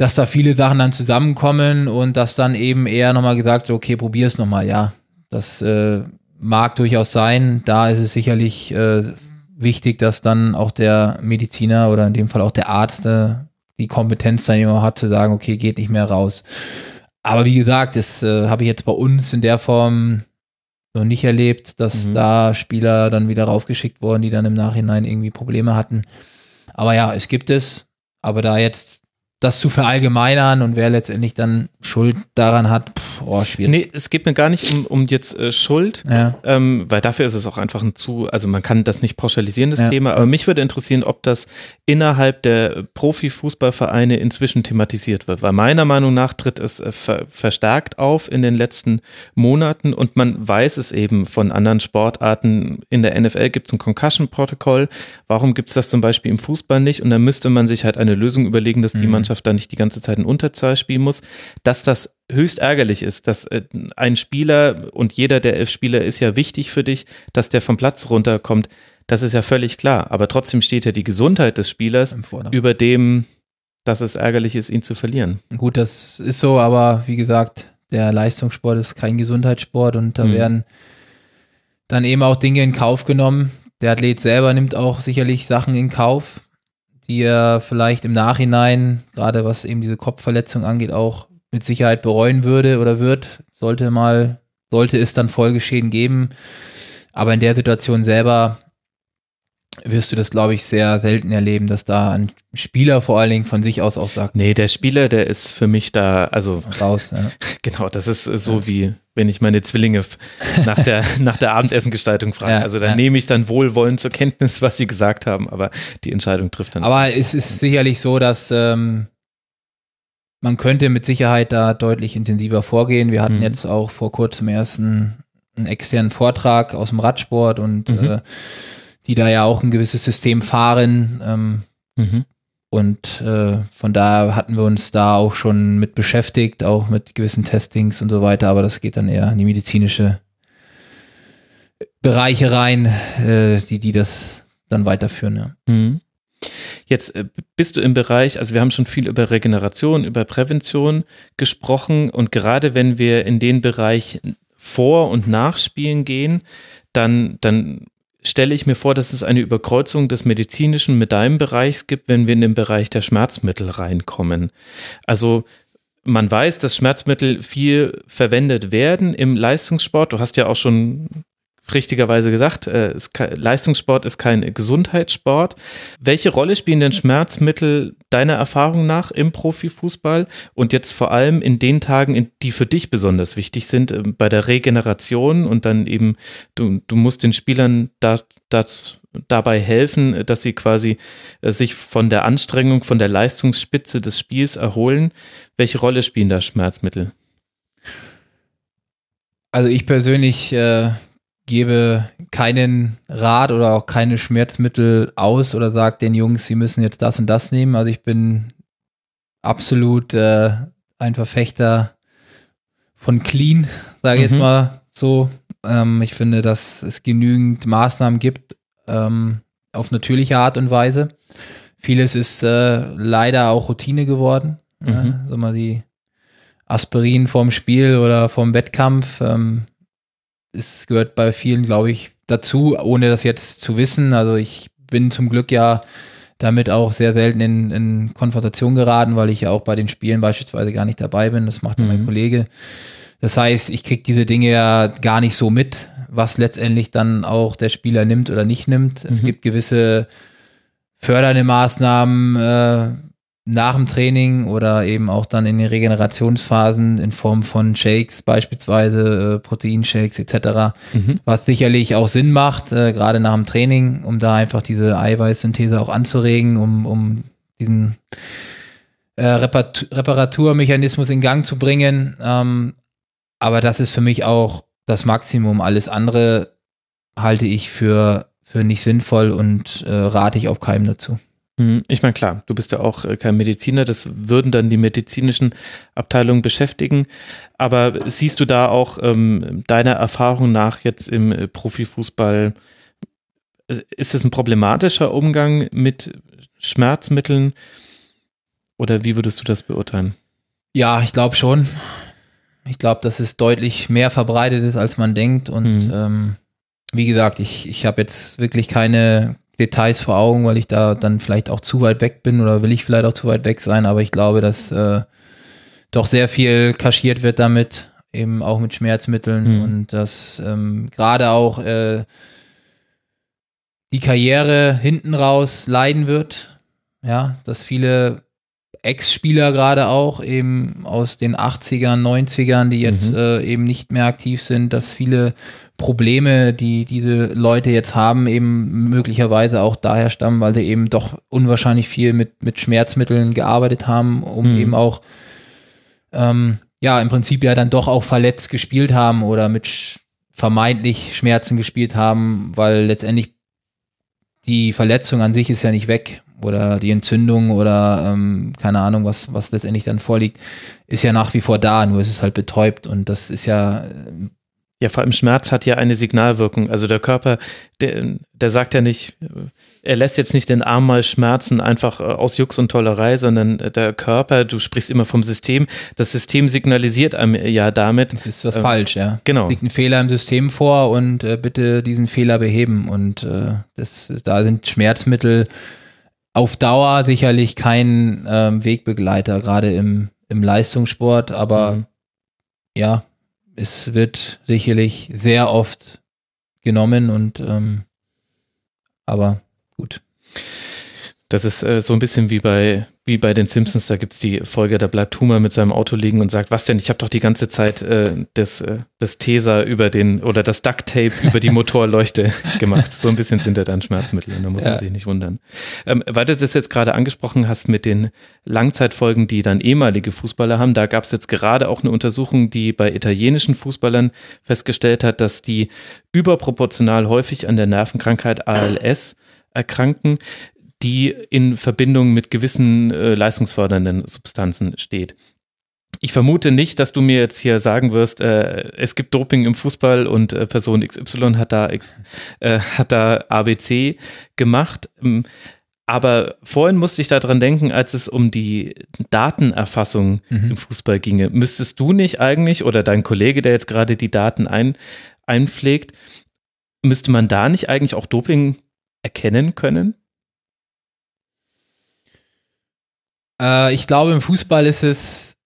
dass da viele Sachen dann zusammenkommen und dass dann eben eher nochmal gesagt wird, okay, probier es nochmal, ja. Das äh, mag durchaus sein. Da ist es sicherlich äh, wichtig, dass dann auch der Mediziner oder in dem Fall auch der Arzt äh, die Kompetenz dann immer hat, zu sagen, okay, geht nicht mehr raus. Aber wie gesagt, das äh, habe ich jetzt bei uns in der Form noch nicht erlebt, dass mhm. da Spieler dann wieder raufgeschickt wurden, die dann im Nachhinein irgendwie Probleme hatten. Aber ja, es gibt es. Aber da jetzt das zu verallgemeinern und wer letztendlich dann Schuld daran hat, pff, oh, schwierig. Nee, es geht mir gar nicht um, um jetzt äh, Schuld, ja. ähm, weil dafür ist es auch einfach ein zu, also man kann das nicht pauschalisieren, das ja. Thema, aber mich würde interessieren, ob das innerhalb der Profifußballvereine inzwischen thematisiert wird, weil meiner Meinung nach tritt es äh, ver verstärkt auf in den letzten Monaten und man weiß es eben von anderen Sportarten. In der NFL gibt es ein Concussion-Protokoll. Warum gibt es das zum Beispiel im Fußball nicht? Und dann müsste man sich halt eine Lösung überlegen, dass die mhm. Mannschaft Mannschaft da nicht die ganze Zeit in Unterzahl spielen muss, dass das höchst ärgerlich ist, dass äh, ein Spieler und jeder der elf Spieler ist ja wichtig für dich, dass der vom Platz runterkommt, das ist ja völlig klar. Aber trotzdem steht ja die Gesundheit des Spielers über dem, dass es ärgerlich ist, ihn zu verlieren. Gut, das ist so, aber wie gesagt, der Leistungssport ist kein Gesundheitssport und da mhm. werden dann eben auch Dinge in Kauf genommen. Der Athlet selber nimmt auch sicherlich Sachen in Kauf, er vielleicht im Nachhinein, gerade was eben diese Kopfverletzung angeht, auch mit Sicherheit bereuen würde oder wird, sollte mal, sollte es dann Folgeschäden geben. Aber in der Situation selber wirst du das, glaube ich, sehr selten erleben, dass da ein Spieler vor allen Dingen von sich aus auch sagt. Nee, der Spieler, der ist für mich da, also raus. Ja. (laughs) Genau, das ist so wie wenn ich meine Zwillinge nach der, (laughs) nach der Abendessengestaltung frage. Ja, also da ja. nehme ich dann wohlwollend zur Kenntnis, was sie gesagt haben, aber die Entscheidung trifft dann. Aber es ist sicherlich so, dass ähm, man könnte mit Sicherheit da deutlich intensiver vorgehen. Wir hatten mhm. jetzt auch vor kurzem erst einen, einen externen Vortrag aus dem Radsport und mhm. äh, die da ja auch ein gewisses System fahren. Ähm, mhm. Und äh, von daher hatten wir uns da auch schon mit beschäftigt, auch mit gewissen Testings und so weiter, aber das geht dann eher in die medizinische Bereiche rein, äh, die, die das dann weiterführen. Ja. Mhm. Jetzt äh, bist du im Bereich, also wir haben schon viel über Regeneration, über Prävention gesprochen und gerade wenn wir in den Bereich vor- und nachspielen gehen, dann, dann stelle ich mir vor, dass es eine Überkreuzung des medizinischen mit deinem Bereichs gibt, wenn wir in den Bereich der Schmerzmittel reinkommen. Also man weiß, dass Schmerzmittel viel verwendet werden im Leistungssport. Du hast ja auch schon richtigerweise gesagt, äh, Leistungssport ist kein Gesundheitssport. Welche Rolle spielen denn Schmerzmittel deiner Erfahrung nach im Profifußball und jetzt vor allem in den Tagen, die für dich besonders wichtig sind, äh, bei der Regeneration und dann eben, du, du musst den Spielern da, das, dabei helfen, dass sie quasi äh, sich von der Anstrengung, von der Leistungsspitze des Spiels erholen. Welche Rolle spielen da Schmerzmittel? Also ich persönlich äh, gebe keinen Rat oder auch keine Schmerzmittel aus oder sage den Jungs, sie müssen jetzt das und das nehmen. Also ich bin absolut äh, ein Verfechter von clean, sage ich mhm. jetzt mal so. Ähm, ich finde, dass es genügend Maßnahmen gibt ähm, auf natürliche Art und Weise. Vieles ist äh, leider auch Routine geworden. Mhm. Ja, so mal die Aspirin vorm Spiel oder vorm Wettkampf. Ähm, es gehört bei vielen, glaube ich, dazu, ohne das jetzt zu wissen. Also ich bin zum Glück ja damit auch sehr selten in, in Konfrontation geraten, weil ich ja auch bei den Spielen beispielsweise gar nicht dabei bin. Das macht mhm. mein Kollege. Das heißt, ich kriege diese Dinge ja gar nicht so mit, was letztendlich dann auch der Spieler nimmt oder nicht nimmt. Mhm. Es gibt gewisse fördernde Maßnahmen, äh, nach dem Training oder eben auch dann in den Regenerationsphasen in Form von Shakes beispielsweise, äh, Proteinshakes etc., mhm. was sicherlich auch Sinn macht, äh, gerade nach dem Training, um da einfach diese Eiweißsynthese auch anzuregen, um, um diesen äh, Reparat Reparaturmechanismus in Gang zu bringen. Ähm, aber das ist für mich auch das Maximum. Alles andere halte ich für, für nicht sinnvoll und äh, rate ich auch keinem dazu. Hm, ich meine, klar, du bist ja auch äh, kein Mediziner, das würden dann die medizinischen Abteilungen beschäftigen. Aber siehst du da auch ähm, deiner Erfahrung nach jetzt im äh, Profifußball, ist es ein problematischer Umgang mit Schmerzmitteln oder wie würdest du das beurteilen? Ja, ich glaube schon. Ich glaube, dass es deutlich mehr verbreitet ist, als man denkt. Und mhm. ähm, wie gesagt, ich, ich habe jetzt wirklich keine, Details vor Augen, weil ich da dann vielleicht auch zu weit weg bin oder will ich vielleicht auch zu weit weg sein, aber ich glaube, dass äh, doch sehr viel kaschiert wird damit, eben auch mit Schmerzmitteln mhm. und dass ähm, gerade auch äh, die Karriere hinten raus leiden wird. Ja, dass viele Ex-Spieler gerade auch eben aus den 80ern, 90ern, die jetzt mhm. äh, eben nicht mehr aktiv sind, dass viele Probleme, die diese Leute jetzt haben, eben möglicherweise auch daher stammen, weil sie eben doch unwahrscheinlich viel mit, mit Schmerzmitteln gearbeitet haben, um mhm. eben auch, ähm, ja, im Prinzip ja dann doch auch verletzt gespielt haben oder mit vermeintlich Schmerzen gespielt haben, weil letztendlich die Verletzung an sich ist ja nicht weg oder die Entzündung oder ähm, keine Ahnung, was, was letztendlich dann vorliegt, ist ja nach wie vor da, nur ist es halt betäubt und das ist ja ja, vor allem Schmerz hat ja eine Signalwirkung. Also der Körper, der, der sagt ja nicht, er lässt jetzt nicht den Arm mal schmerzen, einfach äh, aus Jux und Tollerei, sondern der Körper, du sprichst immer vom System, das System signalisiert einem ja damit. Das ist was äh, falsch, ja. Genau. Es liegt ein Fehler im System vor und äh, bitte diesen Fehler beheben. Und äh, das, da sind Schmerzmittel auf Dauer sicherlich kein ähm, Wegbegleiter, gerade im, im Leistungssport, aber mhm. ja, es wird sicherlich sehr oft genommen und ähm, aber gut. Das ist äh, so ein bisschen wie bei, wie bei den Simpsons, da gibt es die Folge, da bleibt Homer mit seinem Auto liegen und sagt, was denn, ich habe doch die ganze Zeit äh, das, äh, das Tesa über den oder das Duct Tape über die (laughs) Motorleuchte gemacht. So ein bisschen sind da dann Schmerzmittel und da muss ja. man sich nicht wundern. Ähm, weil du das jetzt gerade angesprochen hast mit den Langzeitfolgen, die dann ehemalige Fußballer haben, da gab es jetzt gerade auch eine Untersuchung, die bei italienischen Fußballern festgestellt hat, dass die überproportional häufig an der Nervenkrankheit ALS erkranken die in Verbindung mit gewissen äh, leistungsfördernden Substanzen steht. Ich vermute nicht, dass du mir jetzt hier sagen wirst, äh, es gibt Doping im Fußball und äh, Person XY hat da, X, äh, hat da ABC gemacht. Ähm, aber vorhin musste ich daran denken, als es um die Datenerfassung mhm. im Fußball ginge. Müsstest du nicht eigentlich oder dein Kollege, der jetzt gerade die Daten ein, einpflegt, müsste man da nicht eigentlich auch Doping erkennen können? Äh, ich glaube, im Fußball ist es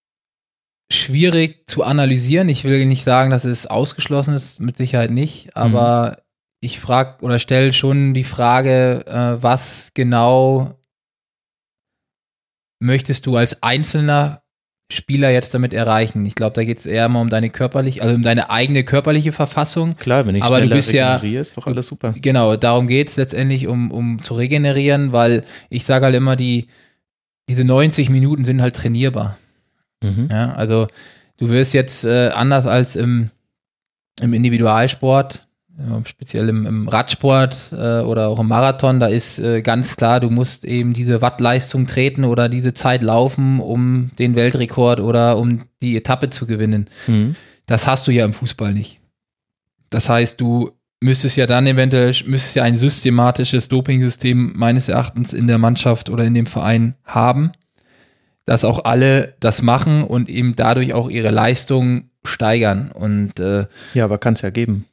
schwierig zu analysieren. Ich will nicht sagen, dass es ausgeschlossen ist, mit Sicherheit nicht, aber mhm. ich frage oder stelle schon die Frage, äh, was genau möchtest du als einzelner Spieler jetzt damit erreichen? Ich glaube, da geht es eher mal um deine körperliche, also um deine eigene körperliche Verfassung. Klar, wenn ich aber du bist ja, ist doch alles super. Genau, darum geht es letztendlich, um, um zu regenerieren, weil ich sage halt immer, die, diese 90 Minuten sind halt trainierbar. Mhm. Ja, also du wirst jetzt äh, anders als im, im Individualsport, ja, speziell im, im Radsport äh, oder auch im Marathon, da ist äh, ganz klar, du musst eben diese Wattleistung treten oder diese Zeit laufen, um den Weltrekord oder um die Etappe zu gewinnen. Mhm. Das hast du ja im Fußball nicht. Das heißt, du müsste ja dann eventuell, müsste ja ein systematisches Dopingsystem meines Erachtens in der Mannschaft oder in dem Verein haben, dass auch alle das machen und eben dadurch auch ihre Leistung steigern. Und äh, ja, aber kann es ja geben.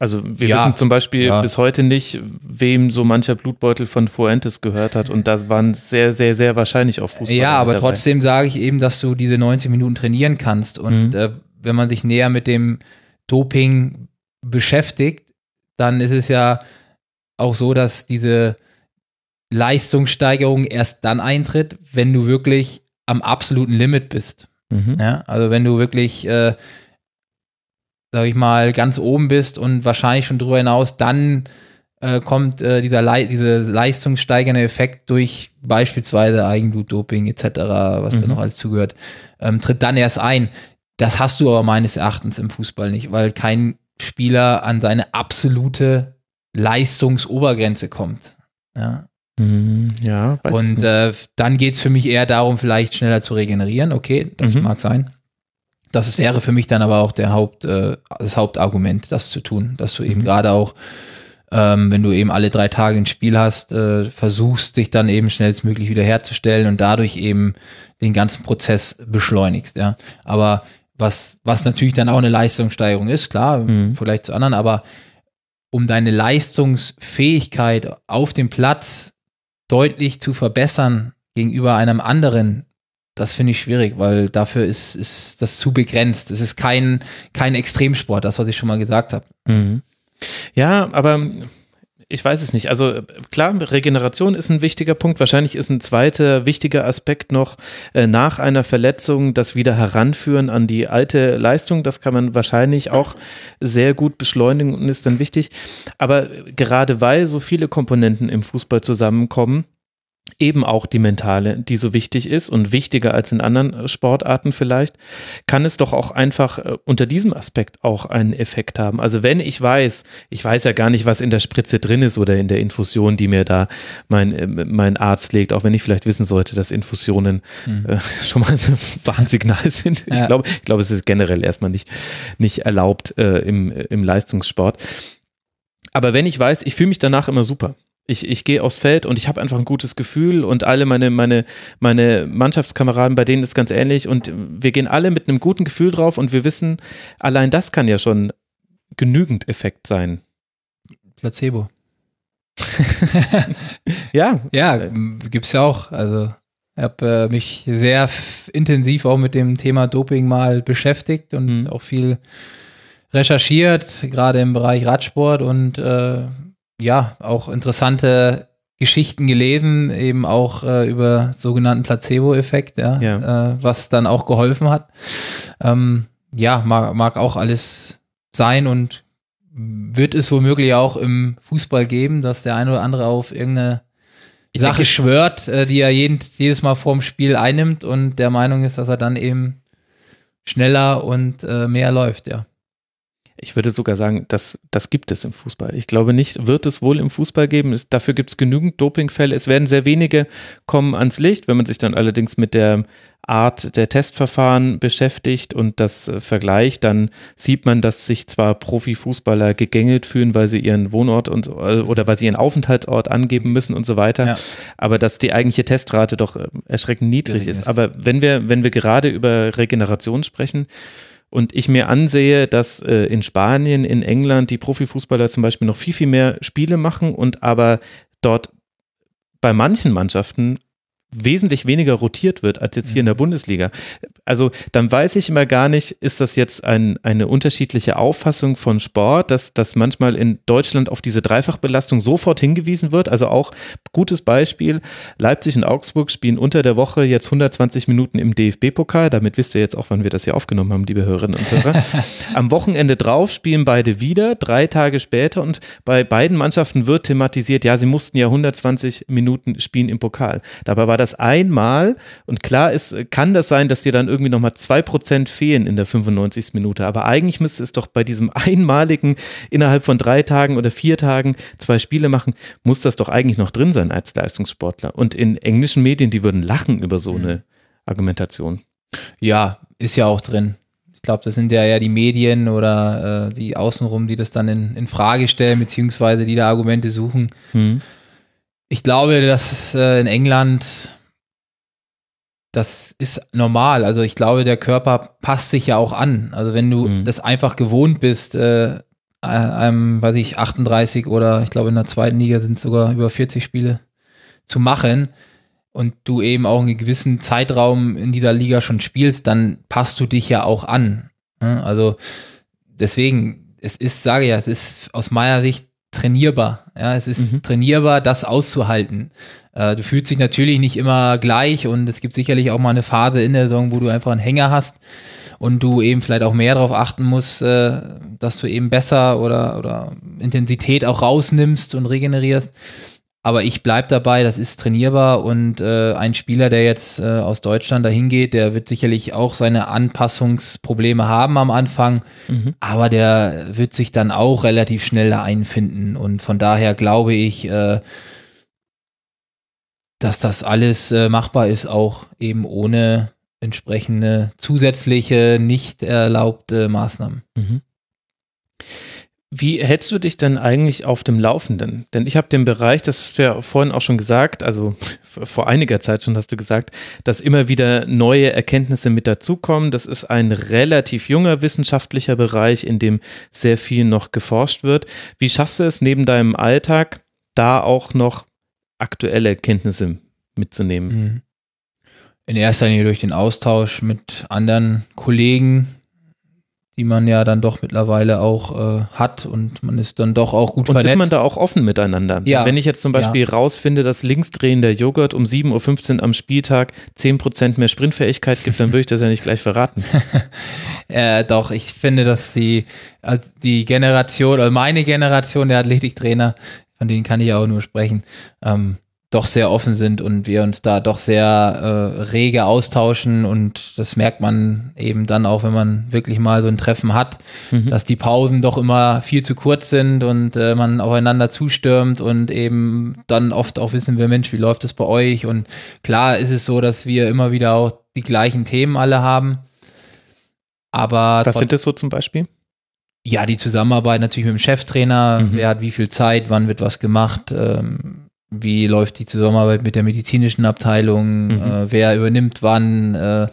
Also wir ja, wissen zum Beispiel ja. bis heute nicht, wem so mancher Blutbeutel von Fuentes gehört hat und das waren sehr, sehr, sehr wahrscheinlich auch Fußballer. Ja, aber dabei. trotzdem sage ich eben, dass du diese 90 Minuten trainieren kannst und mhm. äh, wenn man sich näher mit dem Doping beschäftigt, dann ist es ja auch so, dass diese Leistungssteigerung erst dann eintritt, wenn du wirklich am absoluten Limit bist. Mhm. Ja, also wenn du wirklich, äh, sag ich mal, ganz oben bist und wahrscheinlich schon drüber hinaus, dann äh, kommt äh, dieser Le diese leistungssteigernde Effekt durch beispielsweise Eigenblutdoping etc., was mhm. da noch alles zugehört, ähm, tritt dann erst ein. Das hast du aber meines Erachtens im Fußball nicht, weil kein Spieler an seine absolute Leistungsobergrenze kommt. Ja. Mhm, ja, Und äh, dann geht es für mich eher darum, vielleicht schneller zu regenerieren. Okay, das mhm. mag sein. Das wäre für mich dann aber auch der Haupt, äh, das Hauptargument, das zu tun, dass du eben mhm. gerade auch, ähm, wenn du eben alle drei Tage ein Spiel hast, äh, versuchst, dich dann eben schnellstmöglich wiederherzustellen und dadurch eben den ganzen Prozess beschleunigst. Ja, aber was, was natürlich dann auch eine Leistungssteigerung ist, klar, mhm. vielleicht zu anderen, aber um deine Leistungsfähigkeit auf dem Platz deutlich zu verbessern gegenüber einem anderen, das finde ich schwierig, weil dafür ist, ist das zu begrenzt. Es ist kein, kein Extremsport, das, was ich schon mal gesagt habe. Mhm. Ja, aber ich weiß es nicht. Also klar, Regeneration ist ein wichtiger Punkt. Wahrscheinlich ist ein zweiter wichtiger Aspekt noch äh, nach einer Verletzung das wieder heranführen an die alte Leistung. Das kann man wahrscheinlich auch sehr gut beschleunigen und ist dann wichtig. Aber gerade weil so viele Komponenten im Fußball zusammenkommen, eben auch die mentale, die so wichtig ist und wichtiger als in anderen Sportarten vielleicht, kann es doch auch einfach äh, unter diesem Aspekt auch einen Effekt haben. Also wenn ich weiß, ich weiß ja gar nicht, was in der Spritze drin ist oder in der Infusion, die mir da mein, äh, mein Arzt legt, auch wenn ich vielleicht wissen sollte, dass Infusionen mhm. äh, (laughs) schon mal ein Warnsignal sind. Ja. Ich glaube, ich glaube, es ist generell erstmal nicht, nicht erlaubt äh, im, im Leistungssport. Aber wenn ich weiß, ich fühle mich danach immer super ich, ich gehe aufs Feld und ich habe einfach ein gutes Gefühl und alle meine, meine, meine Mannschaftskameraden, bei denen ist ganz ähnlich und wir gehen alle mit einem guten Gefühl drauf und wir wissen, allein das kann ja schon genügend Effekt sein. Placebo. (laughs) ja. Ja, gibt's ja auch. Also ich habe äh, mich sehr intensiv auch mit dem Thema Doping mal beschäftigt und mhm. auch viel recherchiert, gerade im Bereich Radsport und äh, ja, auch interessante Geschichten gelesen, eben auch äh, über sogenannten Placebo-Effekt, ja, ja. Äh, was dann auch geholfen hat. Ähm, ja, mag, mag auch alles sein und wird es womöglich auch im Fußball geben, dass der eine oder andere auf irgendeine ich Sache denke, schwört, äh, die er jeden, jedes Mal vorm Spiel einnimmt und der Meinung ist, dass er dann eben schneller und äh, mehr läuft, ja. Ich würde sogar sagen, das, das gibt es im Fußball. Ich glaube nicht, wird es wohl im Fußball geben. Es, dafür gibt es genügend Dopingfälle. Es werden sehr wenige kommen ans Licht. Wenn man sich dann allerdings mit der Art der Testverfahren beschäftigt und das äh, vergleicht, dann sieht man, dass sich zwar Profifußballer gegängelt fühlen, weil sie ihren Wohnort und, äh, oder weil sie ihren Aufenthaltsort angeben müssen und so weiter, ja. aber dass die eigentliche Testrate doch äh, erschreckend niedrig ist. Aber wenn wir, wenn wir gerade über Regeneration sprechen, und ich mir ansehe, dass äh, in Spanien, in England die Profifußballer zum Beispiel noch viel, viel mehr Spiele machen und aber dort bei manchen Mannschaften wesentlich weniger rotiert wird als jetzt hier in der mhm. Bundesliga. Also dann weiß ich immer gar nicht, ist das jetzt ein, eine unterschiedliche Auffassung von Sport, dass, dass manchmal in Deutschland auf diese Dreifachbelastung sofort hingewiesen wird. Also auch gutes Beispiel, Leipzig und Augsburg spielen unter der Woche jetzt 120 Minuten im DFB-Pokal. Damit wisst ihr jetzt auch, wann wir das hier aufgenommen haben, liebe Hörerinnen und Hörer. (laughs) Am Wochenende drauf spielen beide wieder, drei Tage später und bei beiden Mannschaften wird thematisiert, ja, sie mussten ja 120 Minuten spielen im Pokal. Dabei war das einmal und klar ist, kann das sein, dass dir dann irgendwie nochmal zwei Prozent fehlen in der 95. Minute. Aber eigentlich müsste es doch bei diesem (laughs) einmaligen innerhalb von drei Tagen oder vier Tagen zwei Spiele machen, muss das doch eigentlich noch drin sein als Leistungssportler. Und in englischen Medien, die würden lachen über so eine Argumentation. Ja, ist ja auch drin. Ich glaube, das sind ja ja die Medien oder äh, die außenrum, die das dann in, in Frage stellen, beziehungsweise die da Argumente suchen. Hm. Ich glaube, dass äh, in England das ist normal. Also ich glaube, der Körper passt sich ja auch an. Also wenn du mhm. das einfach gewohnt bist, äh, einem, weiß ich, 38 oder ich glaube in der zweiten Liga sind sogar über 40 Spiele zu machen und du eben auch einen gewissen Zeitraum in dieser Liga schon spielst, dann passt du dich ja auch an. Also deswegen, es ist, sage ja, es ist aus meiner Sicht trainierbar. Ja, es ist mhm. trainierbar, das auszuhalten. Äh, du fühlst dich natürlich nicht immer gleich und es gibt sicherlich auch mal eine Phase in der Saison, wo du einfach einen Hänger hast und du eben vielleicht auch mehr darauf achten musst, äh, dass du eben besser oder, oder Intensität auch rausnimmst und regenerierst. Aber ich bleib dabei, das ist trainierbar und äh, ein Spieler, der jetzt äh, aus Deutschland dahin geht, der wird sicherlich auch seine Anpassungsprobleme haben am Anfang, mhm. aber der wird sich dann auch relativ schnell einfinden und von daher glaube ich, äh, dass das alles äh, machbar ist, auch eben ohne entsprechende zusätzliche, nicht erlaubte Maßnahmen. Mhm. Wie hältst du dich denn eigentlich auf dem Laufenden? Denn ich habe den Bereich, das du ja vorhin auch schon gesagt, also (laughs) vor einiger Zeit schon hast du gesagt, dass immer wieder neue Erkenntnisse mit dazukommen. Das ist ein relativ junger wissenschaftlicher Bereich, in dem sehr viel noch geforscht wird. Wie schaffst du es neben deinem Alltag, da auch noch aktuelle Kenntnisse mitzunehmen? Mhm. In erster Linie durch den Austausch mit anderen Kollegen, die man ja dann doch mittlerweile auch äh, hat und man ist dann doch auch gut und vernetzt. ist man da auch offen miteinander? Ja. Wenn ich jetzt zum Beispiel ja. rausfinde, dass linksdrehender Joghurt um 7.15 Uhr am Spieltag 10% mehr Sprintfähigkeit gibt, dann würde ich das ja nicht gleich verraten. (laughs) äh, doch, ich finde, dass die, also die Generation, oder meine Generation der Athletiktrainer, von denen kann ich auch nur sprechen, ähm, doch sehr offen sind und wir uns da doch sehr äh, rege austauschen und das merkt man eben dann auch, wenn man wirklich mal so ein Treffen hat, mhm. dass die Pausen doch immer viel zu kurz sind und äh, man aufeinander zustürmt und eben dann oft auch wissen wir, Mensch, wie läuft es bei euch? Und klar ist es so, dass wir immer wieder auch die gleichen Themen alle haben. Aber was sind das so zum Beispiel? Ja, die Zusammenarbeit natürlich mit dem Cheftrainer, mhm. wer hat wie viel Zeit, wann wird was gemacht, ähm, wie läuft die Zusammenarbeit mit der medizinischen Abteilung, mhm. äh, wer übernimmt wann, äh,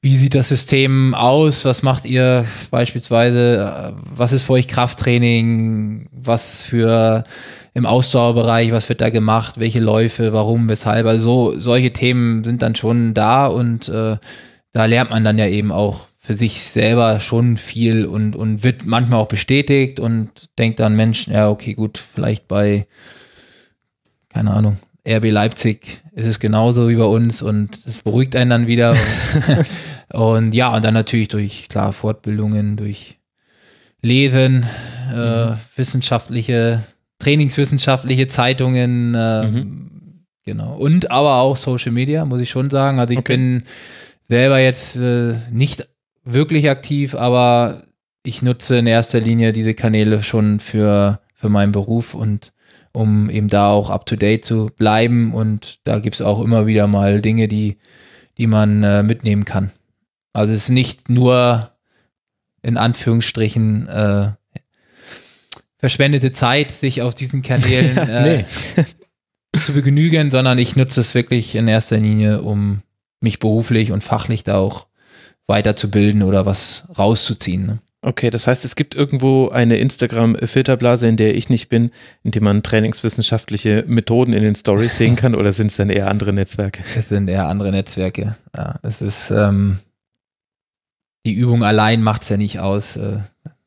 wie sieht das System aus, was macht ihr beispielsweise, äh, was ist für euch Krafttraining, was für im Ausdauerbereich, was wird da gemacht, welche Läufe, warum, weshalb, also so, solche Themen sind dann schon da und äh, da lernt man dann ja eben auch für sich selber schon viel und, und wird manchmal auch bestätigt und denkt dann, Mensch, ja, okay, gut, vielleicht bei keine Ahnung, RB Leipzig ist es genauso wie bei uns und es beruhigt einen dann wieder. und, (laughs) und ja, und dann natürlich durch, klar, Fortbildungen, durch Lesen, äh, mhm. wissenschaftliche, trainingswissenschaftliche Zeitungen, äh, mhm. genau. Und aber auch Social Media, muss ich schon sagen. Also ich okay. bin selber jetzt äh, nicht wirklich aktiv, aber ich nutze in erster Linie diese Kanäle schon für, für meinen Beruf und um eben da auch up to date zu bleiben. Und da gibt es auch immer wieder mal Dinge, die, die man äh, mitnehmen kann. Also es ist nicht nur in Anführungsstrichen äh, verschwendete Zeit, sich auf diesen Kanälen (laughs) äh, (laughs) zu begnügen, sondern ich nutze es wirklich in erster Linie, um mich beruflich und fachlich da auch weiterzubilden oder was rauszuziehen. Ne? Okay, das heißt, es gibt irgendwo eine Instagram-Filterblase, in der ich nicht bin, in der man trainingswissenschaftliche Methoden in den Stories sehen kann, oder sind es dann eher andere Netzwerke? Es sind eher andere Netzwerke. Ja, es ist ähm, die Übung allein macht es ja nicht aus. Äh,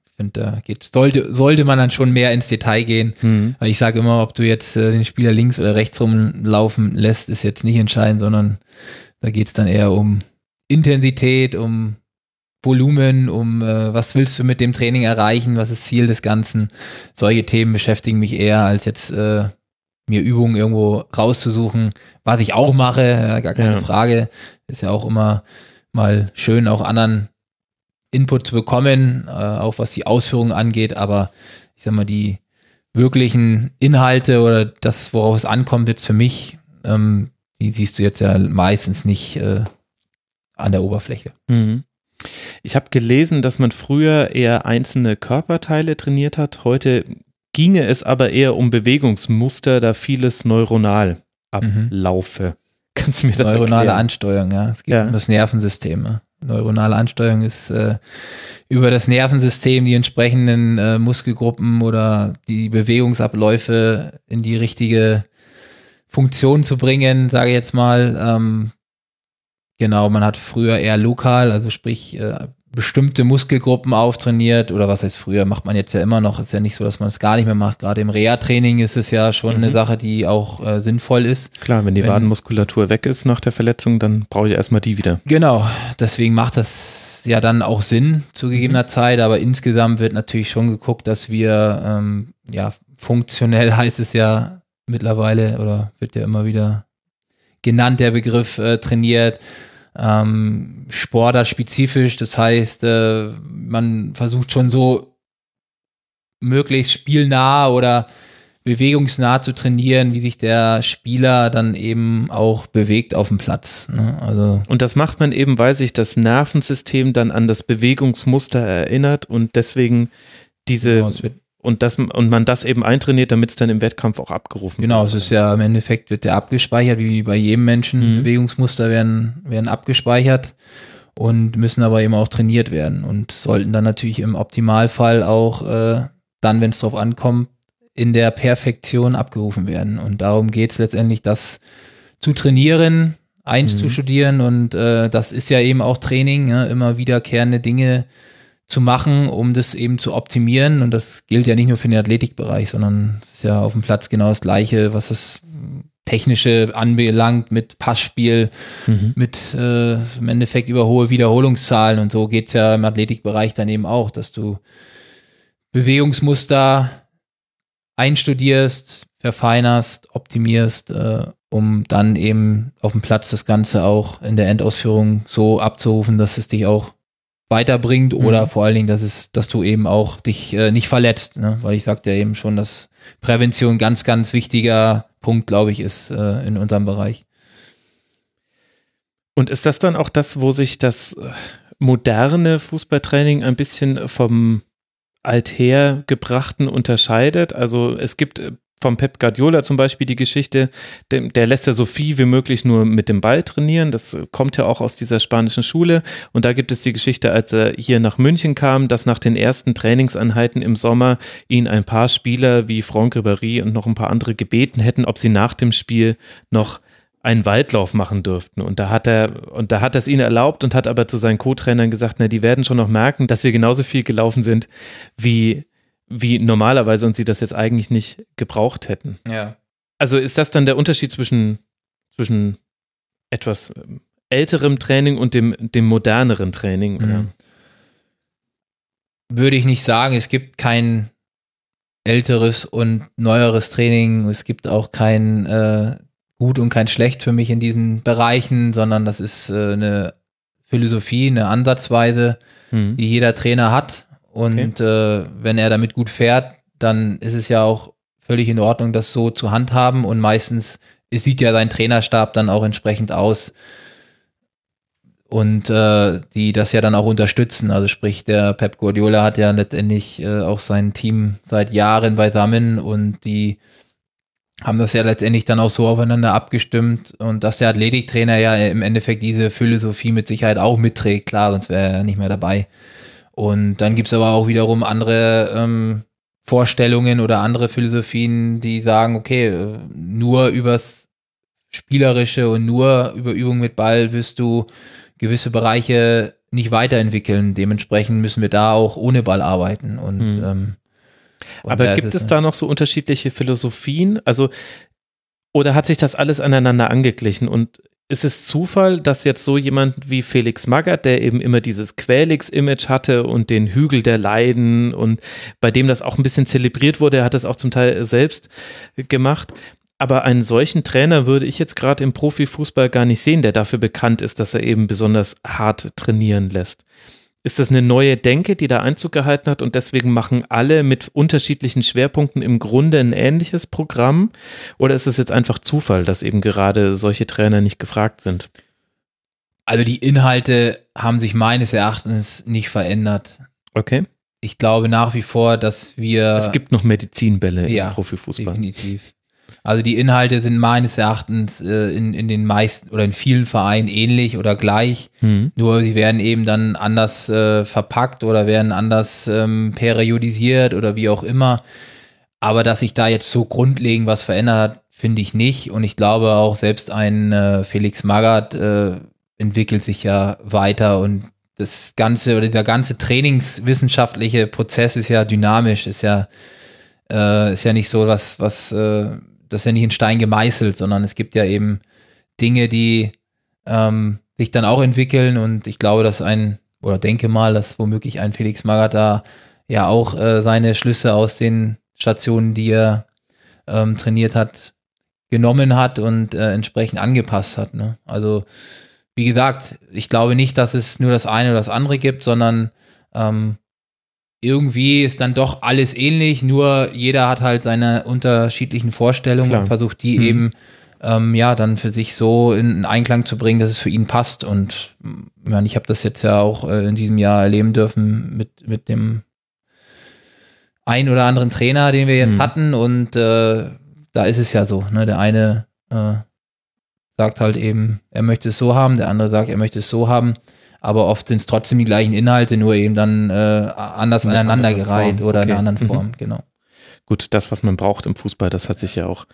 ich finde, da geht, sollte, sollte man dann schon mehr ins Detail gehen. Mhm. Weil ich sage immer, ob du jetzt äh, den Spieler links oder rechts rumlaufen lässt, ist jetzt nicht entscheidend, sondern da geht es dann eher um Intensität, um Volumen, um äh, was willst du mit dem Training erreichen, was ist Ziel des Ganzen. Solche Themen beschäftigen mich eher, als jetzt äh, mir Übungen irgendwo rauszusuchen, was ich auch mache, äh, gar keine ja. Frage. Ist ja auch immer mal schön, auch anderen Input zu bekommen, äh, auch was die Ausführungen angeht, aber ich sag mal, die wirklichen Inhalte oder das, worauf es ankommt, jetzt für mich, ähm, die siehst du jetzt ja meistens nicht äh, an der Oberfläche. Mhm. Ich habe gelesen, dass man früher eher einzelne Körperteile trainiert hat. Heute ginge es aber eher um Bewegungsmuster, da vieles neuronal ablaufe. Mhm. (laughs) Kannst du mir das Neuronale erklären? Ansteuerung, ja. Es geht ja. um das Nervensystem. Ne? Neuronale Ansteuerung ist äh, über das Nervensystem die entsprechenden äh, Muskelgruppen oder die Bewegungsabläufe in die richtige Funktion zu bringen, sage ich jetzt mal. Ähm, Genau, man hat früher eher lokal, also sprich äh, bestimmte Muskelgruppen auftrainiert oder was heißt früher, macht man jetzt ja immer noch. Ist ja nicht so, dass man es gar nicht mehr macht. Gerade im Reha-Training ist es ja schon mhm. eine Sache, die auch äh, sinnvoll ist. Klar, wenn die wenn, Wadenmuskulatur weg ist nach der Verletzung, dann brauche ich erstmal die wieder. Genau, deswegen macht das ja dann auch Sinn zu gegebener mhm. Zeit, aber insgesamt wird natürlich schon geguckt, dass wir ja funktionell (laughs) heißt es ja mittlerweile oder wird ja immer wieder genannt, der Begriff äh, trainiert ähm, sportartspezifisch. Das heißt, äh, man versucht schon so möglichst spielnah oder bewegungsnah zu trainieren, wie sich der Spieler dann eben auch bewegt auf dem Platz. Ne? Also und das macht man eben, weil sich das Nervensystem dann an das Bewegungsmuster erinnert und deswegen diese genau, und, das, und man das eben eintrainiert, damit es dann im Wettkampf auch abgerufen genau, wird. Genau, es ist ja im Endeffekt wird der abgespeichert, wie bei jedem Menschen. Mhm. Bewegungsmuster werden, werden abgespeichert und müssen aber eben auch trainiert werden und sollten dann natürlich im Optimalfall auch äh, dann, wenn es drauf ankommt, in der Perfektion abgerufen werden. Und darum geht es letztendlich, das zu trainieren, einzustudieren mhm. und äh, das ist ja eben auch Training, ja, immer wiederkehrende Dinge zu machen, um das eben zu optimieren. Und das gilt ja nicht nur für den Athletikbereich, sondern es ist ja auf dem Platz genau das Gleiche, was das Technische anbelangt, mit Passspiel, mhm. mit äh, im Endeffekt über hohe Wiederholungszahlen. Und so geht's ja im Athletikbereich dann eben auch, dass du Bewegungsmuster einstudierst, verfeinerst, optimierst, äh, um dann eben auf dem Platz das Ganze auch in der Endausführung so abzurufen, dass es dich auch weiterbringt oder mhm. vor allen Dingen, dass es, dass du eben auch dich äh, nicht verletzt, ne? weil ich sagte ja eben schon, dass Prävention ganz, ganz wichtiger Punkt, glaube ich, ist äh, in unserem Bereich. Und ist das dann auch das, wo sich das äh, moderne Fußballtraining ein bisschen vom althergebrachten unterscheidet? Also es gibt vom Pep Guardiola zum Beispiel die Geschichte, der, der, lässt ja so viel wie möglich nur mit dem Ball trainieren. Das kommt ja auch aus dieser spanischen Schule. Und da gibt es die Geschichte, als er hier nach München kam, dass nach den ersten Trainingseinheiten im Sommer ihn ein paar Spieler wie Franck Ribéry und noch ein paar andere gebeten hätten, ob sie nach dem Spiel noch einen Waldlauf machen dürften. Und da hat er, und da hat er es ihnen erlaubt und hat aber zu seinen Co-Trainern gesagt, na, die werden schon noch merken, dass wir genauso viel gelaufen sind, wie wie normalerweise und sie das jetzt eigentlich nicht gebraucht hätten. Ja. Also ist das dann der Unterschied zwischen, zwischen etwas ähm, älterem Training und dem, dem moderneren Training? Mhm. Würde ich nicht sagen. Es gibt kein älteres und neueres Training. Es gibt auch kein äh, gut und kein schlecht für mich in diesen Bereichen, sondern das ist äh, eine Philosophie, eine Ansatzweise, mhm. die jeder Trainer hat und okay. äh, wenn er damit gut fährt, dann ist es ja auch völlig in Ordnung, das so zu handhaben. Und meistens sieht ja sein Trainerstab dann auch entsprechend aus. Und äh, die das ja dann auch unterstützen. Also sprich, der Pep Guardiola hat ja letztendlich äh, auch sein Team seit Jahren beisammen und die haben das ja letztendlich dann auch so aufeinander abgestimmt und dass der Athletiktrainer ja im Endeffekt diese Philosophie mit Sicherheit auch mitträgt, klar, sonst wäre er nicht mehr dabei. Und dann gibt es aber auch wiederum andere ähm, Vorstellungen oder andere Philosophien, die sagen, okay, nur übers Spielerische und nur über Übung mit Ball wirst du gewisse Bereiche nicht weiterentwickeln. Dementsprechend müssen wir da auch ohne Ball arbeiten. Und, hm. ähm, und aber gibt es da noch so unterschiedliche Philosophien? Also oder hat sich das alles aneinander angeglichen? Und ist es Zufall, dass jetzt so jemand wie Felix Magath, der eben immer dieses Quälix-Image hatte und den Hügel der Leiden und bei dem das auch ein bisschen zelebriert wurde, er hat das auch zum Teil selbst gemacht. Aber einen solchen Trainer würde ich jetzt gerade im Profifußball gar nicht sehen, der dafür bekannt ist, dass er eben besonders hart trainieren lässt. Ist das eine neue Denke, die da Einzug gehalten hat und deswegen machen alle mit unterschiedlichen Schwerpunkten im Grunde ein ähnliches Programm? Oder ist es jetzt einfach Zufall, dass eben gerade solche Trainer nicht gefragt sind? Also die Inhalte haben sich meines Erachtens nicht verändert. Okay. Ich glaube nach wie vor, dass wir. Es gibt noch Medizinbälle ja, im Profifußball. Definitiv. Also die Inhalte sind meines Erachtens äh, in, in den meisten oder in vielen Vereinen ähnlich oder gleich. Mhm. Nur sie werden eben dann anders äh, verpackt oder werden anders ähm, periodisiert oder wie auch immer. Aber dass sich da jetzt so grundlegend was verändert hat, finde ich nicht. Und ich glaube auch selbst ein äh, Felix Magath äh, entwickelt sich ja weiter und das ganze oder der ganze trainingswissenschaftliche Prozess ist ja dynamisch, ist ja äh, ist ja nicht so was was äh, das ist ja nicht in Stein gemeißelt, sondern es gibt ja eben Dinge, die ähm, sich dann auch entwickeln und ich glaube, dass ein, oder denke mal, dass womöglich ein Felix Magath da ja auch äh, seine Schlüsse aus den Stationen, die er ähm, trainiert hat, genommen hat und äh, entsprechend angepasst hat. Ne? Also wie gesagt, ich glaube nicht, dass es nur das eine oder das andere gibt, sondern ähm, irgendwie ist dann doch alles ähnlich, nur jeder hat halt seine unterschiedlichen Vorstellungen Klar. und versucht die mhm. eben ähm, ja dann für sich so in Einklang zu bringen, dass es für ihn passt. Und ja, ich habe das jetzt ja auch äh, in diesem Jahr erleben dürfen mit, mit dem ein oder anderen Trainer, den wir jetzt mhm. hatten. Und äh, da ist es ja so. Ne? Der eine äh, sagt halt eben, er möchte es so haben, der andere sagt, er möchte es so haben aber oft sind es trotzdem die gleichen Inhalte, nur eben dann äh, anders aneinandergereiht oder okay. in einer anderen Form, mhm. genau. Gut, das, was man braucht im Fußball, das hat sich ja auch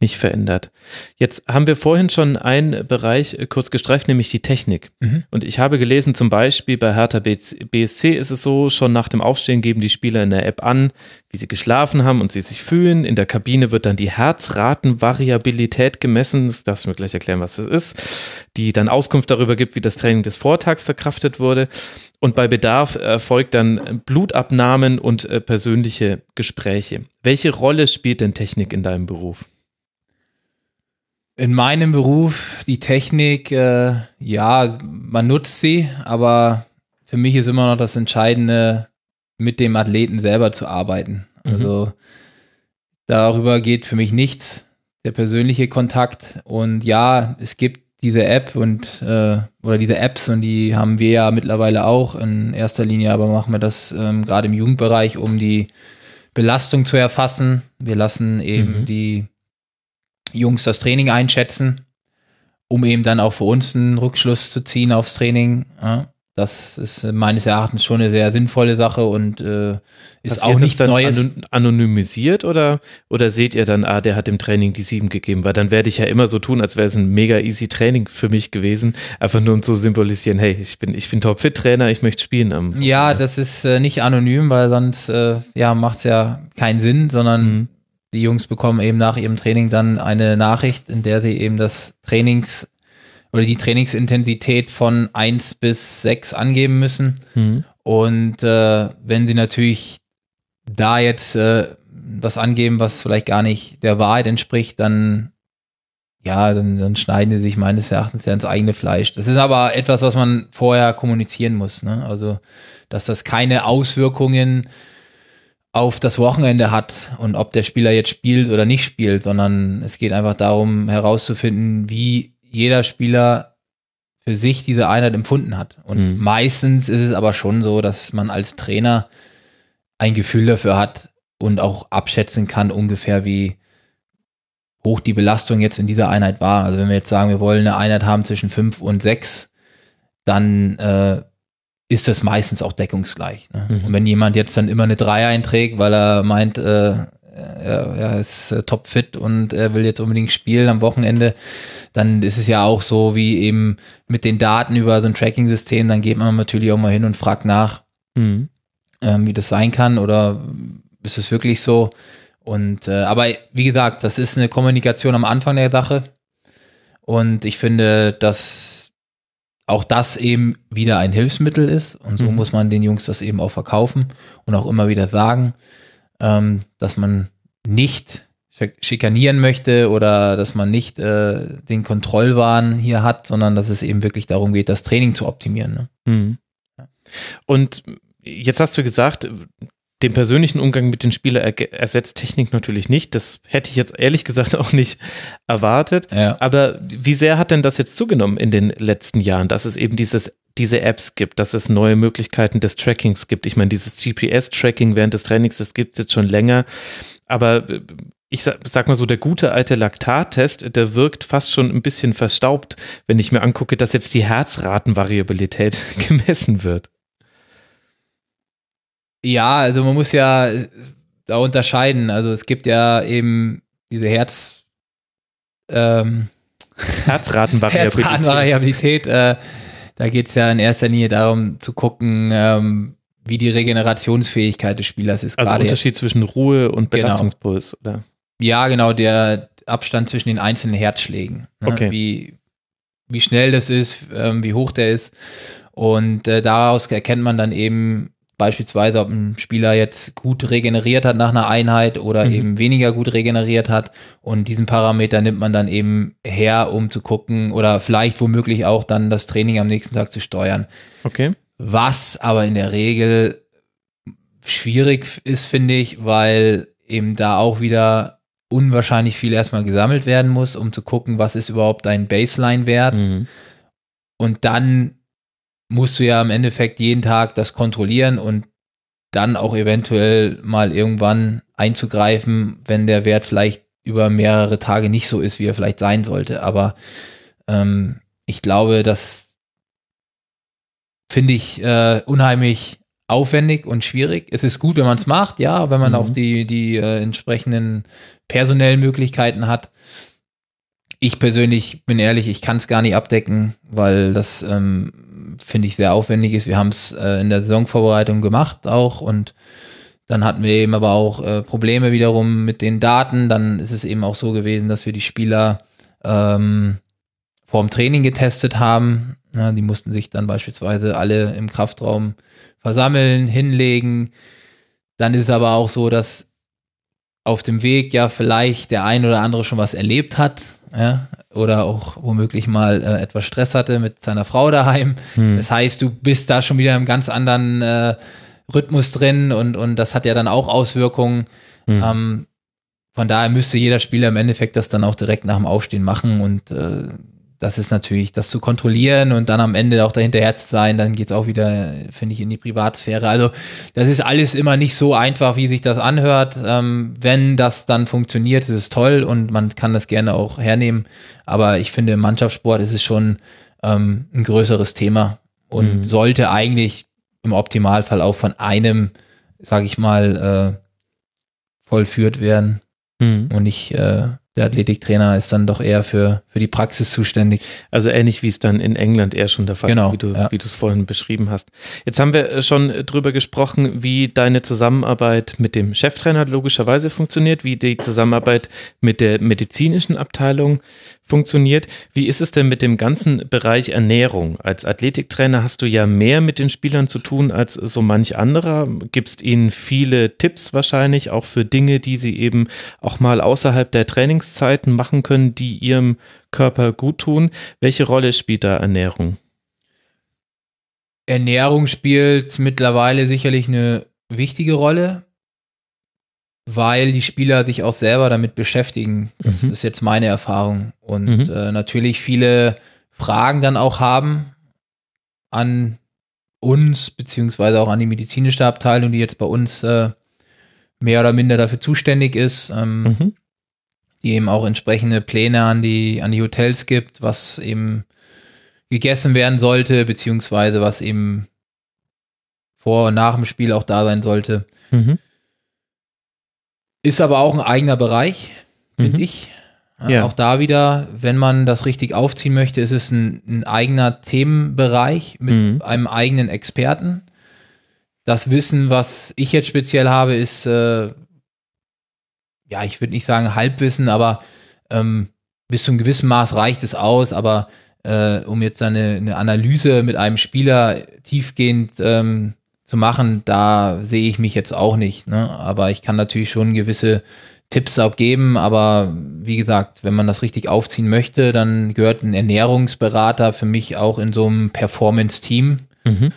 nicht verändert. Jetzt haben wir vorhin schon einen Bereich äh, kurz gestreift, nämlich die Technik. Mhm. Und ich habe gelesen, zum Beispiel bei Hertha BSC ist es so, schon nach dem Aufstehen geben die Spieler in der App an, wie sie geschlafen haben und sie sich fühlen. In der Kabine wird dann die Herzratenvariabilität gemessen. Das darfst du mir gleich erklären, was das ist. Die dann Auskunft darüber gibt, wie das Training des Vortags verkraftet wurde. Und bei Bedarf erfolgt dann Blutabnahmen und äh, persönliche Gespräche. Welche Rolle spielt denn Technik in deinem Beruf? In meinem Beruf, die Technik, äh, ja, man nutzt sie, aber für mich ist immer noch das Entscheidende, mit dem Athleten selber zu arbeiten. Mhm. Also darüber geht für mich nichts, der persönliche Kontakt. Und ja, es gibt diese App und äh, oder diese Apps und die haben wir ja mittlerweile auch in erster Linie, aber machen wir das ähm, gerade im Jugendbereich, um die Belastung zu erfassen. Wir lassen eben mhm. die Jungs das Training einschätzen, um eben dann auch für uns einen Rückschluss zu ziehen aufs Training. Ja, das ist meines Erachtens schon eine sehr sinnvolle Sache und äh, ist auch nichts Neues. Anonymisiert oder, oder seht ihr dann, ah, der hat dem Training die sieben gegeben? Weil dann werde ich ja immer so tun, als wäre es ein mega easy Training für mich gewesen. Einfach nur um zu symbolisieren, hey, ich bin, ich bin Top-Fit-Trainer, ich möchte spielen. Am, ja, das ist äh, nicht anonym, weil sonst äh, ja, macht es ja keinen Sinn, sondern mhm die Jungs bekommen eben nach ihrem Training dann eine Nachricht, in der sie eben das Trainings oder die Trainingsintensität von 1 bis 6 angeben müssen. Mhm. Und äh, wenn sie natürlich da jetzt äh, was angeben, was vielleicht gar nicht der Wahrheit entspricht, dann ja, dann, dann schneiden sie sich meines Erachtens ja ins eigene Fleisch. Das ist aber etwas, was man vorher kommunizieren muss. Ne? Also, dass das keine Auswirkungen auf das Wochenende hat und ob der Spieler jetzt spielt oder nicht spielt, sondern es geht einfach darum herauszufinden, wie jeder Spieler für sich diese Einheit empfunden hat. Und mhm. meistens ist es aber schon so, dass man als Trainer ein Gefühl dafür hat und auch abschätzen kann ungefähr, wie hoch die Belastung jetzt in dieser Einheit war. Also wenn wir jetzt sagen, wir wollen eine Einheit haben zwischen fünf und sechs, dann äh, ist das meistens auch deckungsgleich. Ne? Mhm. Und wenn jemand jetzt dann immer eine 3 einträgt, weil er meint, äh, er, er ist äh, topfit und er will jetzt unbedingt spielen am Wochenende, dann ist es ja auch so wie eben mit den Daten über so ein Tracking-System, dann geht man natürlich auch mal hin und fragt nach, mhm. ähm, wie das sein kann oder ist es wirklich so? Und äh, aber wie gesagt, das ist eine Kommunikation am Anfang der Sache. Und ich finde, dass auch das eben wieder ein Hilfsmittel ist. Und so mhm. muss man den Jungs das eben auch verkaufen und auch immer wieder sagen, ähm, dass man nicht schikanieren möchte oder dass man nicht äh, den Kontrollwahn hier hat, sondern dass es eben wirklich darum geht, das Training zu optimieren. Ne? Mhm. Und jetzt hast du gesagt, den persönlichen Umgang mit den Spielern ersetzt Technik natürlich nicht. Das hätte ich jetzt ehrlich gesagt auch nicht erwartet. Ja. Aber wie sehr hat denn das jetzt zugenommen in den letzten Jahren, dass es eben dieses, diese Apps gibt, dass es neue Möglichkeiten des Trackings gibt? Ich meine, dieses GPS-Tracking während des Trainings, das gibt es jetzt schon länger. Aber äh, ich sag, sag, mal so, der gute alte Laktattest, der wirkt fast schon ein bisschen verstaubt, wenn ich mir angucke, dass jetzt die Herzratenvariabilität (laughs) gemessen wird. Ja, also man muss ja da unterscheiden. Also es gibt ja eben diese Herz ähm, (laughs) Herzratenvariabilität. Herzratenvariabilität äh, da geht es ja in erster Linie darum zu gucken, ähm, wie die Regenerationsfähigkeit des Spielers ist. Also Unterschied jetzt. zwischen Ruhe und genau. Belastungspuls, genau. oder? Ja, genau, der Abstand zwischen den einzelnen Herzschlägen. Ne? Okay. Wie, wie schnell das ist, ähm, wie hoch der ist. Und äh, daraus erkennt man dann eben, Beispielsweise, ob ein Spieler jetzt gut regeneriert hat nach einer Einheit oder mhm. eben weniger gut regeneriert hat. Und diesen Parameter nimmt man dann eben her, um zu gucken oder vielleicht womöglich auch dann das Training am nächsten Tag zu steuern. Okay. Was aber in der Regel schwierig ist, finde ich, weil eben da auch wieder unwahrscheinlich viel erstmal gesammelt werden muss, um zu gucken, was ist überhaupt ein Baseline-Wert. Mhm. Und dann musst du ja im Endeffekt jeden Tag das kontrollieren und dann auch eventuell mal irgendwann einzugreifen, wenn der Wert vielleicht über mehrere Tage nicht so ist, wie er vielleicht sein sollte. Aber ähm, ich glaube, das finde ich äh, unheimlich aufwendig und schwierig. Es ist gut, wenn man es macht, ja, wenn man mhm. auch die, die äh, entsprechenden personellen Möglichkeiten hat. Ich persönlich bin ehrlich, ich kann es gar nicht abdecken, weil das ähm, finde ich, sehr aufwendig ist. Wir haben es äh, in der Saisonvorbereitung gemacht auch und Dann hatten wir eben aber auch äh, Probleme wiederum mit den Daten. Dann ist es eben auch so gewesen, dass wir die Spieler ähm, vorm Training getestet haben. Ja, die mussten sich dann beispielsweise alle im Kraftraum versammeln, hinlegen. Dann ist es aber auch so, dass auf dem Weg ja vielleicht der ein oder andere schon was erlebt hat. Ja, oder auch womöglich mal äh, etwas Stress hatte mit seiner Frau daheim. Hm. Das heißt, du bist da schon wieder im ganz anderen äh, Rhythmus drin und, und das hat ja dann auch Auswirkungen. Hm. Ähm, von daher müsste jeder Spieler im Endeffekt das dann auch direkt nach dem Aufstehen machen und äh, das ist natürlich, das zu kontrollieren und dann am Ende auch dahinterher zu sein, dann geht es auch wieder, finde ich, in die Privatsphäre. Also das ist alles immer nicht so einfach, wie sich das anhört. Ähm, wenn das dann funktioniert, ist es toll und man kann das gerne auch hernehmen. Aber ich finde, im Mannschaftssport ist es schon ähm, ein größeres Thema und mhm. sollte eigentlich im Optimalfall auch von einem, sage ich mal, äh, vollführt werden mhm. und nicht äh, der Athletiktrainer ist dann doch eher für, für die Praxis zuständig. Also ähnlich wie es dann in England eher schon der Fall genau, ist, wie du, ja. wie du es vorhin beschrieben hast. Jetzt haben wir schon drüber gesprochen, wie deine Zusammenarbeit mit dem Cheftrainer logischerweise funktioniert, wie die Zusammenarbeit mit der medizinischen Abteilung funktioniert. Wie ist es denn mit dem ganzen Bereich Ernährung? Als Athletiktrainer hast du ja mehr mit den Spielern zu tun als so manch anderer. Gibst ihnen viele Tipps wahrscheinlich, auch für Dinge, die sie eben auch mal außerhalb der Trainingszeiten machen können, die ihrem Körper gut tun. Welche Rolle spielt da Ernährung? Ernährung spielt mittlerweile sicherlich eine wichtige Rolle weil die Spieler sich auch selber damit beschäftigen. Das mhm. ist jetzt meine Erfahrung. Und mhm. äh, natürlich viele Fragen dann auch haben an uns, beziehungsweise auch an die medizinische Abteilung, die jetzt bei uns äh, mehr oder minder dafür zuständig ist, ähm, mhm. Die eben auch entsprechende Pläne an die, an die Hotels gibt, was eben gegessen werden sollte, beziehungsweise was eben vor und nach dem Spiel auch da sein sollte. Mhm. Ist aber auch ein eigener Bereich, finde mhm. ich. Ja. Auch da wieder, wenn man das richtig aufziehen möchte, ist es ein, ein eigener Themenbereich mit mhm. einem eigenen Experten. Das Wissen, was ich jetzt speziell habe, ist, äh, ja, ich würde nicht sagen Halbwissen, aber ähm, bis zu einem gewissen Maß reicht es aus, aber äh, um jetzt eine, eine Analyse mit einem Spieler tiefgehend ähm, zu machen, da sehe ich mich jetzt auch nicht. Ne? Aber ich kann natürlich schon gewisse Tipps auch geben. Aber wie gesagt, wenn man das richtig aufziehen möchte, dann gehört ein Ernährungsberater für mich auch in so einem Performance-Team, mhm.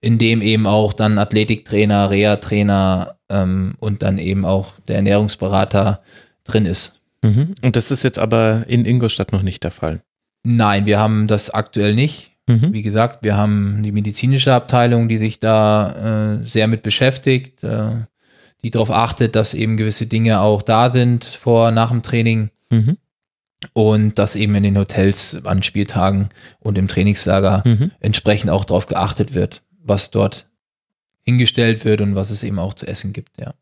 in dem eben auch dann Athletiktrainer, Reha-Trainer ähm, und dann eben auch der Ernährungsberater drin ist. Mhm. Und das ist jetzt aber in Ingolstadt noch nicht der Fall. Nein, wir haben das aktuell nicht. Mhm. Wie gesagt, wir haben die medizinische Abteilung, die sich da äh, sehr mit beschäftigt, äh, die darauf achtet, dass eben gewisse Dinge auch da sind vor, nach dem Training. Mhm. Und dass eben in den Hotels an Spieltagen und im Trainingslager mhm. entsprechend auch darauf geachtet wird, was dort hingestellt wird und was es eben auch zu essen gibt, ja.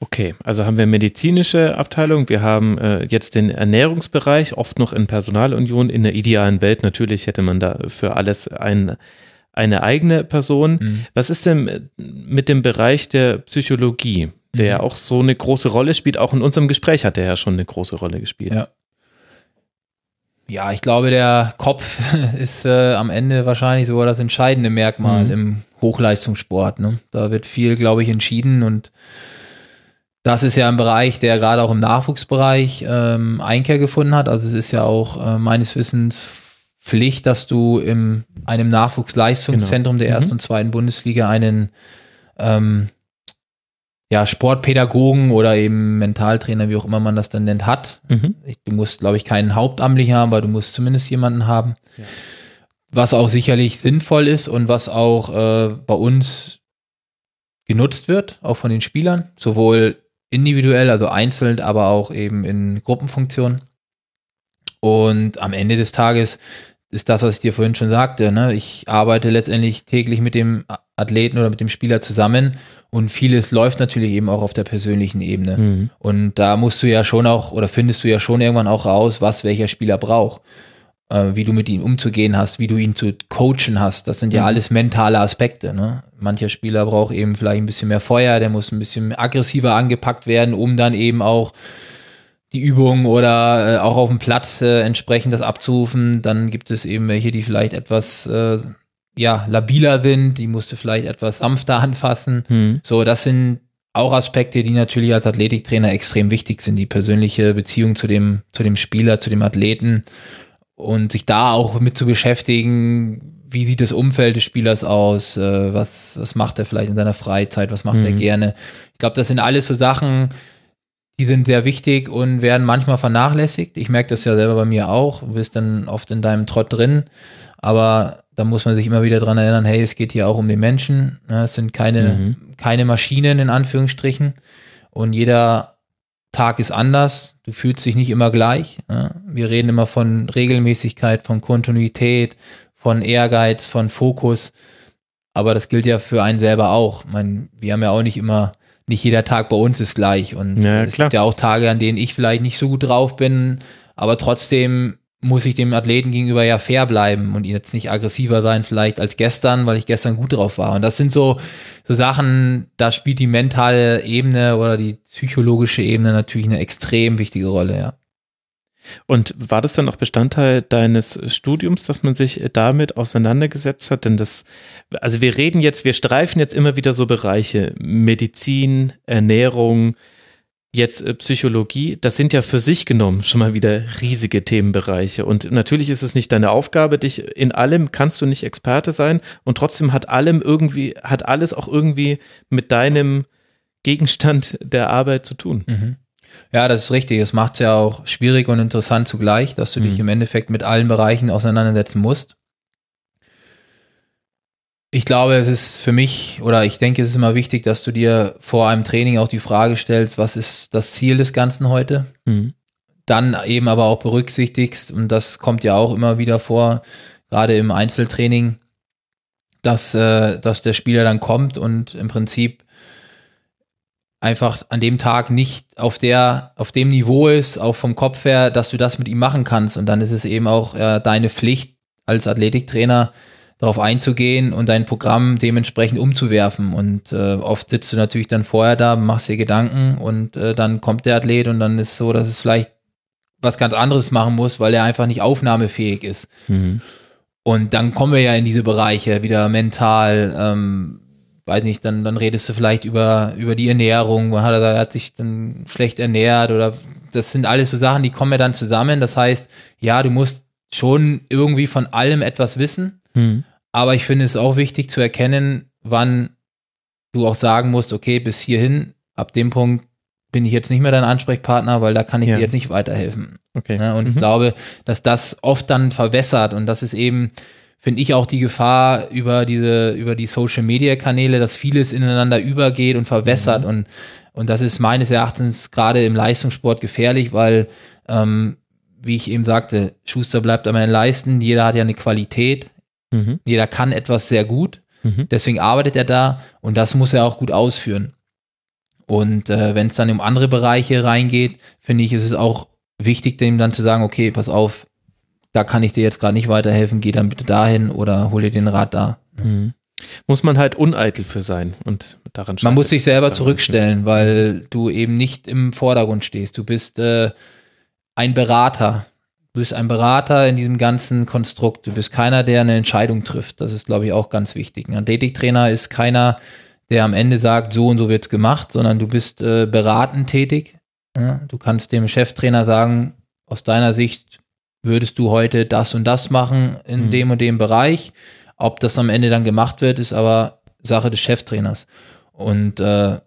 Okay, also haben wir medizinische Abteilung, wir haben äh, jetzt den Ernährungsbereich, oft noch in Personalunion. In der idealen Welt natürlich hätte man da für alles ein, eine eigene Person. Mhm. Was ist denn mit dem Bereich der Psychologie, der ja mhm. auch so eine große Rolle spielt? Auch in unserem Gespräch hat er ja schon eine große Rolle gespielt. Ja. Ja, ich glaube, der Kopf (laughs) ist äh, am Ende wahrscheinlich sogar das entscheidende Merkmal mhm. im Hochleistungssport. Ne? Da wird viel, glaube ich, entschieden und das ist ja ein Bereich, der gerade auch im Nachwuchsbereich ähm, Einkehr gefunden hat. Also es ist ja auch äh, meines Wissens Pflicht, dass du in einem Nachwuchsleistungszentrum genau. der ersten mhm. und zweiten Bundesliga einen ähm, ja, Sportpädagogen oder eben Mentaltrainer, wie auch immer man das dann nennt, hat. Mhm. Du musst, glaube ich, keinen Hauptamtlichen haben, aber du musst zumindest jemanden haben. Ja. Was auch sicherlich sinnvoll ist und was auch äh, bei uns genutzt wird, auch von den Spielern, sowohl individuell, also einzeln, aber auch eben in Gruppenfunktionen. Und am Ende des Tages ist das, was ich dir vorhin schon sagte. Ne? Ich arbeite letztendlich täglich mit dem Athleten oder mit dem Spieler zusammen und vieles läuft natürlich eben auch auf der persönlichen Ebene. Mhm. Und da musst du ja schon auch oder findest du ja schon irgendwann auch raus, was welcher Spieler braucht, äh, wie du mit ihm umzugehen hast, wie du ihn zu coachen hast. Das sind ja mhm. alles mentale Aspekte. Ne? Mancher Spieler braucht eben vielleicht ein bisschen mehr Feuer, der muss ein bisschen aggressiver angepackt werden, um dann eben auch die Übung oder äh, auch auf dem Platz äh, entsprechend das abzurufen. Dann gibt es eben welche, die vielleicht etwas äh, ja, labiler sind, die musst du vielleicht etwas sanfter anfassen. Hm. So, das sind auch Aspekte, die natürlich als Athletiktrainer extrem wichtig sind, die persönliche Beziehung zu dem, zu dem Spieler, zu dem Athleten und sich da auch mit zu beschäftigen, wie sieht das Umfeld des Spielers aus, äh, was, was macht er vielleicht in seiner Freizeit, was macht er Mhm. gerne. Ich glaube, das sind alles so Sachen, die sind sehr wichtig und werden manchmal vernachlässigt. Ich merke das ja selber bei mir auch. Du bist dann oft in deinem Trott drin, aber da muss man sich immer wieder dran erinnern, hey, es geht hier auch um den Menschen. Ne? Es sind keine, Mhm. keine Maschinen in Anführungsstrichen und jeder Tag ist anders. Du fühlst dich nicht immer gleich. Ne? Wir reden immer von Regelmäßigkeit, von Kontinuität, von Ehrgeiz, von Fokus. Aber das gilt ja für einen selber auch. Ich meine, wir haben ja auch nicht immer, nicht jeder Tag bei uns ist gleich. Und Ja, es gibt ja auch Tage, an denen ich vielleicht nicht so gut drauf bin, aber trotzdem muss ich dem Athleten gegenüber ja fair bleiben und jetzt nicht aggressiver sein vielleicht als gestern, weil ich gestern gut drauf war. Und das sind so, so Sachen, da spielt die mentale Ebene oder die psychologische Ebene natürlich eine extrem wichtige Rolle, ja. Und war das dann auch Bestandteil deines Studiums, dass man sich damit auseinandergesetzt hat? Denn das, also wir reden jetzt, wir streifen jetzt immer wieder so Bereiche Medizin, Ernährung, jetzt äh, Psychologie. Das sind ja für sich genommen schon mal wieder riesige Themenbereiche. Und natürlich ist es nicht deine Aufgabe, dich in allem kannst du nicht Experte sein. Und trotzdem hat allem irgendwie, hat alles auch irgendwie mit deinem Gegenstand der Arbeit zu tun. Ja, das ist richtig. Es macht es ja auch schwierig und interessant zugleich, dass du dich Mhm. im Endeffekt mit allen Bereichen auseinandersetzen musst. Ich glaube, es ist für mich oder ich denke, es ist immer wichtig, dass du dir vor einem Training auch die Frage stellst, was ist das Ziel des Ganzen heute? Mhm. dann eben aber auch berücksichtigst, und das kommt ja auch immer wieder vor, gerade im Einzeltraining, dass, äh, dass der Spieler dann kommt und im Prinzip einfach an dem Tag nicht auf der, auf dem Niveau ist, auch vom Kopf her, dass du das mit ihm machen kannst. Und dann ist es eben auch äh, deine Pflicht als Athletiktrainer, darauf einzugehen und dein Programm dementsprechend umzuwerfen. Und äh, oft sitzt du natürlich dann vorher da, machst dir Gedanken und äh, dann kommt der Athlet und dann ist es so, dass es vielleicht was ganz anderes machen muss, weil er einfach nicht aufnahmefähig ist. Mhm. Und dann kommen wir ja in diese Bereiche wieder mental, ähm, weiß nicht, dann, dann redest du vielleicht über, über die Ernährung, man hat, er hat sich dann schlecht ernährt oder das sind alles so Sachen, die kommen ja dann zusammen. Das heißt, ja, du musst schon irgendwie von allem etwas wissen, Mhm. aber ich finde es auch wichtig zu erkennen, wann du auch sagen musst, okay, bis hierhin, ab dem Punkt bin ich jetzt nicht mehr dein Ansprechpartner, weil da kann ich Ja. dir jetzt nicht weiterhelfen. Okay. Ne? Und ich Mhm. glaube, dass das oft dann verwässert und das ist eben, finde ich auch die Gefahr über diese, über die Social Media Kanäle, dass vieles ineinander übergeht und verwässert Mhm. und, und das ist meines Erachtens gerade im Leistungssport gefährlich, weil, ähm, wie ich eben sagte, Schuster bleibt an meinen Leisten, jeder hat ja eine Qualität, Mhm. jeder kann etwas sehr gut, Mhm. deswegen arbeitet er da und das muss er auch gut ausführen. Und äh, wenn es dann um andere Bereiche reingeht, finde ich, ist es auch wichtig, dem dann zu sagen, okay, pass auf, da kann ich dir jetzt gerade nicht weiterhelfen, geh dann bitte dahin oder hol dir den Rat da. Mhm. Muss man halt uneitel für sein und daran Man muss sich selber zurückstellen, weil du eben nicht im Vordergrund stehst. Du bist äh, ein Berater. Du bist ein Berater in diesem ganzen Konstrukt. Du bist keiner, der eine Entscheidung trifft. Das ist, glaube ich, auch ganz wichtig. Ein Athletiktrainer ist keiner, der am Ende sagt, so und so wird's gemacht, sondern du bist äh, beratend tätig. Ja, du kannst dem Cheftrainer sagen, aus deiner Sicht würdest du heute das und das machen in Mhm. dem und dem Bereich. Ob das am Ende dann gemacht wird, ist aber Sache des Cheftrainers. Und, äh,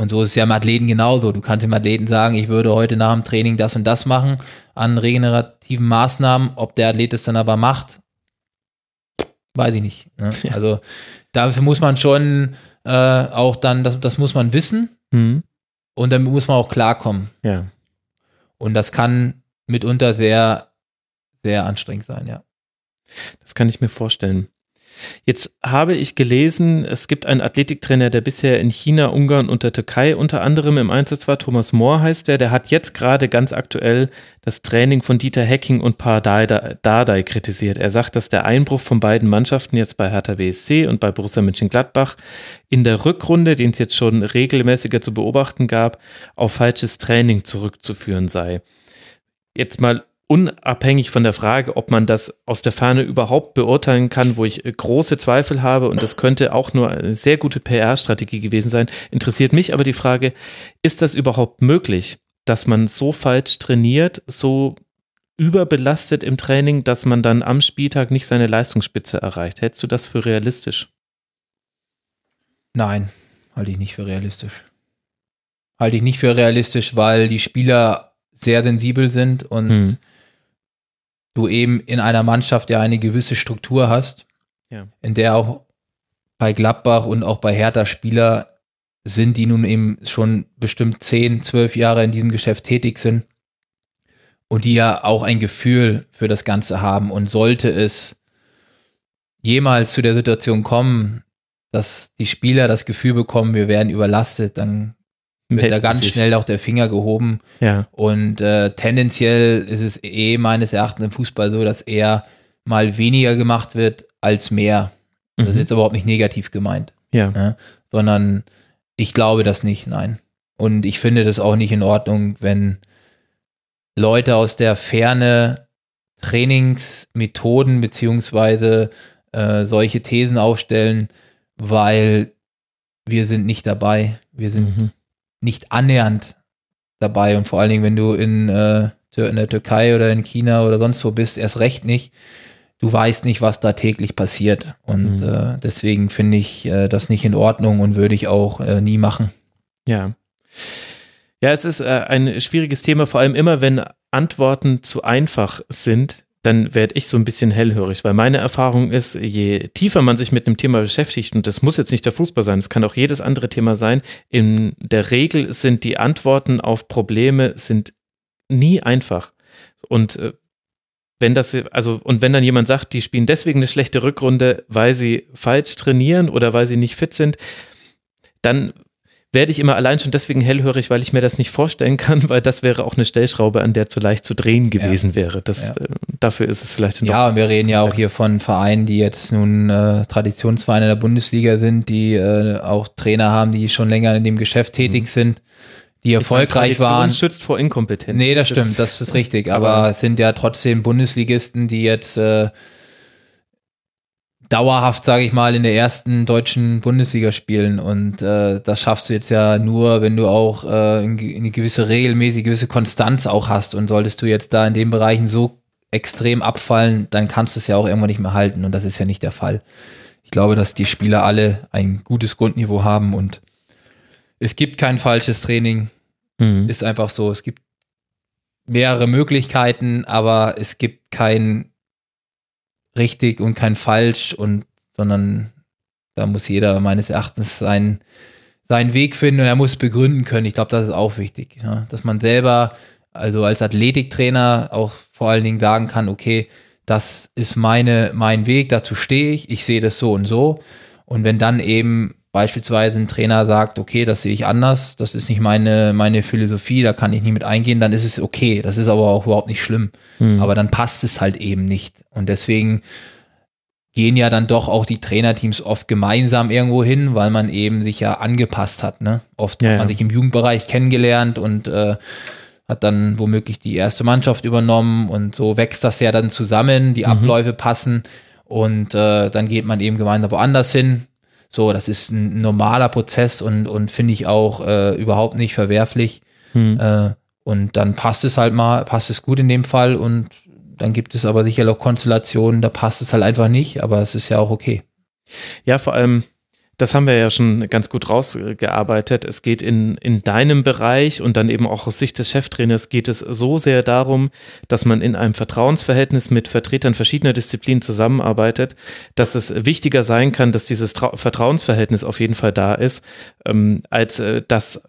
und so ist es ja im Athleten genauso. Du kannst dem Athleten sagen, ich würde heute nach dem Training das und das machen an regenerativen Maßnahmen. Ob der Athlet es dann aber macht, weiß ich nicht. Ne? Ja. Also dafür muss man schon äh, auch dann, das, das muss man wissen Mhm. und damit muss man auch klarkommen. Ja. Und das kann mitunter sehr, sehr anstrengend sein, ja. Das kann ich mir vorstellen. Jetzt habe ich gelesen, es gibt einen Athletiktrainer, der bisher in China, Ungarn und der Türkei unter anderem im Einsatz war. Thomas Mohr heißt der. Der hat jetzt gerade ganz aktuell das Training von Dieter Hecking und Paar Dardai kritisiert. Er sagt, dass der Einbruch von beiden Mannschaften jetzt bei Hertha BSC und bei Borussia Mönchengladbach in der Rückrunde, den es jetzt schon regelmäßiger zu beobachten gab, auf falsches Training zurückzuführen sei. Jetzt mal unabhängig von der Frage, ob man das aus der Ferne überhaupt beurteilen kann, wo ich äh, große Zweifel habe und das könnte auch nur eine sehr gute PR-Strategie gewesen sein, interessiert mich aber die Frage, ist das überhaupt möglich, dass man so falsch trainiert, so überbelastet im Training, dass man dann am Spieltag nicht seine Leistungsspitze erreicht? Hältst du das für realistisch? Nein, halte ich nicht für realistisch. Halte ich nicht für realistisch, weil die Spieler sehr sensibel sind und hm du eben in einer Mannschaft ja eine gewisse Struktur hast, ja. in der auch bei Gladbach und auch bei Hertha Spieler sind, die nun eben schon bestimmt 10, 12 Jahre in diesem Geschäft tätig sind und die ja auch ein Gefühl für das Ganze haben. Und sollte es jemals zu der Situation kommen, dass die Spieler das Gefühl bekommen, wir werden überlastet, dann wird da ganz schnell auch der Finger gehoben. Ja. Und äh, tendenziell ist es eh meines Erachtens im Fußball so, dass eher mal weniger gemacht wird als mehr. Das mhm. ist jetzt überhaupt nicht negativ gemeint. Ja. Ne? Sondern ich glaube das nicht, nein. Und ich finde das auch nicht in Ordnung, wenn Leute aus der Ferne Trainingsmethoden beziehungsweise äh, solche Thesen aufstellen, weil wir sind nicht dabei. Wir sind mhm nicht annähernd dabei. Und vor allen Dingen, wenn du in, äh, in der Türkei oder in China oder sonst wo bist, erst recht nicht. Du weißt nicht, was da täglich passiert. Und mhm. äh, deswegen finde ich äh, das nicht in Ordnung und würde ich auch äh, nie machen. Ja. Ja, es ist äh, ein schwieriges Thema, vor allem immer, wenn Antworten zu einfach sind, dann werde ich so ein bisschen hellhörig, weil meine Erfahrung ist, je tiefer man sich mit einem Thema beschäftigt, und das muss jetzt nicht der Fußball sein, es kann auch jedes andere Thema sein, in der Regel sind die Antworten auf Probleme sind nie einfach. Und äh, wenn das, also, und wenn dann jemand sagt, die spielen deswegen eine schlechte Rückrunde, weil sie falsch trainieren oder weil sie nicht fit sind, dann werde ich immer allein schon deswegen hellhörig, weil ich mir das nicht vorstellen kann, weil das wäre auch eine Stellschraube, an der zu leicht zu drehen gewesen ja. wäre. Das, ja. äh, dafür ist es vielleicht Ja, wir reden ja auch hier von Vereinen, die jetzt nun äh, Traditionsvereine der Bundesliga sind, die äh, auch Trainer haben, die schon länger in dem Geschäft tätig mhm. sind, die erfolgreich meine, waren. schützt vor Inkompetenz. Nee, das, das stimmt, das ist (laughs) richtig. Aber, aber sind ja trotzdem Bundesligisten, die jetzt äh, dauerhaft, sage ich mal, in der ersten deutschen Bundesliga spielen. Und äh, das schaffst du jetzt ja nur, wenn du auch äh, eine gewisse regelmäßige, gewisse Konstanz auch hast. Und solltest du jetzt da in den Bereichen so extrem abfallen, dann kannst du es ja auch irgendwann nicht mehr halten. Und das ist ja nicht der Fall. Ich glaube, dass die Spieler alle ein gutes Grundniveau haben und es gibt kein falsches Training. Mhm. Ist einfach so. Es gibt mehrere Möglichkeiten, aber es gibt kein richtig und kein falsch und sondern da muss jeder meines Erachtens seinen, seinen Weg finden und er muss begründen können. Ich glaube, das ist auch wichtig, ja? dass man selber, also als Athletiktrainer auch vor allen Dingen sagen kann, okay, das ist meine, mein Weg, dazu stehe ich, ich sehe das so und so. Und wenn dann eben beispielsweise ein Trainer sagt, okay, das sehe ich anders, das ist nicht meine, meine Philosophie, da kann ich nicht mit eingehen, dann ist es okay. Das ist aber auch überhaupt nicht schlimm. Hm. Aber dann passt es halt eben nicht. Und deswegen gehen ja dann doch auch die Trainerteams oft gemeinsam irgendwo hin, weil man eben sich ja angepasst hat. Ne? Oft ja, hat man sich im Jugendbereich kennengelernt und äh, hat dann womöglich die erste Mannschaft übernommen und so wächst das ja dann zusammen, die mhm. Abläufe passen und äh, dann geht man eben gemeinsam woanders hin, so, das ist ein normaler Prozess und, und finde ich auch äh, überhaupt nicht verwerflich. Hm. Äh, und dann passt es halt mal, passt es gut in dem Fall und dann gibt es aber sicher auch Konstellationen, da passt es halt einfach nicht, aber es ist ja auch okay. Ja, vor allem, das haben wir ja schon ganz gut rausgearbeitet. Es geht in, in deinem Bereich und dann eben auch aus Sicht des Cheftrainers geht es so sehr darum, dass man in einem Vertrauensverhältnis mit Vertretern verschiedener Disziplinen zusammenarbeitet, dass es wichtiger sein kann, dass dieses Trau Vertrauensverhältnis auf jeden Fall da ist, ähm, als äh, dass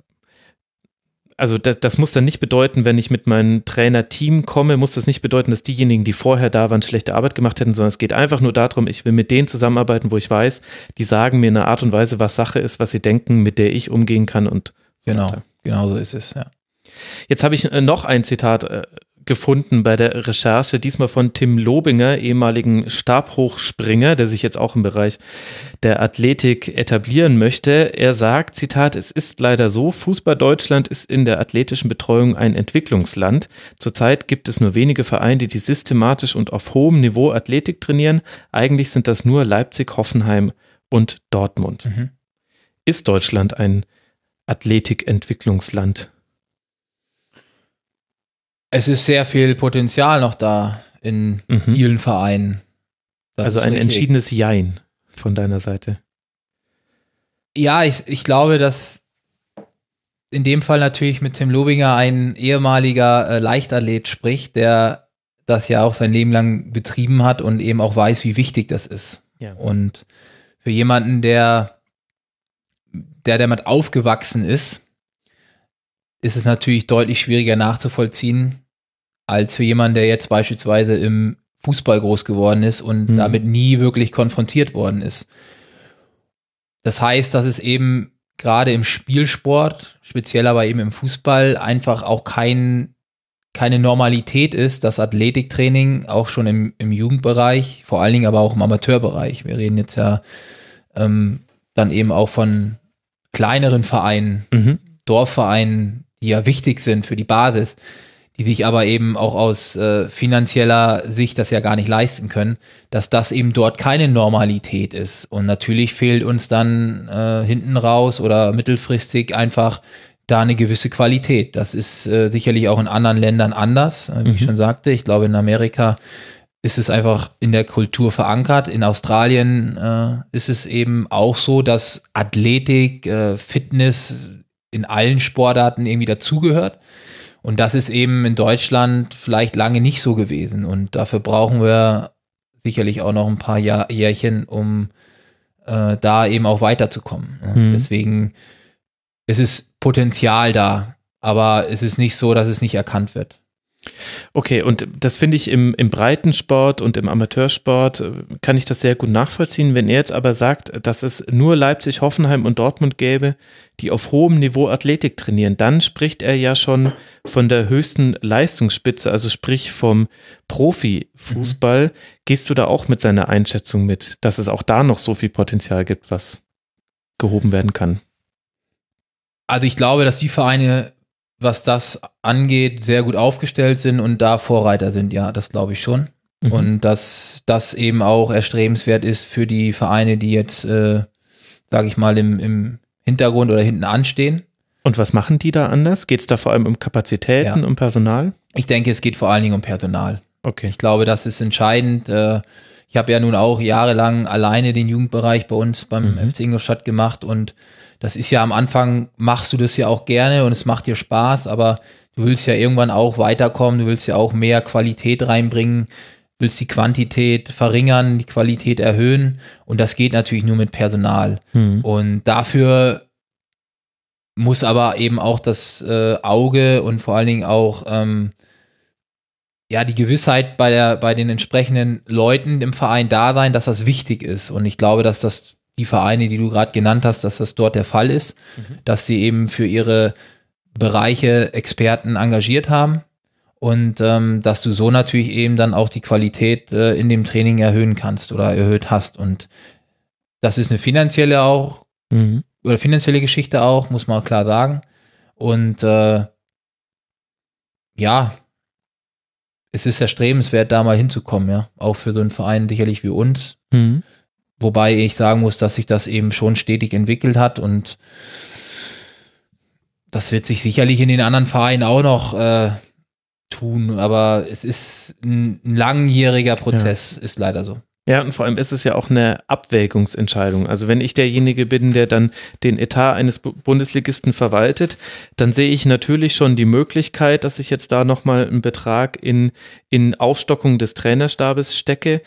also das, das muss dann nicht bedeuten, wenn ich mit meinem Trainerteam komme, muss das nicht bedeuten, dass diejenigen, die vorher da waren, schlechte Arbeit gemacht hätten, sondern es geht einfach nur darum, ich will mit denen zusammenarbeiten, wo ich weiß, die sagen mir eine Art und Weise, was Sache ist, was sie denken, mit der ich umgehen kann und so genau, weiter. genau so ist es, ja. Jetzt habe ich äh, noch ein Zitat äh, gefunden bei der Recherche, diesmal von Tim Lobinger, ehemaligen Stabhochspringer, der sich jetzt auch im Bereich der Athletik etablieren möchte. Er sagt, Zitat, es ist leider so, Fußball Deutschland ist in der athletischen Betreuung ein Entwicklungsland. Zurzeit gibt es nur wenige Vereine, die systematisch und auf hohem Niveau Athletik trainieren. Eigentlich sind das nur Leipzig, Hoffenheim und Dortmund. Mhm. Ist Deutschland ein Athletikentwicklungsland? Es ist sehr viel Potenzial noch da in mhm. vielen Vereinen. Das also ein richtig. entschiedenes Jein von deiner Seite. Ja, ich, ich glaube, dass in dem Fall natürlich mit Tim Lobinger ein ehemaliger äh, Leichtathlet spricht, der das ja auch sein Leben lang betrieben hat und eben auch weiß, wie wichtig das ist. Ja. Und für jemanden, der, der damit aufgewachsen ist, ist es natürlich deutlich schwieriger nachzuvollziehen, als für jemanden, der jetzt beispielsweise im Fußball groß geworden ist und mhm. damit nie wirklich konfrontiert worden ist. Das heißt, dass es eben gerade im Spielsport, speziell aber eben im Fußball, einfach auch kein, keine Normalität ist, das Athletiktraining auch schon im, im Jugendbereich, vor allen Dingen aber auch im Amateurbereich. Wir reden jetzt ja ähm, dann eben auch von kleineren Vereinen, mhm. Dorfvereinen, die ja wichtig sind für die Basis, die sich aber eben auch aus äh, finanzieller Sicht das ja gar nicht leisten können, dass das eben dort keine Normalität ist. Und natürlich fehlt uns dann äh, hinten raus oder mittelfristig einfach da eine gewisse Qualität. Das ist äh, sicherlich auch in anderen Ländern anders, äh, wie mhm. ich schon sagte. Ich glaube, in Amerika ist es einfach in der Kultur verankert. In Australien äh, ist es eben auch so, dass Athletik, äh, Fitness in allen Sportarten irgendwie dazugehört. Und das ist eben in Deutschland vielleicht lange nicht so gewesen. Und dafür brauchen wir sicherlich auch noch ein paar Jahr, Jährchen, um äh, da eben auch weiterzukommen. Mhm. Deswegen ist es Potenzial da, aber es ist nicht so, dass es nicht erkannt wird. Okay, und das finde ich im, im Breitensport und im Amateursport äh, kann ich das sehr gut nachvollziehen. Wenn er jetzt aber sagt, dass es nur Leipzig, Hoffenheim und Dortmund gäbe, die auf hohem Niveau Athletik trainieren, dann spricht er ja schon von der höchsten Leistungsspitze, also sprich vom Profifußball. Mhm. Gehst du da auch mit seiner Einschätzung mit, dass es auch da noch so viel Potenzial gibt, was gehoben werden kann? Also ich glaube, dass die Vereine was das angeht, sehr gut aufgestellt sind und da Vorreiter sind, ja, das glaube ich schon. Mhm. Und dass das eben auch erstrebenswert ist für die Vereine, die jetzt, äh, sage ich mal, im, im Hintergrund oder hinten anstehen. Und was machen die da anders? Geht es da vor allem um Kapazitäten, ja. um Personal? Ich denke, es geht vor allen Dingen um Personal. Okay. Ich glaube, das ist entscheidend. Äh, ich habe ja nun auch jahrelang alleine den Jugendbereich bei uns beim mhm. FC Ingolstadt gemacht und das ist ja am Anfang, machst du das ja auch gerne und es macht dir Spaß, aber du willst ja irgendwann auch weiterkommen, du willst ja auch mehr Qualität reinbringen, willst die Quantität verringern, die Qualität erhöhen und das geht natürlich nur mit Personal. Mhm. Und dafür muss aber eben auch das äh, Auge und vor allen Dingen auch ähm, ja die Gewissheit bei der bei den entsprechenden Leuten im Verein da sein, dass das wichtig ist. Und ich glaube, dass das die Vereine, die du gerade genannt hast, dass das dort der Fall ist, mhm. dass sie eben für ihre Bereiche Experten engagiert haben und ähm, dass du so natürlich eben dann auch die Qualität äh, in dem Training erhöhen kannst oder erhöht hast. Und das ist eine finanzielle auch mhm. oder finanzielle Geschichte auch, muss man klar sagen. Und äh, ja, es ist erstrebenswert, da mal hinzukommen, ja. Auch für so einen Verein sicherlich wie uns. Mhm. Wobei ich sagen muss, dass sich das eben schon stetig entwickelt hat und das wird sich sicherlich in den anderen Vereinen auch noch äh, tun, aber es ist ein, ein langjähriger Prozess, ja. ist leider so. Ja, und vor allem ist es ja auch eine Abwägungsentscheidung. Also wenn ich derjenige bin, der dann den Etat eines Bundesligisten verwaltet, dann sehe ich natürlich schon die Möglichkeit, dass ich jetzt da nochmal einen Betrag in, in Aufstockung des Trainerstabes stecke.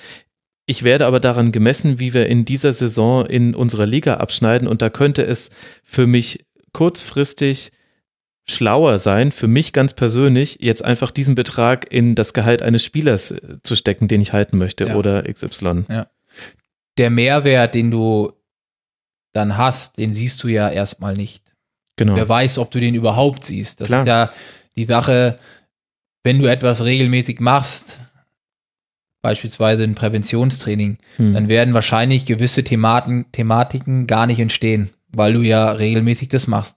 Ich werde aber daran gemessen, wie wir in dieser Saison in unserer Liga abschneiden und da könnte es für mich kurzfristig schlauer sein, für mich ganz persönlich, jetzt einfach diesen Betrag in das Gehalt eines Spielers äh, zu stecken, den ich halten möchte Ja. oder XY. Der Mehrwert, den du dann hast, den siehst du ja erstmal nicht. Genau. Wer weiß, ob du den überhaupt siehst. Das Klar. ist ja die Sache, wenn du etwas regelmäßig machst, beispielsweise ein Präventionstraining, Hm. dann werden wahrscheinlich gewisse Thematen, Thematiken gar nicht entstehen, weil du ja regelmäßig das machst.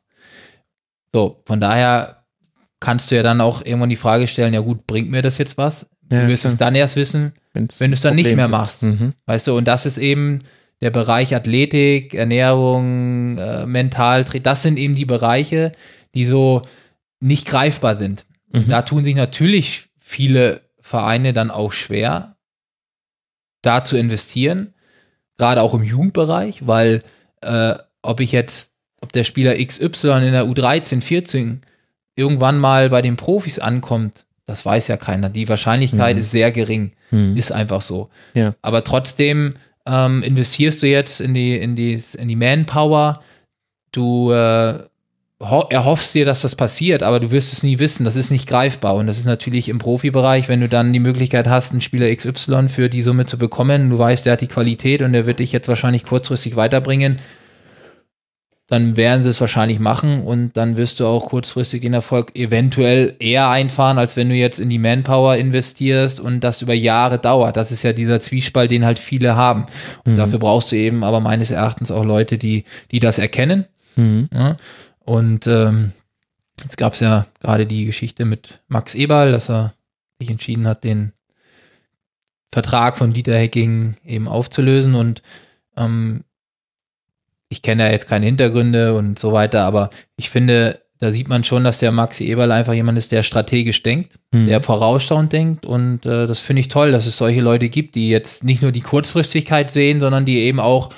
So, von daher kannst du ja dann auch irgendwann die Frage stellen, ja gut, bringt mir das jetzt was? Ja, du wirst klar. es dann erst wissen, Wenn's wenn du es dann nicht Problem mehr gibt. machst. Mhm. Weißt du, und das ist eben der Bereich Athletik, Ernährung, äh, Mental, das sind eben die Bereiche, die so nicht greifbar sind. Mhm. Da tun sich natürlich viele Vereine dann auch schwer, da zu investieren, gerade auch im Jugendbereich, weil äh, ob ich jetzt, ob der Spieler XY in der U13, 14 irgendwann mal bei den Profis ankommt, das weiß ja keiner. Die Wahrscheinlichkeit Mhm. ist sehr gering. Mhm. Ist einfach so. Ja. Aber trotzdem ähm, investierst du jetzt in die, in die, in die Manpower. Du äh, erhoffst dir, dass das passiert, aber du wirst es nie wissen. Das ist nicht greifbar. Und das ist natürlich im Profibereich, wenn du dann die Möglichkeit hast, einen Spieler XY für die Summe zu bekommen, du weißt, der hat die Qualität und der wird dich jetzt wahrscheinlich kurzfristig weiterbringen, dann werden sie es wahrscheinlich machen und dann wirst du auch kurzfristig den Erfolg eventuell eher einfahren, als wenn du jetzt in die Manpower investierst und das über Jahre dauert. Das ist ja dieser Zwiespalt, den halt viele haben. Und Mhm. dafür brauchst du eben aber meines Erachtens auch Leute, die, die das erkennen. Mhm. Ja? Und ähm, jetzt gab es ja gerade die Geschichte mit Max Eberl, dass er sich entschieden hat, den Vertrag von Dieter Hecking eben aufzulösen und ähm, ich kenne ja jetzt keine Hintergründe und so weiter, aber ich finde, da sieht man schon, dass der Maxi Eberl einfach jemand ist, der strategisch denkt, Mhm. der vorausschauend denkt und äh, das finde ich toll, dass es solche Leute gibt, die jetzt nicht nur die Kurzfristigkeit sehen, sondern die eben auch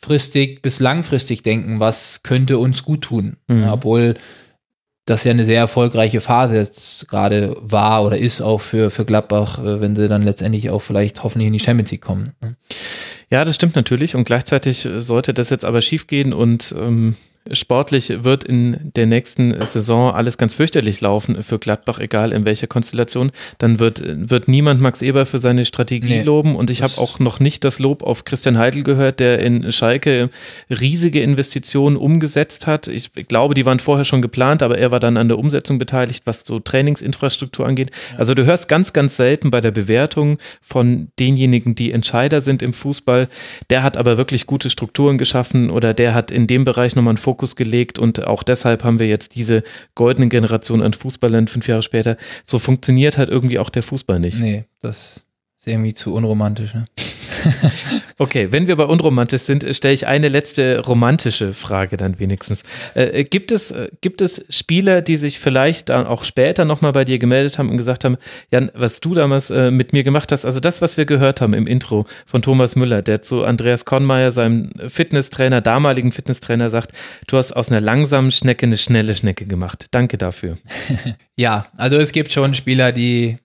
mittelfristig bis langfristig denken, was könnte uns gut tun, Mhm. obwohl das ja eine sehr erfolgreiche Phase jetzt gerade war oder ist auch für, für Gladbach, äh, wenn sie dann letztendlich auch vielleicht hoffentlich in die Champions League kommen. ne? Ja, das stimmt natürlich. Und gleichzeitig sollte das jetzt aber schiefgehen und ähm, sportlich wird in der nächsten Saison alles ganz fürchterlich laufen für Gladbach, egal in welcher Konstellation. Dann wird, wird niemand Max Eber für seine Strategie Nee, loben. Und ich habe auch noch nicht das Lob auf Christian Heidel gehört, der in Schalke riesige Investitionen umgesetzt hat. Ich glaube, die waren vorher schon geplant, aber er war dann an der Umsetzung beteiligt, was so Trainingsinfrastruktur angeht. Also du hörst ganz, ganz selten bei der Bewertung von denjenigen, die Entscheider sind im Fußball, der hat aber wirklich gute Strukturen geschaffen oder der hat in dem Bereich nochmal einen Fokus gelegt und auch deshalb haben wir jetzt diese goldene Generation an Fußballern fünf Jahre später. So funktioniert halt irgendwie auch der Fußball nicht. Nee, das ist irgendwie zu unromantisch. Ne? (laughs) Okay, wenn wir bei unromantisch sind, stelle ich eine letzte romantische Frage dann wenigstens. Äh, gibt, es, äh, gibt es Spieler, die sich vielleicht dann auch später nochmal bei dir gemeldet haben und gesagt haben, Jan, was du damals äh, mit mir gemacht hast, also das, was wir gehört haben im Intro von Thomas Müller, der zu Andreas Kornmeier, seinem Fitnesstrainer, damaligen Fitnesstrainer, sagt, du hast aus einer langsamen Schnecke eine schnelle Schnecke gemacht. Danke dafür. (laughs) Ja, also es gibt schon Spieler, die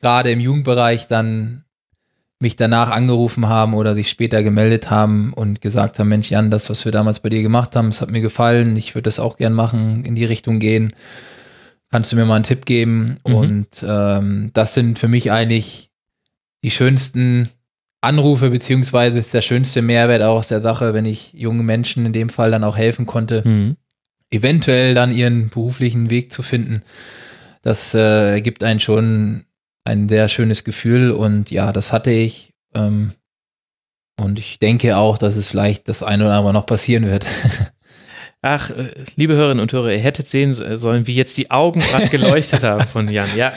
gerade im Jugendbereich dann mich danach angerufen haben oder sich später gemeldet haben und gesagt haben, Mensch Jan, das, was wir damals bei dir gemacht haben, es hat mir gefallen, ich würde das auch gern machen, in die Richtung gehen. Kannst du mir mal einen Tipp geben? Mhm. Und ähm, das sind für mich eigentlich die schönsten Anrufe, beziehungsweise ist der schönste Mehrwert auch aus der Sache, wenn ich jungen Menschen in dem Fall dann auch helfen konnte Hm. eventuell dann ihren beruflichen Weg zu finden. Das äh, gibt einen schon ein sehr schönes Gefühl und ja, das hatte ich. Ähm, und ich denke auch, dass es vielleicht das eine oder andere noch passieren wird. (laughs) Ach, äh, liebe Hörerinnen und Hörer, ihr hättet sehen sollen, wie jetzt die Augen gerade (laughs) geleuchtet haben von Jan. Ja,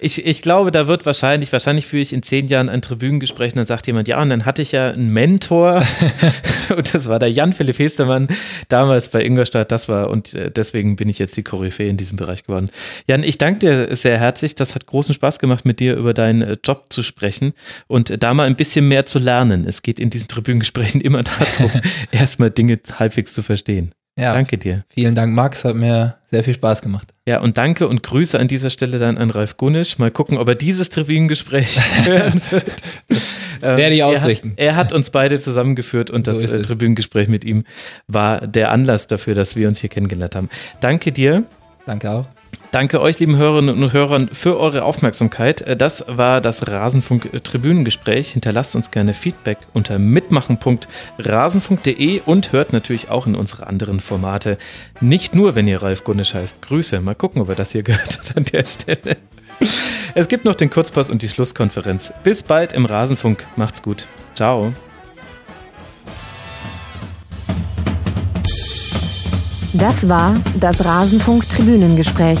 ich, ich glaube, da wird wahrscheinlich, wahrscheinlich führe ich in zehn Jahren ein Tribünengespräch und dann sagt jemand, ja, und dann hatte ich ja einen Mentor (laughs) und das war der Jan-Philipp Hestermann, damals bei Ingolstadt, das war und äh, deswegen bin ich jetzt die Koryphäe in diesem Bereich geworden. Jan, ich danke dir sehr herzlich, das hat großen Spaß gemacht, mit dir über deinen äh, Job zu sprechen und äh, da mal ein bisschen mehr zu lernen. Es geht in diesen Tribünengesprächen immer (laughs) darum, erstmal Dinge halbwegs zu verstehen. Ja, Danke dir. vielen Dank, Max, hat mir sehr viel Spaß gemacht. Ja, und danke und Grüße an dieser Stelle dann an Ralf Gunisch. Mal gucken, ob er dieses Tribünengespräch (laughs) hören wird. Ähm, (laughs) Werde ich ausrichten. Er hat, er hat, uns beide zusammengeführt und so das äh, Tribünengespräch mit ihm war der Anlass dafür, dass wir uns hier kennengelernt haben. Danke dir. Danke auch. Danke euch, lieben Hörerinnen und Hörern, für eure Aufmerksamkeit. Äh, das war das Rasenfunk-Tribünengespräch. Hinterlasst uns gerne Feedback unter mitmachen.rasenfunk.de und hört natürlich auch in unsere anderen Formate. Nicht nur, wenn ihr Ralf Gunnisch heißt. Grüße. Mal gucken, ob er das hier (laughs) gehört hat an der Stelle. Es gibt noch den Kurzpass und die Schlusskonferenz. Bis bald im Rasenfunk. Macht's gut. Ciao. Das war das Rasenfunk-Tribünengespräch.